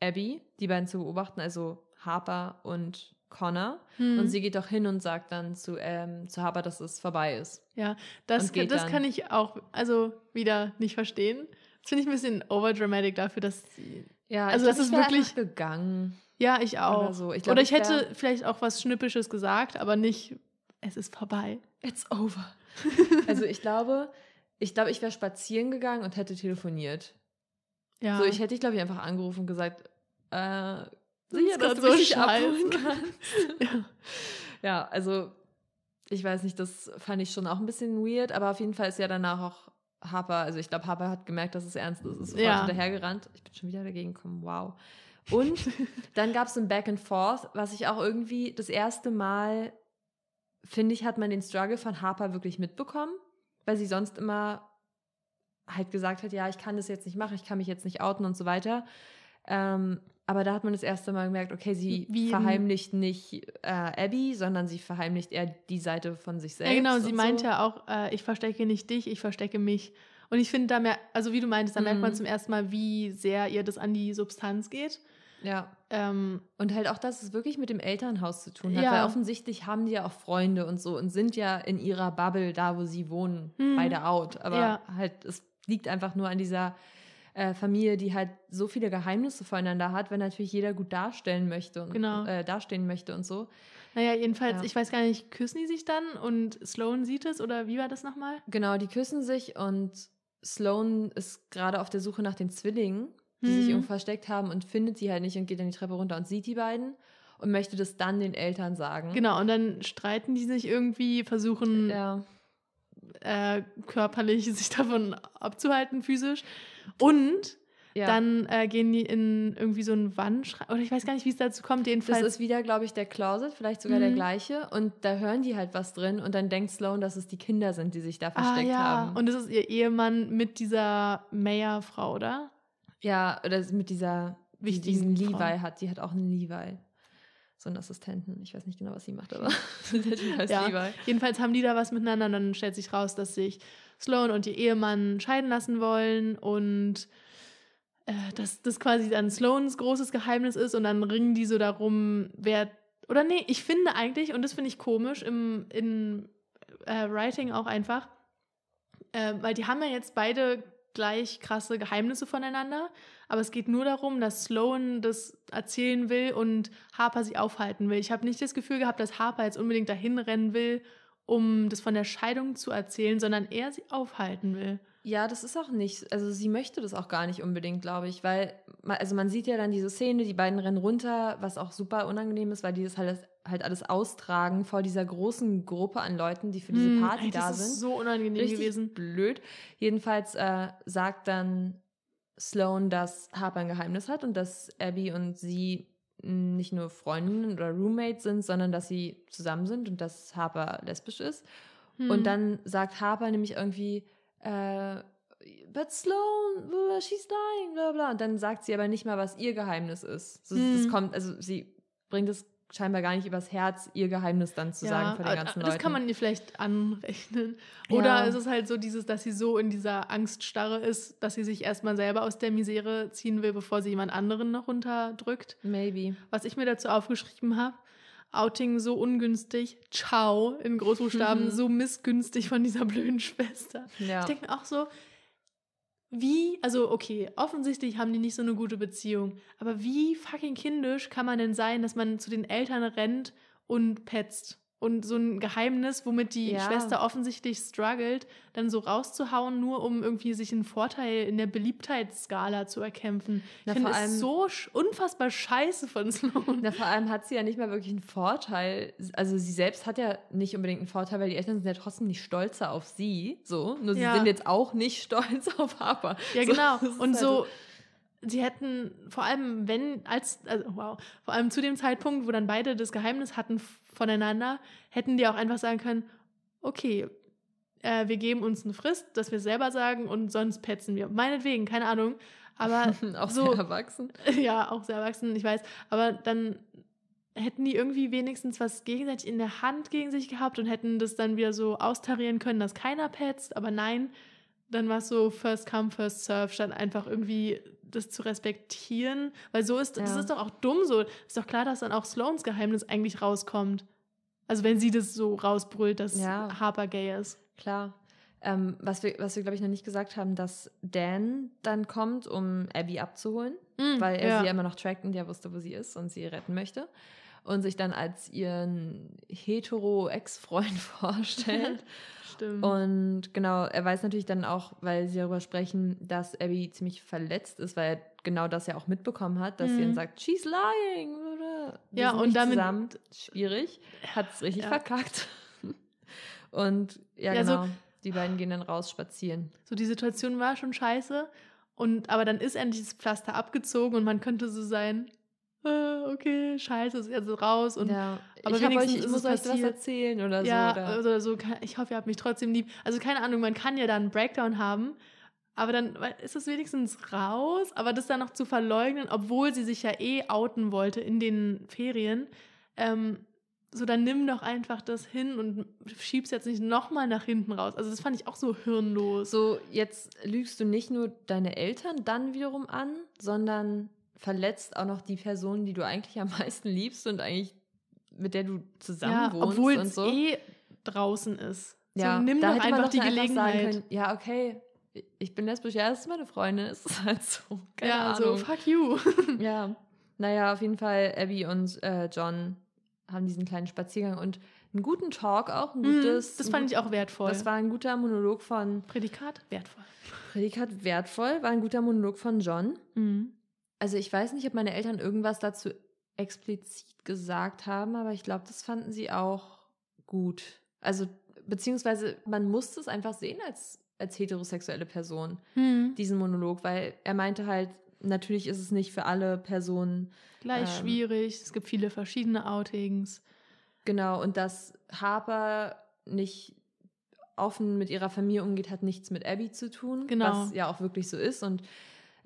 Abby, die beiden zu beobachten, also Harper und Connor. Hm. Und sie geht auch hin und sagt dann zu, ähm, zu Harper, dass es vorbei ist. Ja, das, geht das kann ich auch, also wieder nicht verstehen. Das finde ich ein bisschen overdramatic dafür, dass sie. Ja, Also ich das ist wirklich- gegangen. Ja, ich auch. Oder so. Ich glaub, Oder ich ich hätte vielleicht auch was Schnippisches gesagt, aber nicht, es ist vorbei. It's over. also ich glaube, ich glaube, ich wäre spazieren gegangen und hätte telefoniert. Ja. So, ich hätte glaube ich, einfach angerufen und gesagt, äh, sicher, dass du so mich abholen kannst. ja. Ja, also ich weiß nicht, das fand ich schon auch ein bisschen weird, aber auf jeden Fall ist ja danach auch Harper, also ich glaube, Harper hat gemerkt, dass es ernst ist, ist sofort Ja. hinterhergerannt. Ich bin schon wieder dagegen gekommen, wow. Und dann gab es ein Back and Forth, was ich auch irgendwie das erste Mal, finde ich, hat man den Struggle von Harper wirklich mitbekommen, weil sie sonst immer halt gesagt hat, ja, ich kann das jetzt nicht machen, ich kann mich jetzt nicht outen und so weiter. Ähm, aber da hat man das erste Mal gemerkt, okay, sie Wie verheimlicht nicht äh, Abby, sondern sie verheimlicht eher die Seite von sich selbst. ja, genau, sie meint so. ja auch, äh, ich verstecke nicht dich, ich verstecke mich. Und ich finde da mehr, also wie du meintest, da merkt man Mhm. zum ersten Mal, wie sehr ihr das an die Substanz geht. Ja. Ähm, Und halt auch, dass es wirklich mit dem Elternhaus zu tun hat, Ja. weil offensichtlich haben die ja auch Freunde und so und sind ja in ihrer Bubble da, wo sie wohnen, Mhm. beide out. Aber Ja. halt, es liegt einfach nur an dieser äh, Familie, die halt so viele Geheimnisse voneinander hat, wenn natürlich jeder gut darstellen möchte und Genau. äh, dastehen möchte und so. naja, jedenfalls, Ja. ich weiß gar nicht, küssen die sich dann und Sloan sieht es oder wie war das nochmal? Genau, die küssen sich und Sloan ist gerade auf der Suche nach den Zwillingen, die sich Mhm. irgendwo versteckt haben und findet sie halt nicht und geht dann die Treppe runter und sieht die beiden und möchte das dann den Eltern sagen. Genau, und dann streiten die sich irgendwie, versuchen Ja. äh, körperlich sich davon abzuhalten, physisch. Und ja. dann äh, gehen die in irgendwie so einen Wandschrank. Oder ich weiß gar nicht, wie es dazu kommt. Das Jedenfalls. ist wieder, glaube ich, der Closet, vielleicht sogar der Mhm. gleiche. Und da hören die halt was drin und dann denkt Sloan, dass es die Kinder sind, die sich da ah, versteckt ja. haben. Und es ist ihr Ehemann mit dieser Mayer-Frau, oder? ja, oder mit dieser, die Wichtigen diesen Frau. Levi hat. Die hat auch einen Levi. So einen Assistenten. Ich weiß nicht genau, was sie macht, aber der Ja. Levi. Jedenfalls haben die da was miteinander und dann stellt sich raus, dass sich Sloan und ihr Ehemann scheiden lassen wollen und äh, dass das quasi dann Sloans großes Geheimnis ist und dann ringen die so darum, wer. Oder nee, ich finde eigentlich, und das finde ich komisch, im in, äh, Writing auch einfach, äh, weil die haben ja jetzt beide gleich krasse Geheimnisse voneinander, aber es geht nur darum, dass Sloan das erzählen will und Harper sie aufhalten will. Ich habe nicht das Gefühl gehabt, dass Harper jetzt unbedingt dahin rennen will, um das von der Scheidung zu erzählen, sondern er sie aufhalten will. Ja, das ist auch nicht, also sie möchte das auch gar nicht unbedingt, glaube ich, weil, also man sieht ja dann diese Szene, die beiden rennen runter, was auch super unangenehm ist, weil die das halt, halt alles austragen vor dieser großen Gruppe an Leuten, die für diese Hm, Party ey, da das sind. ist so unangenehm Richtig gewesen. blöd. Jedenfalls äh, sagt dann Sloan, dass Harper ein Geheimnis hat und dass Abby und sie nicht nur Freundinnen oder Roommates sind, sondern dass sie zusammen sind und dass Harper lesbisch ist. Hm. Und dann sagt Harper nämlich irgendwie, äh, but Sloan, she's lying, bla bla. Und dann sagt sie aber nicht mal, was ihr Geheimnis ist. So, Hm. Das kommt, also sie bringt es scheinbar gar nicht übers Herz, ihr Geheimnis dann zu sagen vor den ganzen das Leuten. kann man ihr vielleicht anrechnen. Oder Ja. ist es halt so dieses, dass sie so in dieser Angststarre ist, dass sie sich erstmal selber aus der Misere ziehen will, bevor sie jemand anderen noch runterdrückt. Maybe. Was ich mir dazu aufgeschrieben habe, Outing so ungünstig, ciao, in Großbuchstaben, so missgünstig von dieser blöden Schwester. Ja. Ich denke mir auch so, wie, also okay, offensichtlich haben die nicht so eine gute Beziehung, aber wie fucking kindisch kann man denn sein, dass man zu den Eltern rennt und petzt? Und so ein Geheimnis, womit die Ja. Schwester offensichtlich struggelt, dann so rauszuhauen, nur um irgendwie sich einen Vorteil in der Beliebtheitsskala zu erkämpfen. Na, ich finde es so unfassbar scheiße von Sloan. Na, vor allem hat sie ja nicht mal wirklich einen Vorteil. Also sie selbst hat ja nicht unbedingt einen Vorteil, weil die Eltern sind ja trotzdem nicht stolzer auf sie. So. Nur sie Ja. sind jetzt auch nicht stolz auf Harper. Ja, genau. Und halt so, sie hätten vor allem, wenn, als, also wow, vor allem zu dem Zeitpunkt, wo dann beide das Geheimnis hatten voneinander, hätten die auch einfach sagen können, okay, äh, wir geben uns eine Frist, dass wir es selber sagen und sonst petzen wir. Meinetwegen, keine Ahnung. Aber auch so, sehr erwachsen. ja, auch sehr erwachsen, ich weiß. Aber dann hätten die irgendwie wenigstens was gegenseitig in der Hand gegen sich gehabt und hätten das dann wieder so austarieren können, dass keiner petzt. Aber nein, dann war es so First Come, First Serve, statt einfach irgendwie das zu respektieren. Weil so ist, das Ja. ist doch auch dumm so. Ist doch klar, dass dann auch Sloans Geheimnis eigentlich rauskommt. Also wenn sie das so rausbrüllt, dass Ja. Harper gay ist. Klar. Ähm, was wir, was wir glaube ich, noch nicht gesagt haben, dass Dan dann kommt, um Abby abzuholen, Mm, weil er ja. sie ja immer noch trackt und ja wusste, wo sie ist und sie retten möchte. Und sich dann als ihren hetero-Ex-Freund vorstellt. Stimmt. Und genau, er weiß natürlich dann auch, weil sie darüber sprechen, dass Abby ziemlich verletzt ist, weil er genau das ja auch mitbekommen hat, dass sie Mhm. dann sagt, she's lying. Oder? Ja, und damit- Zusammen. Schwierig. Hat es richtig Ja. verkackt. Und ja, Ja, so- genau. die beiden gehen dann raus spazieren. So, die Situation war schon scheiße. Und, aber dann ist endlich das Pflaster abgezogen und man könnte so sein, äh, okay, scheiße, ist jetzt raus. Und ja, aber ich, euch, wenigstens ich muss euch was erzählen oder ja, so. Oder? oder so, ich hoffe, ihr habt mich trotzdem lieb. Also keine Ahnung, man kann ja da einen Breakdown haben, aber dann ist es wenigstens raus. Aber das dann noch zu verleugnen, obwohl sie sich ja eh outen wollte in den Ferien, ähm, so dann nimm doch einfach das hin und schieb's jetzt nicht nochmal nach hinten raus. Also das fand ich auch so hirnlos. So, jetzt lügst du nicht nur deine Eltern dann wiederum an, sondern verletzt auch noch die Person, die du eigentlich am meisten liebst und eigentlich mit der du zusammen ja, wohnst obwohl und es so. eh draußen ist. ja, so, nimm da doch einfach die dann sagen Gelegenheit. können, ja, okay, ich bin lesbisch, ja, das ist meine Freundin, es ist halt so. Keine ja, so Ahnung. fuck you. Ja, naja, auf jeden Fall, Abby und äh, John haben diesen kleinen Spaziergang und einen guten Talk auch, ein gutes. Mhm, das fand ich auch wertvoll. Das war ein guter Monolog von, Prädikat wertvoll. Prädikat wertvoll, war ein guter Monolog von John. Mhm. Also ich weiß nicht, ob meine Eltern irgendwas dazu explizit gesagt haben, aber ich glaube, das fanden sie auch gut. Also, beziehungsweise man musste es einfach sehen als, als heterosexuelle Person, Mhm. diesen Monolog, weil er meinte halt, natürlich ist es nicht für alle Personen Gleich Ähm, schwierig. Es gibt viele verschiedene Outings. Genau, und dass Harper nicht offen mit ihrer Familie umgeht, hat nichts mit Abby zu tun, Genau. was ja auch wirklich so ist. Und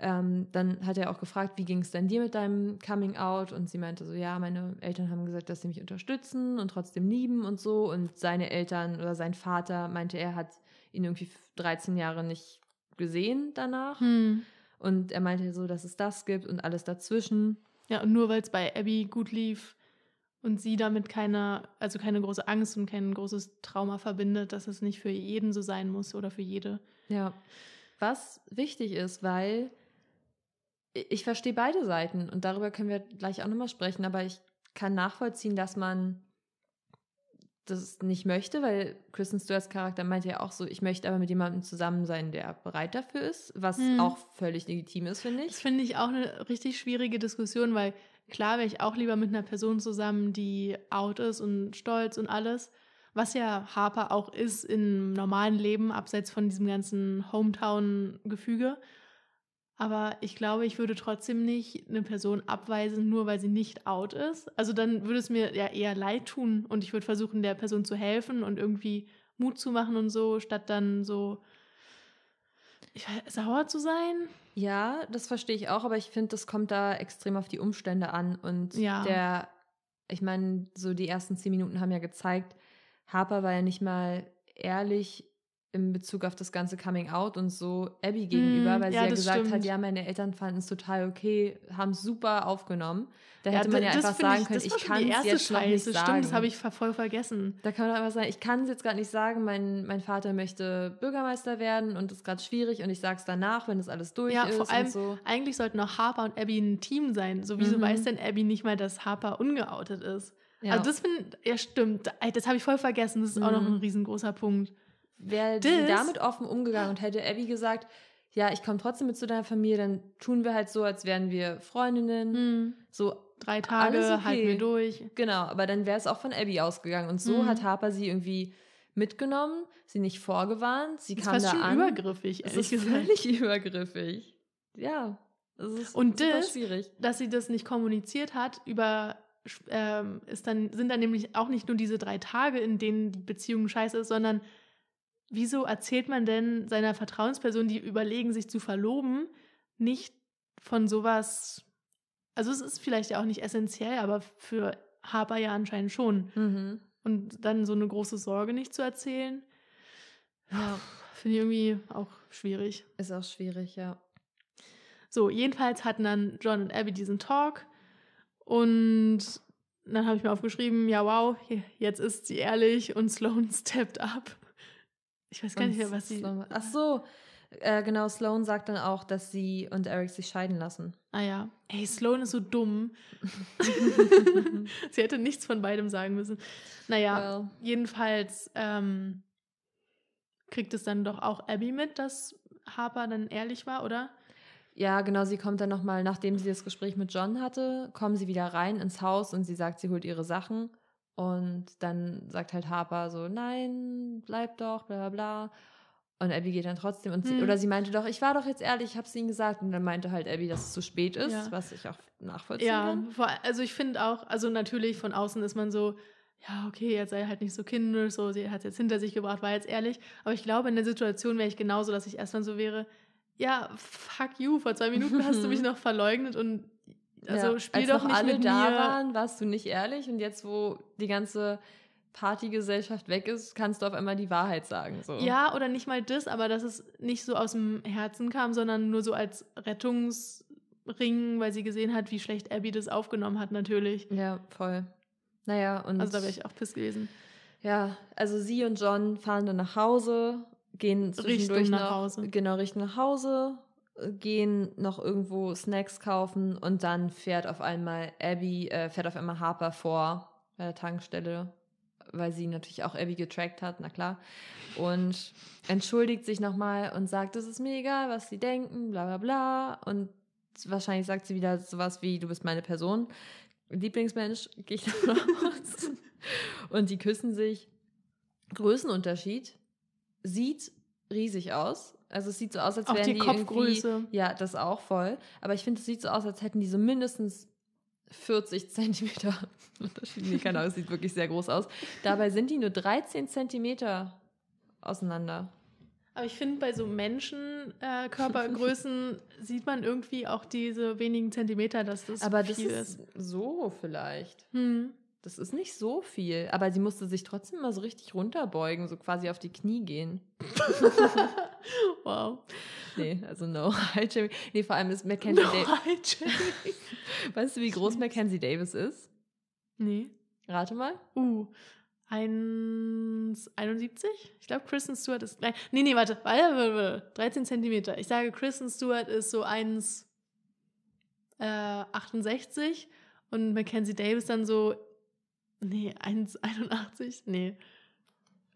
ähm, dann hat er auch gefragt, wie ging es denn dir mit deinem Coming Out? Und sie meinte so, ja, meine Eltern haben gesagt, dass sie mich unterstützen und trotzdem lieben und so. Und seine Eltern oder sein Vater meinte, er hat ihn irgendwie 13 Jahre nicht gesehen danach. Hm. Und er meinte so, dass es das gibt und alles dazwischen. Ja, und nur weil es bei Abby gut lief und sie damit keine, also keine große Angst und kein großes Trauma verbindet, dass es nicht für jeden so sein muss oder für jede. Ja. Was wichtig ist, weil ich verstehe beide Seiten und darüber können wir gleich auch nochmal sprechen, aber ich kann nachvollziehen, dass man das nicht möchte, weil Kristen Stewarts Charakter meinte ja auch so, ich möchte aber mit jemandem zusammen sein, der bereit dafür ist, was Hm. auch völlig legitim ist, finde Das ich. finde ich auch eine richtig schwierige Diskussion, weil klar wäre ich auch lieber mit einer Person zusammen, die out ist und stolz und alles. Was ja Harper auch ist im normalen Leben, abseits von diesem ganzen Hometown-Gefüge. Aber ich glaube, ich würde trotzdem nicht eine Person abweisen, nur weil sie nicht out ist. Also dann würde es mir ja eher leid tun und ich würde versuchen, der Person zu helfen und irgendwie Mut zu machen und so, statt dann so weiß, sauer zu sein. Ja, das verstehe ich auch, aber ich finde, das kommt da extrem auf die Umstände an und Ja. der ich meine, so die ersten zehn Minuten haben ja gezeigt, Harper war ja nicht mal ehrlich in Bezug auf das ganze Coming Out und so Abby gegenüber, Mm, weil ja, sie ja das gesagt hat, stimmt. ja, meine Eltern fanden es total okay, haben es super aufgenommen. Da Ja, hätte man ja einfach sagen ich, können, ich kann es erste jetzt noch nicht Scheiße. sagen. Stimmt, das habe ich voll vergessen. Da kann man einfach sagen, ich kann es jetzt gerade nicht sagen, mein, mein Vater möchte Bürgermeister werden und das ist gerade schwierig und ich sage es danach, wenn das alles durch Ja, ist vor allem so. Eigentlich sollten auch Harper und Abby ein Team sein. So wieso Mhm. weiß denn Abby nicht mal, dass Harper ungeoutet ist? Ja. Also das finde ja stimmt. Das habe ich voll vergessen. Das ist auch noch Mhm. ein riesengroßer Punkt. Wäre sie damit offen umgegangen und hätte Abby gesagt, ja, ich komme trotzdem mit zu deiner Familie, dann tun wir halt so, als wären wir Freundinnen. Mhm. So, Drei Tage Alles okay. halten wir durch. genau, aber dann wäre es auch von Abby ausgegangen. Und so Mhm. hat Harper sie irgendwie mitgenommen, sie nicht vorgewarnt, sie Das ist kam fast da schon an. übergriffig, Es ehrlich ist gesagt. völlig übergriffig. Ja, es ist Und das- schwierig. dass sie das nicht kommuniziert hat, über ähm, ist dann, sind dann nämlich auch nicht nur diese drei Tage, in denen die Beziehung scheiße ist, sondern wieso erzählt man denn seiner Vertrauensperson, die überlegen, sich zu verloben, nicht von sowas? Also es ist vielleicht ja auch nicht essentiell, aber für Harper ja anscheinend schon. Mhm. Und dann so eine große Sorge nicht zu erzählen, Ja, finde ich irgendwie auch schwierig. ist auch schwierig, ja. So, jedenfalls hatten dann John und Abby diesen Talk und dann habe ich mir aufgeschrieben, ja wow, je- jetzt ist sie ehrlich und Sloan steppt up. Ich weiß gar nicht mehr, was sie... Ach so, äh, genau, Sloan sagt dann auch, dass sie und Eric sich scheiden lassen. Ah ja. Ey, Sloan ist so dumm. sie hätte nichts von beidem sagen müssen. Naja, Well. jedenfalls ähm, kriegt es dann doch auch Abby mit, dass Harper dann ehrlich war, oder? Ja, genau, sie kommt dann nochmal, nachdem sie das Gespräch mit John hatte, kommen sie wieder rein ins Haus und sie sagt, sie holt ihre Sachen. Und dann sagt halt Harper so, nein, bleib doch, bla bla bla. Und Abby geht dann trotzdem und sie, Hm. oder sie meinte doch, ich war doch jetzt ehrlich, ich hab's ihnen gesagt. Und dann meinte halt Abby, dass es zu spät ist, Ja. was ich auch nachvollziehen Ja, kann. vor, also ich finde auch, also natürlich von außen ist man so, ja, okay, jetzt sei halt nicht so kindisch, so, sie hat es jetzt hinter sich gebracht, war jetzt ehrlich. Aber ich glaube, in der Situation wäre ich genauso, dass ich erstmal so wäre, ja, fuck you, vor zwei Minuten hast du mich noch verleugnet und also Ja, spiel doch nicht alle mit da mir. waren, warst du nicht ehrlich und jetzt, wo die ganze Partygesellschaft weg ist, kannst du auf einmal die Wahrheit sagen. So. Ja, oder nicht mal das, aber dass es nicht so aus dem Herzen kam, sondern nur so als Rettungsring, weil sie gesehen hat, wie schlecht Abby das aufgenommen hat, natürlich. Ja, voll. Naja, und Also da wäre ich auch piss gewesen. Ja, also sie und John fahren dann nach Hause, gehen zwischendurch Richtung nach Hause. Genau, Richtung nach Hause, gehen noch irgendwo Snacks kaufen und dann fährt auf einmal Abby, äh, fährt auf einmal Harper vor bei der Tankstelle, weil sie natürlich auch Abby getrackt hat, na klar. Und entschuldigt sich nochmal und sagt, es ist mir egal, was sie denken, bla bla bla. Und wahrscheinlich sagt sie wieder sowas wie, du bist meine Person. Lieblingsmensch, gehe ich davon aus. Und die küssen sich. Größenunterschied sieht riesig aus. Also es sieht so aus, als Auch wären die die Kopfgröße. Irgendwie, ja, das auch voll. Aber ich finde, es sieht so aus, als hätten die so mindestens 40 Zentimeter Unterschied. Nee, keine Ahnung, es sieht wirklich sehr groß aus. Dabei sind die nur 13 Zentimeter auseinander. Aber ich finde, bei so Menschenkörpergrößen äh, Körpergrößen sieht man irgendwie auch diese wenigen Zentimeter, dass das Aber das viel ist so vielleicht. Hm. Das ist nicht so viel. Aber sie musste sich trotzdem mal so richtig runterbeugen, so quasi auf die Knie gehen. Wow. Nee, also no. Hi, Jamie. Nee, vor allem ist Mackenzie No, Davis. Weißt du, wie groß. Mackenzie Davis ist? Nee. Rate mal. Uh. 1,71? Ich glaube, Kristen Stewart ist klein. Nee, nee, warte. Warte, warte, warte. 13 Zentimeter. Ich sage, Kristen Stewart ist so 1,68 und Mackenzie Davis dann so. Nee, 1,81? Nee.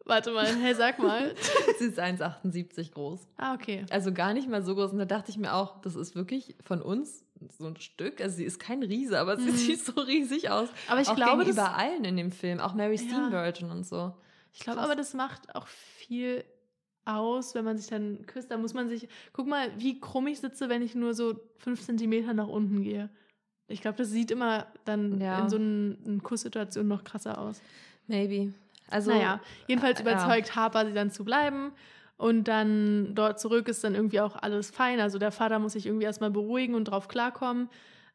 Warte mal, hey, sag mal. Sie ist 1,78 groß. ah, okay. Also gar nicht mal so groß. Und da dachte ich mir auch, das ist wirklich von uns so ein Stück. Also sie ist kein Riese, aber sie Mhm. sieht so riesig aus. Aber ich auch glaube, das, gegenüber allen in dem Film. Auch Mary Ja. Steenburgen und so. Ich glaube aber, das macht auch viel aus, wenn man sich dann küsst. Da muss man sich. Guck mal, wie krumm ich sitze, wenn ich nur so fünf Zentimeter nach unten gehe. Ich glaube, das sieht immer dann Ja. in so einer Kusssituation noch krasser aus. Maybe. Also, naja, jedenfalls äh, überzeugt Harper sie dann zu bleiben. Und dann dort zurück ist dann irgendwie auch alles fein. Also der Vater muss sich irgendwie erstmal beruhigen und drauf klarkommen.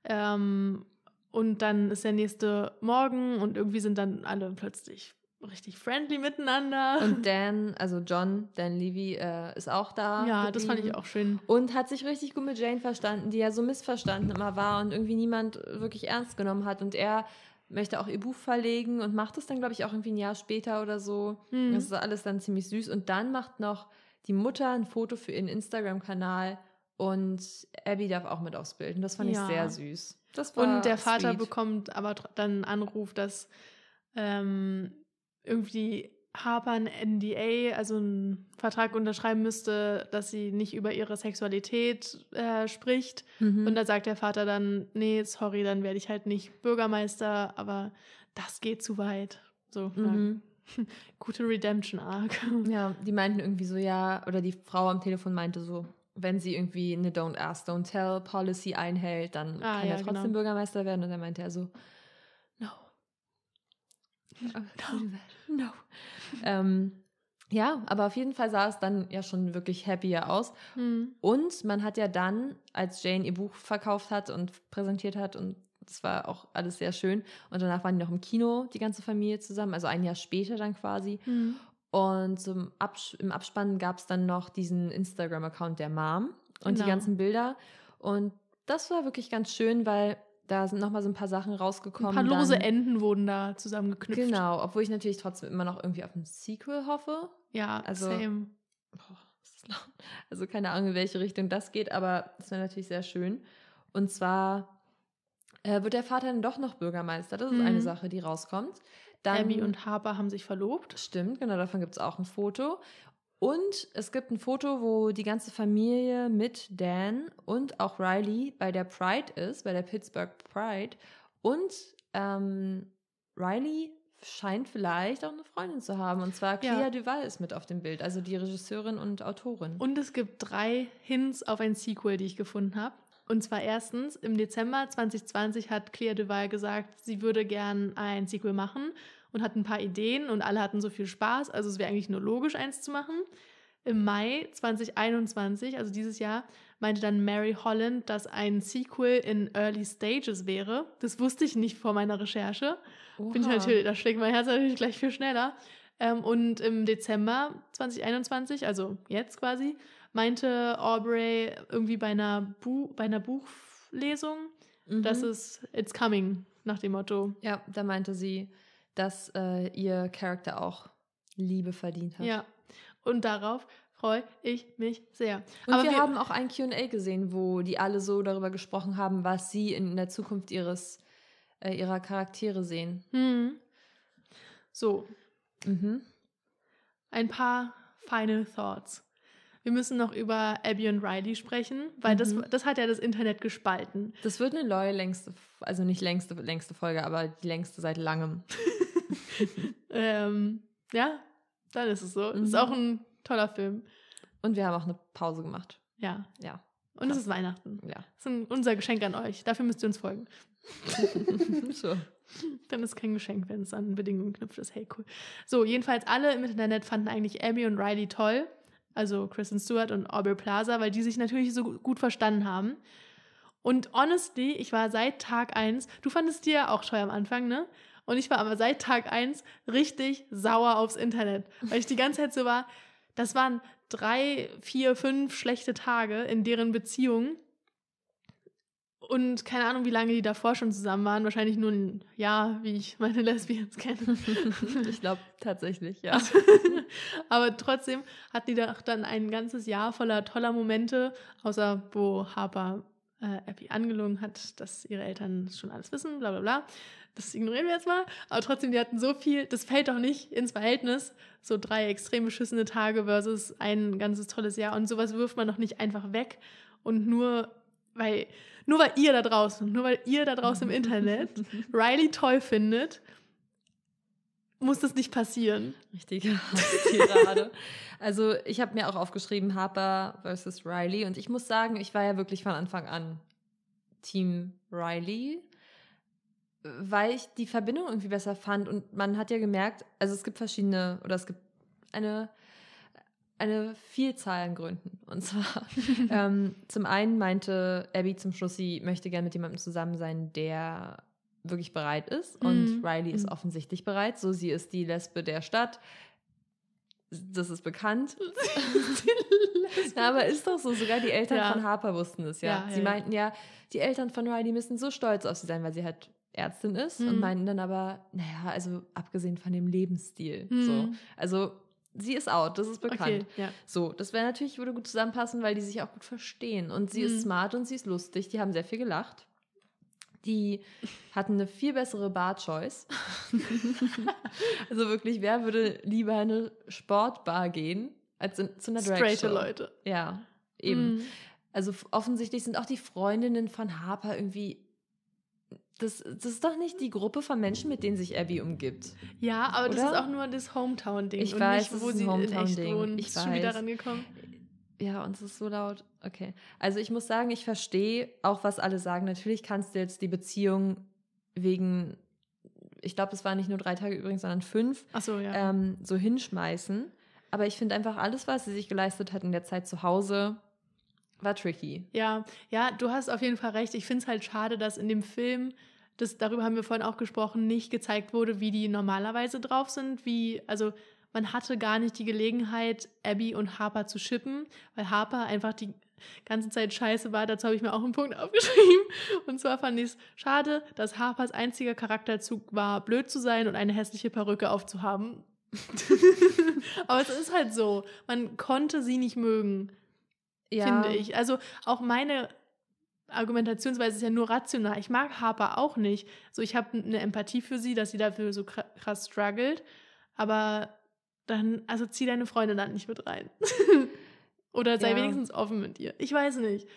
Ähm, und dann ist der nächste Morgen und irgendwie sind dann alle plötzlich richtig friendly miteinander. Und Dan, also John, Dan Levy, äh, ist auch da. ja, geblieben. das fand ich auch schön. Und hat sich richtig gut mit Jane verstanden, die ja so missverstanden immer war und irgendwie niemand wirklich ernst genommen hat. Und er möchte auch ihr Buch verlegen und macht es dann, glaube ich, auch irgendwie ein Jahr später oder so. Mhm. Das ist alles dann ziemlich süß. Und dann macht noch die Mutter ein Foto für ihren Instagram-Kanal und Abby darf auch mit aufs Bild. Und das fand Ja. ich sehr süß. Das war Und der Vater sweet. bekommt aber dann einen Anruf, dass ähm, irgendwie Harper ein NDA, also einen Vertrag unterschreiben müsste, dass sie nicht über ihre Sexualität äh, spricht. Mhm. Und da sagt der Vater dann, nee, sorry, dann werde ich halt nicht Bürgermeister, aber das geht zu weit. So, Mhm. ja. gute Redemption-Arc. Ja, die meinten irgendwie so, ja, oder die Frau am Telefon meinte so, wenn sie irgendwie eine Don't Ask, Don't Tell Policy einhält, dann Ah, kann ja, er trotzdem genau. Bürgermeister werden. Und dann meinte er so. No. no. ähm, ja, aber auf jeden Fall sah es dann ja schon wirklich happier aus. Hm. Und man hat ja dann, als Jane ihr Buch verkauft hat und präsentiert hat, und das war auch alles sehr schön. Und danach waren die noch im Kino, die ganze Familie zusammen, also ein Jahr später dann quasi. Hm. Und zum Abs im Abspann gab es dann noch diesen Instagram-Account der Mom und die Genau. ganzen Bilder. Und das war wirklich ganz schön, weil da sind nochmal so ein paar Sachen rausgekommen. Ein paar lose dann. Enden wurden da zusammengeknüpft. Genau, obwohl ich natürlich trotzdem immer noch irgendwie auf ein Sequel hoffe. Ja, Also- same. Laut. Also keine Ahnung, in welche Richtung das geht, aber das wäre natürlich sehr schön. Und zwar äh, wird der Vater dann doch noch Bürgermeister. Das ist Mhm. eine Sache, die rauskommt. Dann, Abby und Harper haben sich verlobt. Stimmt, genau, davon gibt es auch ein Foto. Und es gibt ein Foto, wo die ganze Familie mit Dan und auch Riley bei der Pride ist, bei der Pittsburgh Pride. Und ähm, Riley scheint vielleicht auch eine Freundin zu haben. Und zwar Clea Ja. Duval ist mit auf dem Bild, also die Regisseurin und Autorin. Und es gibt drei Hints auf ein Sequel, die ich gefunden habe. Und zwar erstens, im Dezember 2020 hat Clea Duval gesagt, sie würde gern ein Sequel machen und hat ein paar Ideen und alle hatten so viel Spaß. Also es wäre eigentlich nur logisch, eins zu machen. Im Mai 2021, also dieses Jahr, meinte dann Mary Holland, dass ein Sequel in Early Stages wäre. Das wusste ich nicht vor meiner Recherche. Bin ich Oha. natürlich, da schlägt mein Herz natürlich gleich viel schneller. Ähm, und im Dezember 2021, also jetzt quasi, meinte Aubrey irgendwie bei einer, Bu bei einer Buchlesung, Mhm. dass es It's Coming, nach dem Motto. Ja, da meinte sie, dass äh, ihr Charakter auch Liebe verdient hat. Ja. Und darauf freue ich mich sehr. Und Aber wir, haben auch ein QA gesehen, wo die alle so darüber gesprochen haben, was sie in der Zukunft ihres, äh, ihrer Charaktere sehen. Hm. So, Mhm. ein paar Final Thoughts. Wir müssen noch über Abby und Riley sprechen, weil das, Mhm. das hat ja das Internet gespalten. Das wird eine neue längste, also nicht längste, längste Folge, aber die längste seit langem. Ähm, ja, dann ist es so. Mhm. Ist auch ein toller Film. Und wir haben auch eine Pause gemacht. Ja. Ja. Und es ist Weihnachten. Ja. Das ist unser Geschenk an euch. Dafür müsst ihr uns folgen. so. Dann ist kein Geschenk, wenn es an Bedingungen geknüpft ist. Hey, cool. So, jedenfalls alle im Internet fanden eigentlich Abby und Riley toll. Also Kristen Stewart und Aubrey Plaza, weil die sich natürlich so gut verstanden haben. Und honestly, ich war seit Tag 1, du fandest die ja auch toll am Anfang, ne? Und ich war aber seit Tag 1 richtig sauer aufs Internet, weil ich die ganze Zeit so war, das waren drei, vier, fünf schlechte Tage in deren Beziehung. Und keine Ahnung, wie lange die davor schon zusammen waren. Wahrscheinlich nur ein Jahr, wie ich meine Lesbians kenne. ich glaube tatsächlich, ja. Aber trotzdem hatten die doch dann ein ganzes Jahr voller toller Momente, außer wo Harper äh, Abby angelogen hat, dass ihre Eltern schon alles wissen, bla bla bla. Das ignorieren wir jetzt mal. Aber trotzdem, die hatten so viel, das fällt doch nicht ins Verhältnis. So drei extrem beschissene Tage versus ein ganzes tolles Jahr. Und sowas wirft man doch nicht einfach weg. Und nur, weil, nur weil ihr da draußen, nur weil ihr da draußen im Internet Riley toll findet, muss das nicht passieren. Richtige Tirade. Also ich habe mir auch aufgeschrieben, Harper versus Riley. Und ich muss sagen, ich war ja wirklich von Anfang an Team Riley, weil ich die Verbindung irgendwie besser fand. Und man hat ja gemerkt, also es gibt verschiedene, oder es gibt eine, eine Vielzahl an Gründen. Und zwar, ähm, zum einen meinte Abby zum Schluss, sie möchte gerne mit jemandem zusammen sein, der wirklich bereit ist. Und Mhm. Riley ist Mhm. offensichtlich bereit. So, sie ist die Lesbe der Stadt. Das ist bekannt. Ja, aber ist doch so. Sogar die Eltern Ja. von Harper wussten es ja. Ja, sie ja. meinten ja, die Eltern von Riley müssen so stolz auf sie sein, weil sie halt Ärztin ist und Mhm. meinten dann aber, naja, also abgesehen von dem Lebensstil. Mhm. So. Also sie ist out, das ist bekannt. Okay, ja. So, das wäre natürlich, würde gut zusammenpassen, weil die sich auch gut verstehen. Und sie Mhm. ist smart und sie ist lustig. Die haben sehr viel gelacht. Die hatten eine viel bessere Bar-Choice. also wirklich, wer würde lieber in eine Sportbar gehen als in, zu einer Drag Straighte? Leute. Ja, eben. Mhm. Also offensichtlich sind auch die Freundinnen von Harper irgendwie. Das, das ist doch nicht die Gruppe von Menschen, mit denen sich Abby umgibt. Ja, aber das Oder? ist auch nur das Hometown-Ding. Ich und weiß, nicht, das wo sie Hometown-Ding. Ich Ist schon wieder rangekommen. Ja, und es ist so laut. Okay. Also ich muss sagen, ich verstehe auch, was alle sagen. Natürlich kannst du jetzt die Beziehung wegen, ich glaube, es waren nicht nur drei Tage übrigens, sondern fünf, Achso, ja. ähm, so hinschmeißen. Aber ich finde einfach alles, was sie sich geleistet hat in der Zeit zu Hause, war tricky. Ja, ja, du hast auf jeden Fall recht. Ich finde es halt schade, dass in dem Film, das, darüber haben wir vorhin auch gesprochen, nicht gezeigt wurde, wie die normalerweise drauf sind. Wie, also man hatte gar nicht die Gelegenheit, Abby und Harper zu shippen, weil Harper einfach die ganze Zeit scheiße war. Dazu habe ich mir auch einen Punkt aufgeschrieben. Und zwar fand ich es schade, dass Harpers einziger Charakterzug war, blöd zu sein und eine hässliche Perücke aufzuhaben. Aber es ist halt so. Man konnte sie nicht mögen finde ich. Also auch meine Argumentationsweise ist ja nur rational. Ich mag Harper auch nicht. So, ich habe eine Empathie für sie, dass sie dafür so kra- krass struggelt. Aber dann, also zieh deine Freundin dann nicht mit rein. Oder sei Ja. wenigstens offen mit ihr. Ich weiß nicht.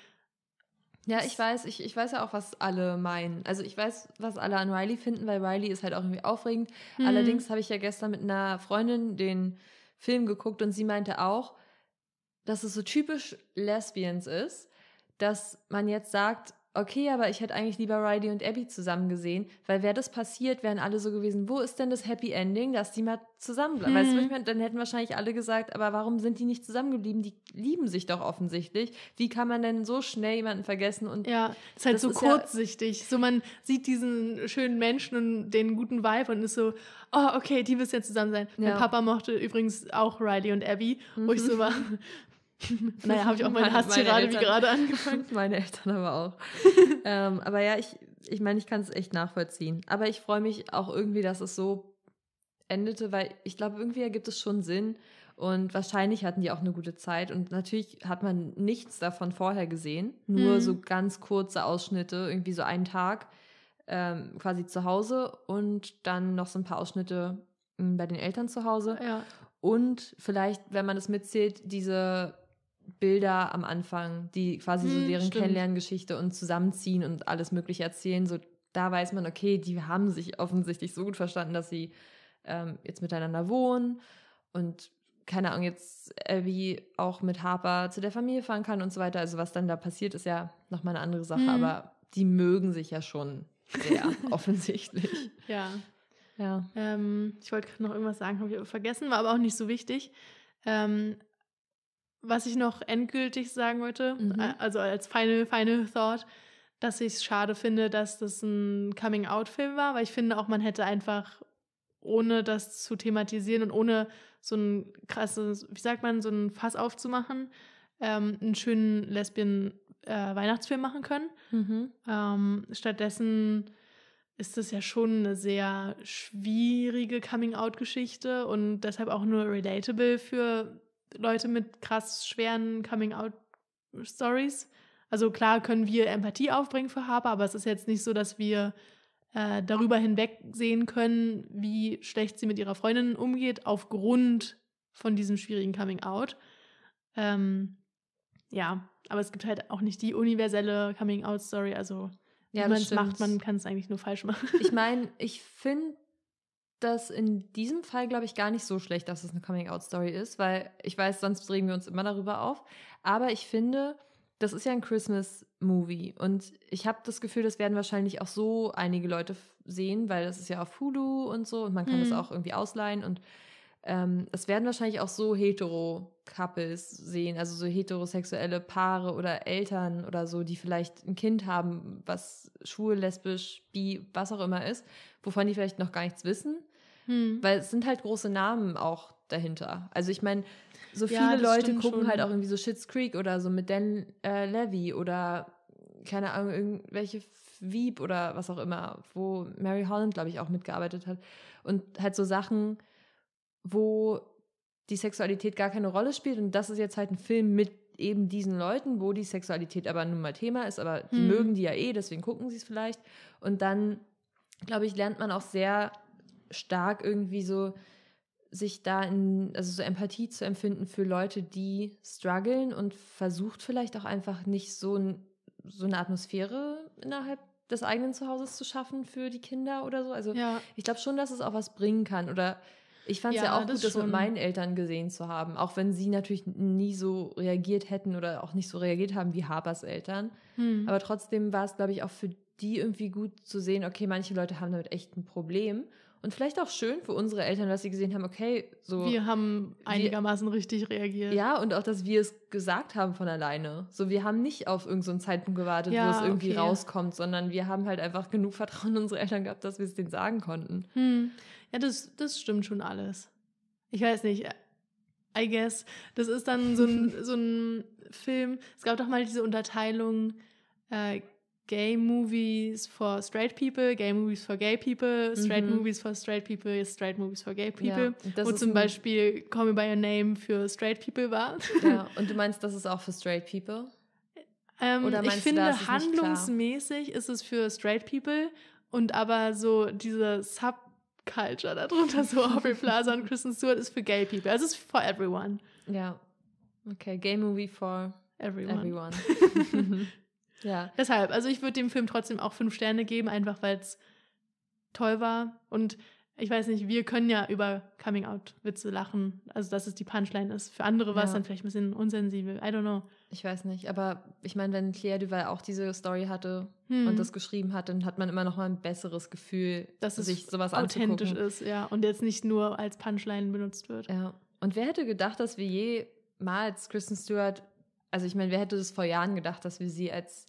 Ja, ich weiß, ich, ich weiß ja auch, was alle meinen. Also ich weiß, was alle an Riley finden, weil Riley ist halt auch irgendwie aufregend. Hm. Allerdings habe ich ja gestern mit einer Freundin den Film geguckt und sie meinte auch, dass es so typisch Lesbians ist, dass man jetzt sagt, okay, aber ich hätte eigentlich lieber Riley und Abby zusammen gesehen, weil wäre das passiert, wären alle so gewesen, wo ist denn das Happy Ending, dass die mal zusammenbleiben? Weißt du, Hm. ich meine? dann hätten wahrscheinlich alle gesagt, aber warum sind die nicht zusammengeblieben? Die lieben sich doch offensichtlich. Wie kann man denn so schnell jemanden vergessen und Ja, ist halt so ist ja- kurzsichtig. So, man sieht diesen schönen Menschen und den guten Vibe und ist so, oh, okay, die müssen jetzt zusammen sein. Mein Ja. Papa mochte übrigens auch Riley und Abby, wo ich so war. naja, habe ich auch meine, Meine- Hasstirade wie gerade angefangen. Meine Eltern aber auch. ähm, aber ja, ich, ich meine, ich kann es echt nachvollziehen. Aber ich freue mich auch irgendwie, dass es so endete, weil ich glaube, irgendwie ergibt es schon Sinn. Und wahrscheinlich hatten die auch eine gute Zeit. Und natürlich hat man nichts davon vorher gesehen. Nur Mhm. so ganz kurze Ausschnitte, irgendwie so einen Tag ähm, quasi zu Hause und dann noch so ein paar Ausschnitte m, bei den Eltern zu Hause. Ja, Und vielleicht, wenn man das mitzählt, diese Bilder am Anfang, die quasi so Hm, deren stimmt. Kennenlerngeschichte und zusammenziehen und alles Mögliche erzählen, so da weiß man, okay, die haben sich offensichtlich so gut verstanden, dass sie ähm, jetzt miteinander wohnen und keine Ahnung, jetzt Abby auch mit Harper zu der Familie fahren kann und so weiter. Also was dann da passiert, ist ja nochmal eine andere Sache, Hm. aber die mögen sich ja schon sehr offensichtlich. ja. Ja. Ähm, ich wollte noch irgendwas sagen, habe ich vergessen, war aber auch nicht so wichtig. Ähm, was ich noch endgültig sagen wollte, Mhm. äh, also als final, final thought, dass ich es schade finde, dass das ein Coming-out-Film war, weil ich finde auch, man hätte einfach, ohne das zu thematisieren und ohne so ein krasses, wie sagt man, so ein Fass aufzumachen, ähm, einen schönen Lesbien-Weihnachtsfilm machen können. Mhm. Ähm, stattdessen ist das ja schon eine sehr schwierige Coming-out-Geschichte und deshalb auch nur relatable für Leute mit krass schweren Coming-out-Stories. Also klar können wir Empathie aufbringen für Harper, aber es ist jetzt nicht so, dass wir äh, darüber hinweg sehen können, wie schlecht sie mit ihrer Freundin umgeht, aufgrund von diesem schwierigen Coming-out. Ähm, ja, aber es gibt halt auch nicht die universelle Coming-out-Story, also Ja, wie man es macht, man kann es eigentlich nur falsch machen. Ich meine, ich finde das in diesem Fall, glaube ich, gar nicht so schlecht, dass es eine Coming-out-Story ist, weil ich weiß, sonst regen wir uns immer darüber auf. Aber ich finde, das ist ja ein Christmas-Movie und ich habe das Gefühl, das werden wahrscheinlich auch so einige Leute sehen, weil das ist ja auf Hulu und so und man kann das Mhm. auch irgendwie ausleihen und ähm, es werden wahrscheinlich auch so hetero-Couples sehen, also so heterosexuelle Paare oder Eltern oder so, die vielleicht ein Kind haben, was schwul, lesbisch, bi, was auch immer ist, wovon die vielleicht noch gar nichts wissen. Hm. Weil es sind halt große Namen auch dahinter. Also ich meine, so Ja, viele das Leute gucken schon. halt auch irgendwie so Shits Creek oder so mit Dan äh, Levy oder keine Ahnung, irgendwelche Wieb oder was auch immer, wo Mary Holland, glaube ich, auch mitgearbeitet hat. Und halt so Sachen, wo die Sexualität gar keine Rolle spielt. Und das ist jetzt halt ein Film mit eben diesen Leuten, wo die Sexualität aber nun mal Thema ist, aber die Hm. mögen die ja eh, deswegen gucken sie es vielleicht. Und dann, glaube ich, lernt man auch sehr stark irgendwie so sich da in, also so Empathie zu empfinden für Leute, die strugglen und versucht vielleicht auch einfach nicht so, ein, so eine Atmosphäre innerhalb des eigenen Zuhauses zu schaffen für die Kinder oder so. Also Ja, ich glaube schon, dass es auch was bringen kann. Oder ich fand es ja, Ja, auch das gut, das mit schon. meinen Eltern gesehen zu haben. Auch wenn sie natürlich nie so reagiert hätten oder auch nicht so reagiert haben wie Harpers Eltern. hm. Aber trotzdem war es, glaube ich, auch für die irgendwie gut zu sehen, okay, manche Leute haben damit echt ein Problem. Und vielleicht auch schön für unsere Eltern, dass sie gesehen haben, okay, so. wir haben einigermaßen richtig reagiert. ja, und auch, dass wir es gesagt haben von alleine. So, wir haben nicht auf irgendeinen so Zeitpunkt gewartet, Ja, wo es irgendwie okay. rauskommt, sondern wir haben halt einfach genug Vertrauen in unsere Eltern gehabt, dass wir es denen sagen konnten. Hm. Ja, das, das stimmt schon alles. Ich weiß nicht. I guess, das ist dann so ein, so ein Film. Es gab doch mal diese Unterteilung äh, Gay Movies for Straight People, Gay Movies for Gay People, Straight Mhm. Movies for Straight People, Straight Movies for Gay Ja, People. das Wo ist zum Beispiel Call Me By Your Name für Straight People war. Ja, und du meinst, das ist auch für straight people? Ähm, Oder ich meinst du, finde, da ist es nicht klar? handlungsmäßig ist es für Straight People und aber so diese Subculture darunter, so Aubrey Plaza und Kristen Stewart, ist für Gay People. Also es ist for everyone. Ja. Okay, Gay Movie for Everyone. everyone. ja. Deshalb, also ich würde dem Film trotzdem auch fünf Sterne geben, einfach weil es toll war. Und ich weiß nicht, wir können ja über Coming-out-Witze lachen. Also, dass es die Punchline ist. Für andere war es Ja. dann vielleicht ein bisschen unsensibel. I don't know. Ich weiß nicht, aber ich meine, wenn Claire Duval auch diese Story hatte Hm. und das geschrieben hat, dann hat man immer noch mal ein besseres Gefühl, dass es sich sowas authentisch anzugucken. ist, ja. Und jetzt nicht nur als Punchline benutzt wird. Ja. Und wer hätte gedacht, dass wir jemals Kristen Stewart, also ich meine, wer hätte das vor Jahren gedacht, dass wir sie als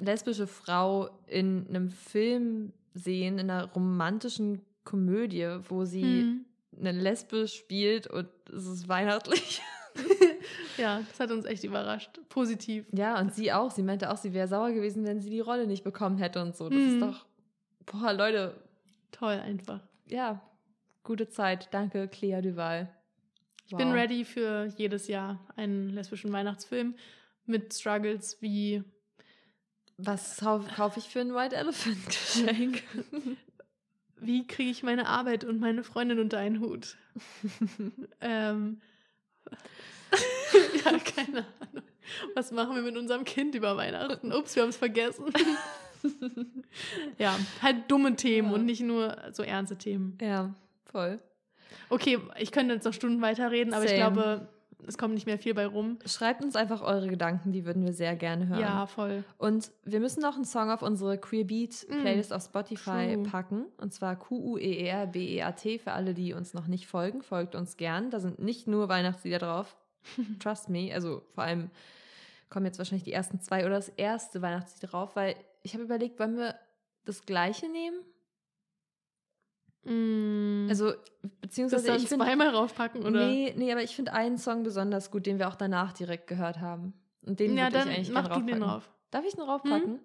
lesbische Frau in einem Film sehen, in einer romantischen Komödie, wo sie Hm. eine Lesbe spielt und es ist weihnachtlich. Ja, das hat uns echt überrascht. Positiv. Ja, und sie auch. Sie meinte auch, sie wäre sauer gewesen, wenn sie die Rolle nicht bekommen hätte und so. Das ist Mhm. doch, boah, Leute, Toll einfach. ja, gute Zeit. Danke, Clea Duval. Ich bin ready für jedes Jahr einen lesbischen Weihnachtsfilm mit Struggles wie Was kauf- kaufe ich für ein White Elephant Geschenk? wie kriege ich meine Arbeit und meine Freundin unter einen Hut? ähm, ja, keine Ahnung. Was machen wir mit unserem Kind über Weihnachten? Ups, wir haben es vergessen. ja, halt dumme Themen Ja. und nicht nur so ernste Themen. ja, voll. Okay, ich könnte jetzt noch Stunden weiterreden, aber ich Same. glaube, es kommt nicht mehr viel bei rum. Schreibt uns einfach eure Gedanken, die würden wir sehr gerne hören. Ja, voll. Und wir müssen noch einen Song auf unsere Queer Beat Playlist auf Spotify true. packen. Und zwar Q-U-E-E-R-B-E-A-T für alle, die uns noch nicht folgen. Folgt uns gern. Da sind nicht nur Weihnachtslieder drauf. Trust me. Also vor allem kommen jetzt wahrscheinlich die ersten zwei oder das erste Weihnachtslied drauf, weil ich habe überlegt, wollen wir das gleiche nehmen? Mm. Also, das beziehungsweise dann ich finde. zweimal raufpacken, oder? Nee, nee, aber ich finde einen Song besonders gut, den wir auch danach direkt gehört haben. Und den ja, würde ich dann eigentlich mach du den raufpacken. drauf. Darf ich ihn raufpacken?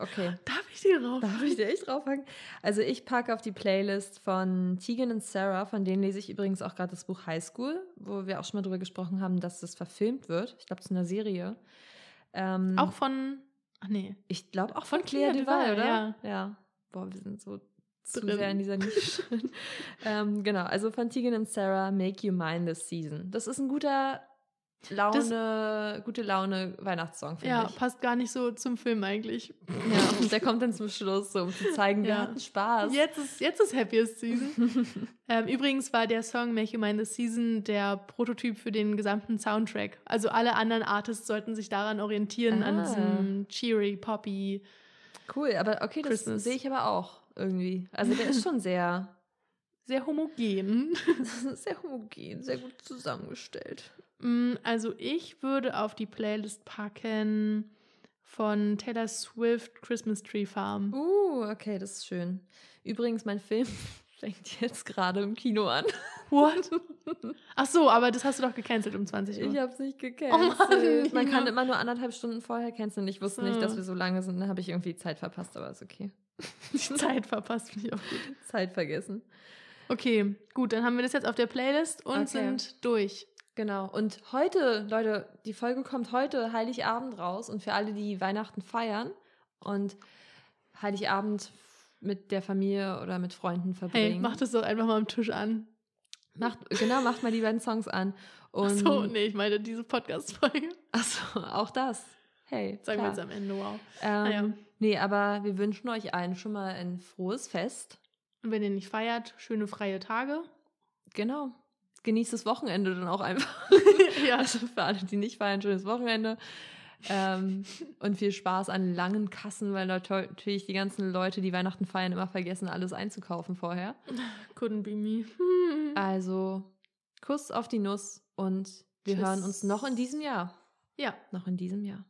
Okay. Darf ich den rauf? Darf ich den echt draufpacken? Also ich packe auf die Playlist von Tegan und Sarah, von denen lese ich übrigens auch gerade das Buch High School, wo wir auch schon mal drüber gesprochen haben, dass das verfilmt wird. Ich glaube, zu einer Serie. Ähm, Auch von. Ach nee. ich glaube auch von von Claire Claire Duval, Duval, oder? ja. ja. Boah, wir sind so zu Drin. sehr in dieser Nische. drin. ähm, genau, also von Tegan und Sarah, Make You Mine This Season. Das ist ein guter Laune, gute Laune Weihnachtssong, finde Ja, ich. passt gar nicht so zum Film eigentlich. Ja, und der kommt dann zum Schluss, so, um zu zeigen, wir Ja. hatten Spaß. Jetzt ist, jetzt ist Happiest Season. ähm, übrigens war der Song Make You Mine This Season der Prototyp für den gesamten Soundtrack. Also alle anderen Artists sollten sich daran orientieren, an Ah. diesem cheery, poppy. Cool, aber okay, das Christmas. sehe ich aber auch irgendwie. Also der ist schon sehr, sehr homogen. sehr homogen, sehr gut zusammengestellt. Mm, Also ich würde auf die Playlist packen von Taylor Swift Christmas Tree Farm. Uh, okay, das ist schön. Übrigens, mein Film fängt jetzt gerade im Kino an. What? Ach so, aber das hast du doch gecancelt um 20 Uhr. Ich hab's nicht Oh gecancelt. Mann, Man kann immer nur anderthalb Stunden vorher canceln. Ich wusste nicht, dass wir so lange sind. Da habe ich irgendwie Zeit verpasst, aber ist okay. die Zeit verpasst, finde ich auch gut. Zeit vergessen. Okay, gut, dann haben wir das jetzt auf der Playlist und Okay. sind durch. Genau. Und heute, Leute, die Folge kommt heute Heiligabend raus und für alle, die Weihnachten feiern und Heiligabend mit der Familie oder mit Freunden verbringen. Hey, mach das doch einfach mal am Tisch an. Macht, genau, macht mal die beiden Songs an. Und, Ach so, nee, ich meine diese Podcast-Folge. Ach so, auch das. Hey, Sagen wir klar. jetzt am Ende, wow. Ähm, Naja. Nee, aber wir wünschen euch allen schon mal ein frohes Fest. Und wenn ihr nicht feiert, schöne freie Tage. Genau. Genießt das Wochenende dann auch einfach. ja. Also für alle, die nicht feiern, schönes Wochenende. Ähm, und viel Spaß an langen Kassen, weil nat- natürlich die ganzen Leute, die Weihnachten feiern, immer vergessen, alles einzukaufen vorher. Couldn't be me. Also Kuss auf die Nuss und wir Tschüss. hören uns noch in diesem Jahr. Ja, Noch in diesem Jahr.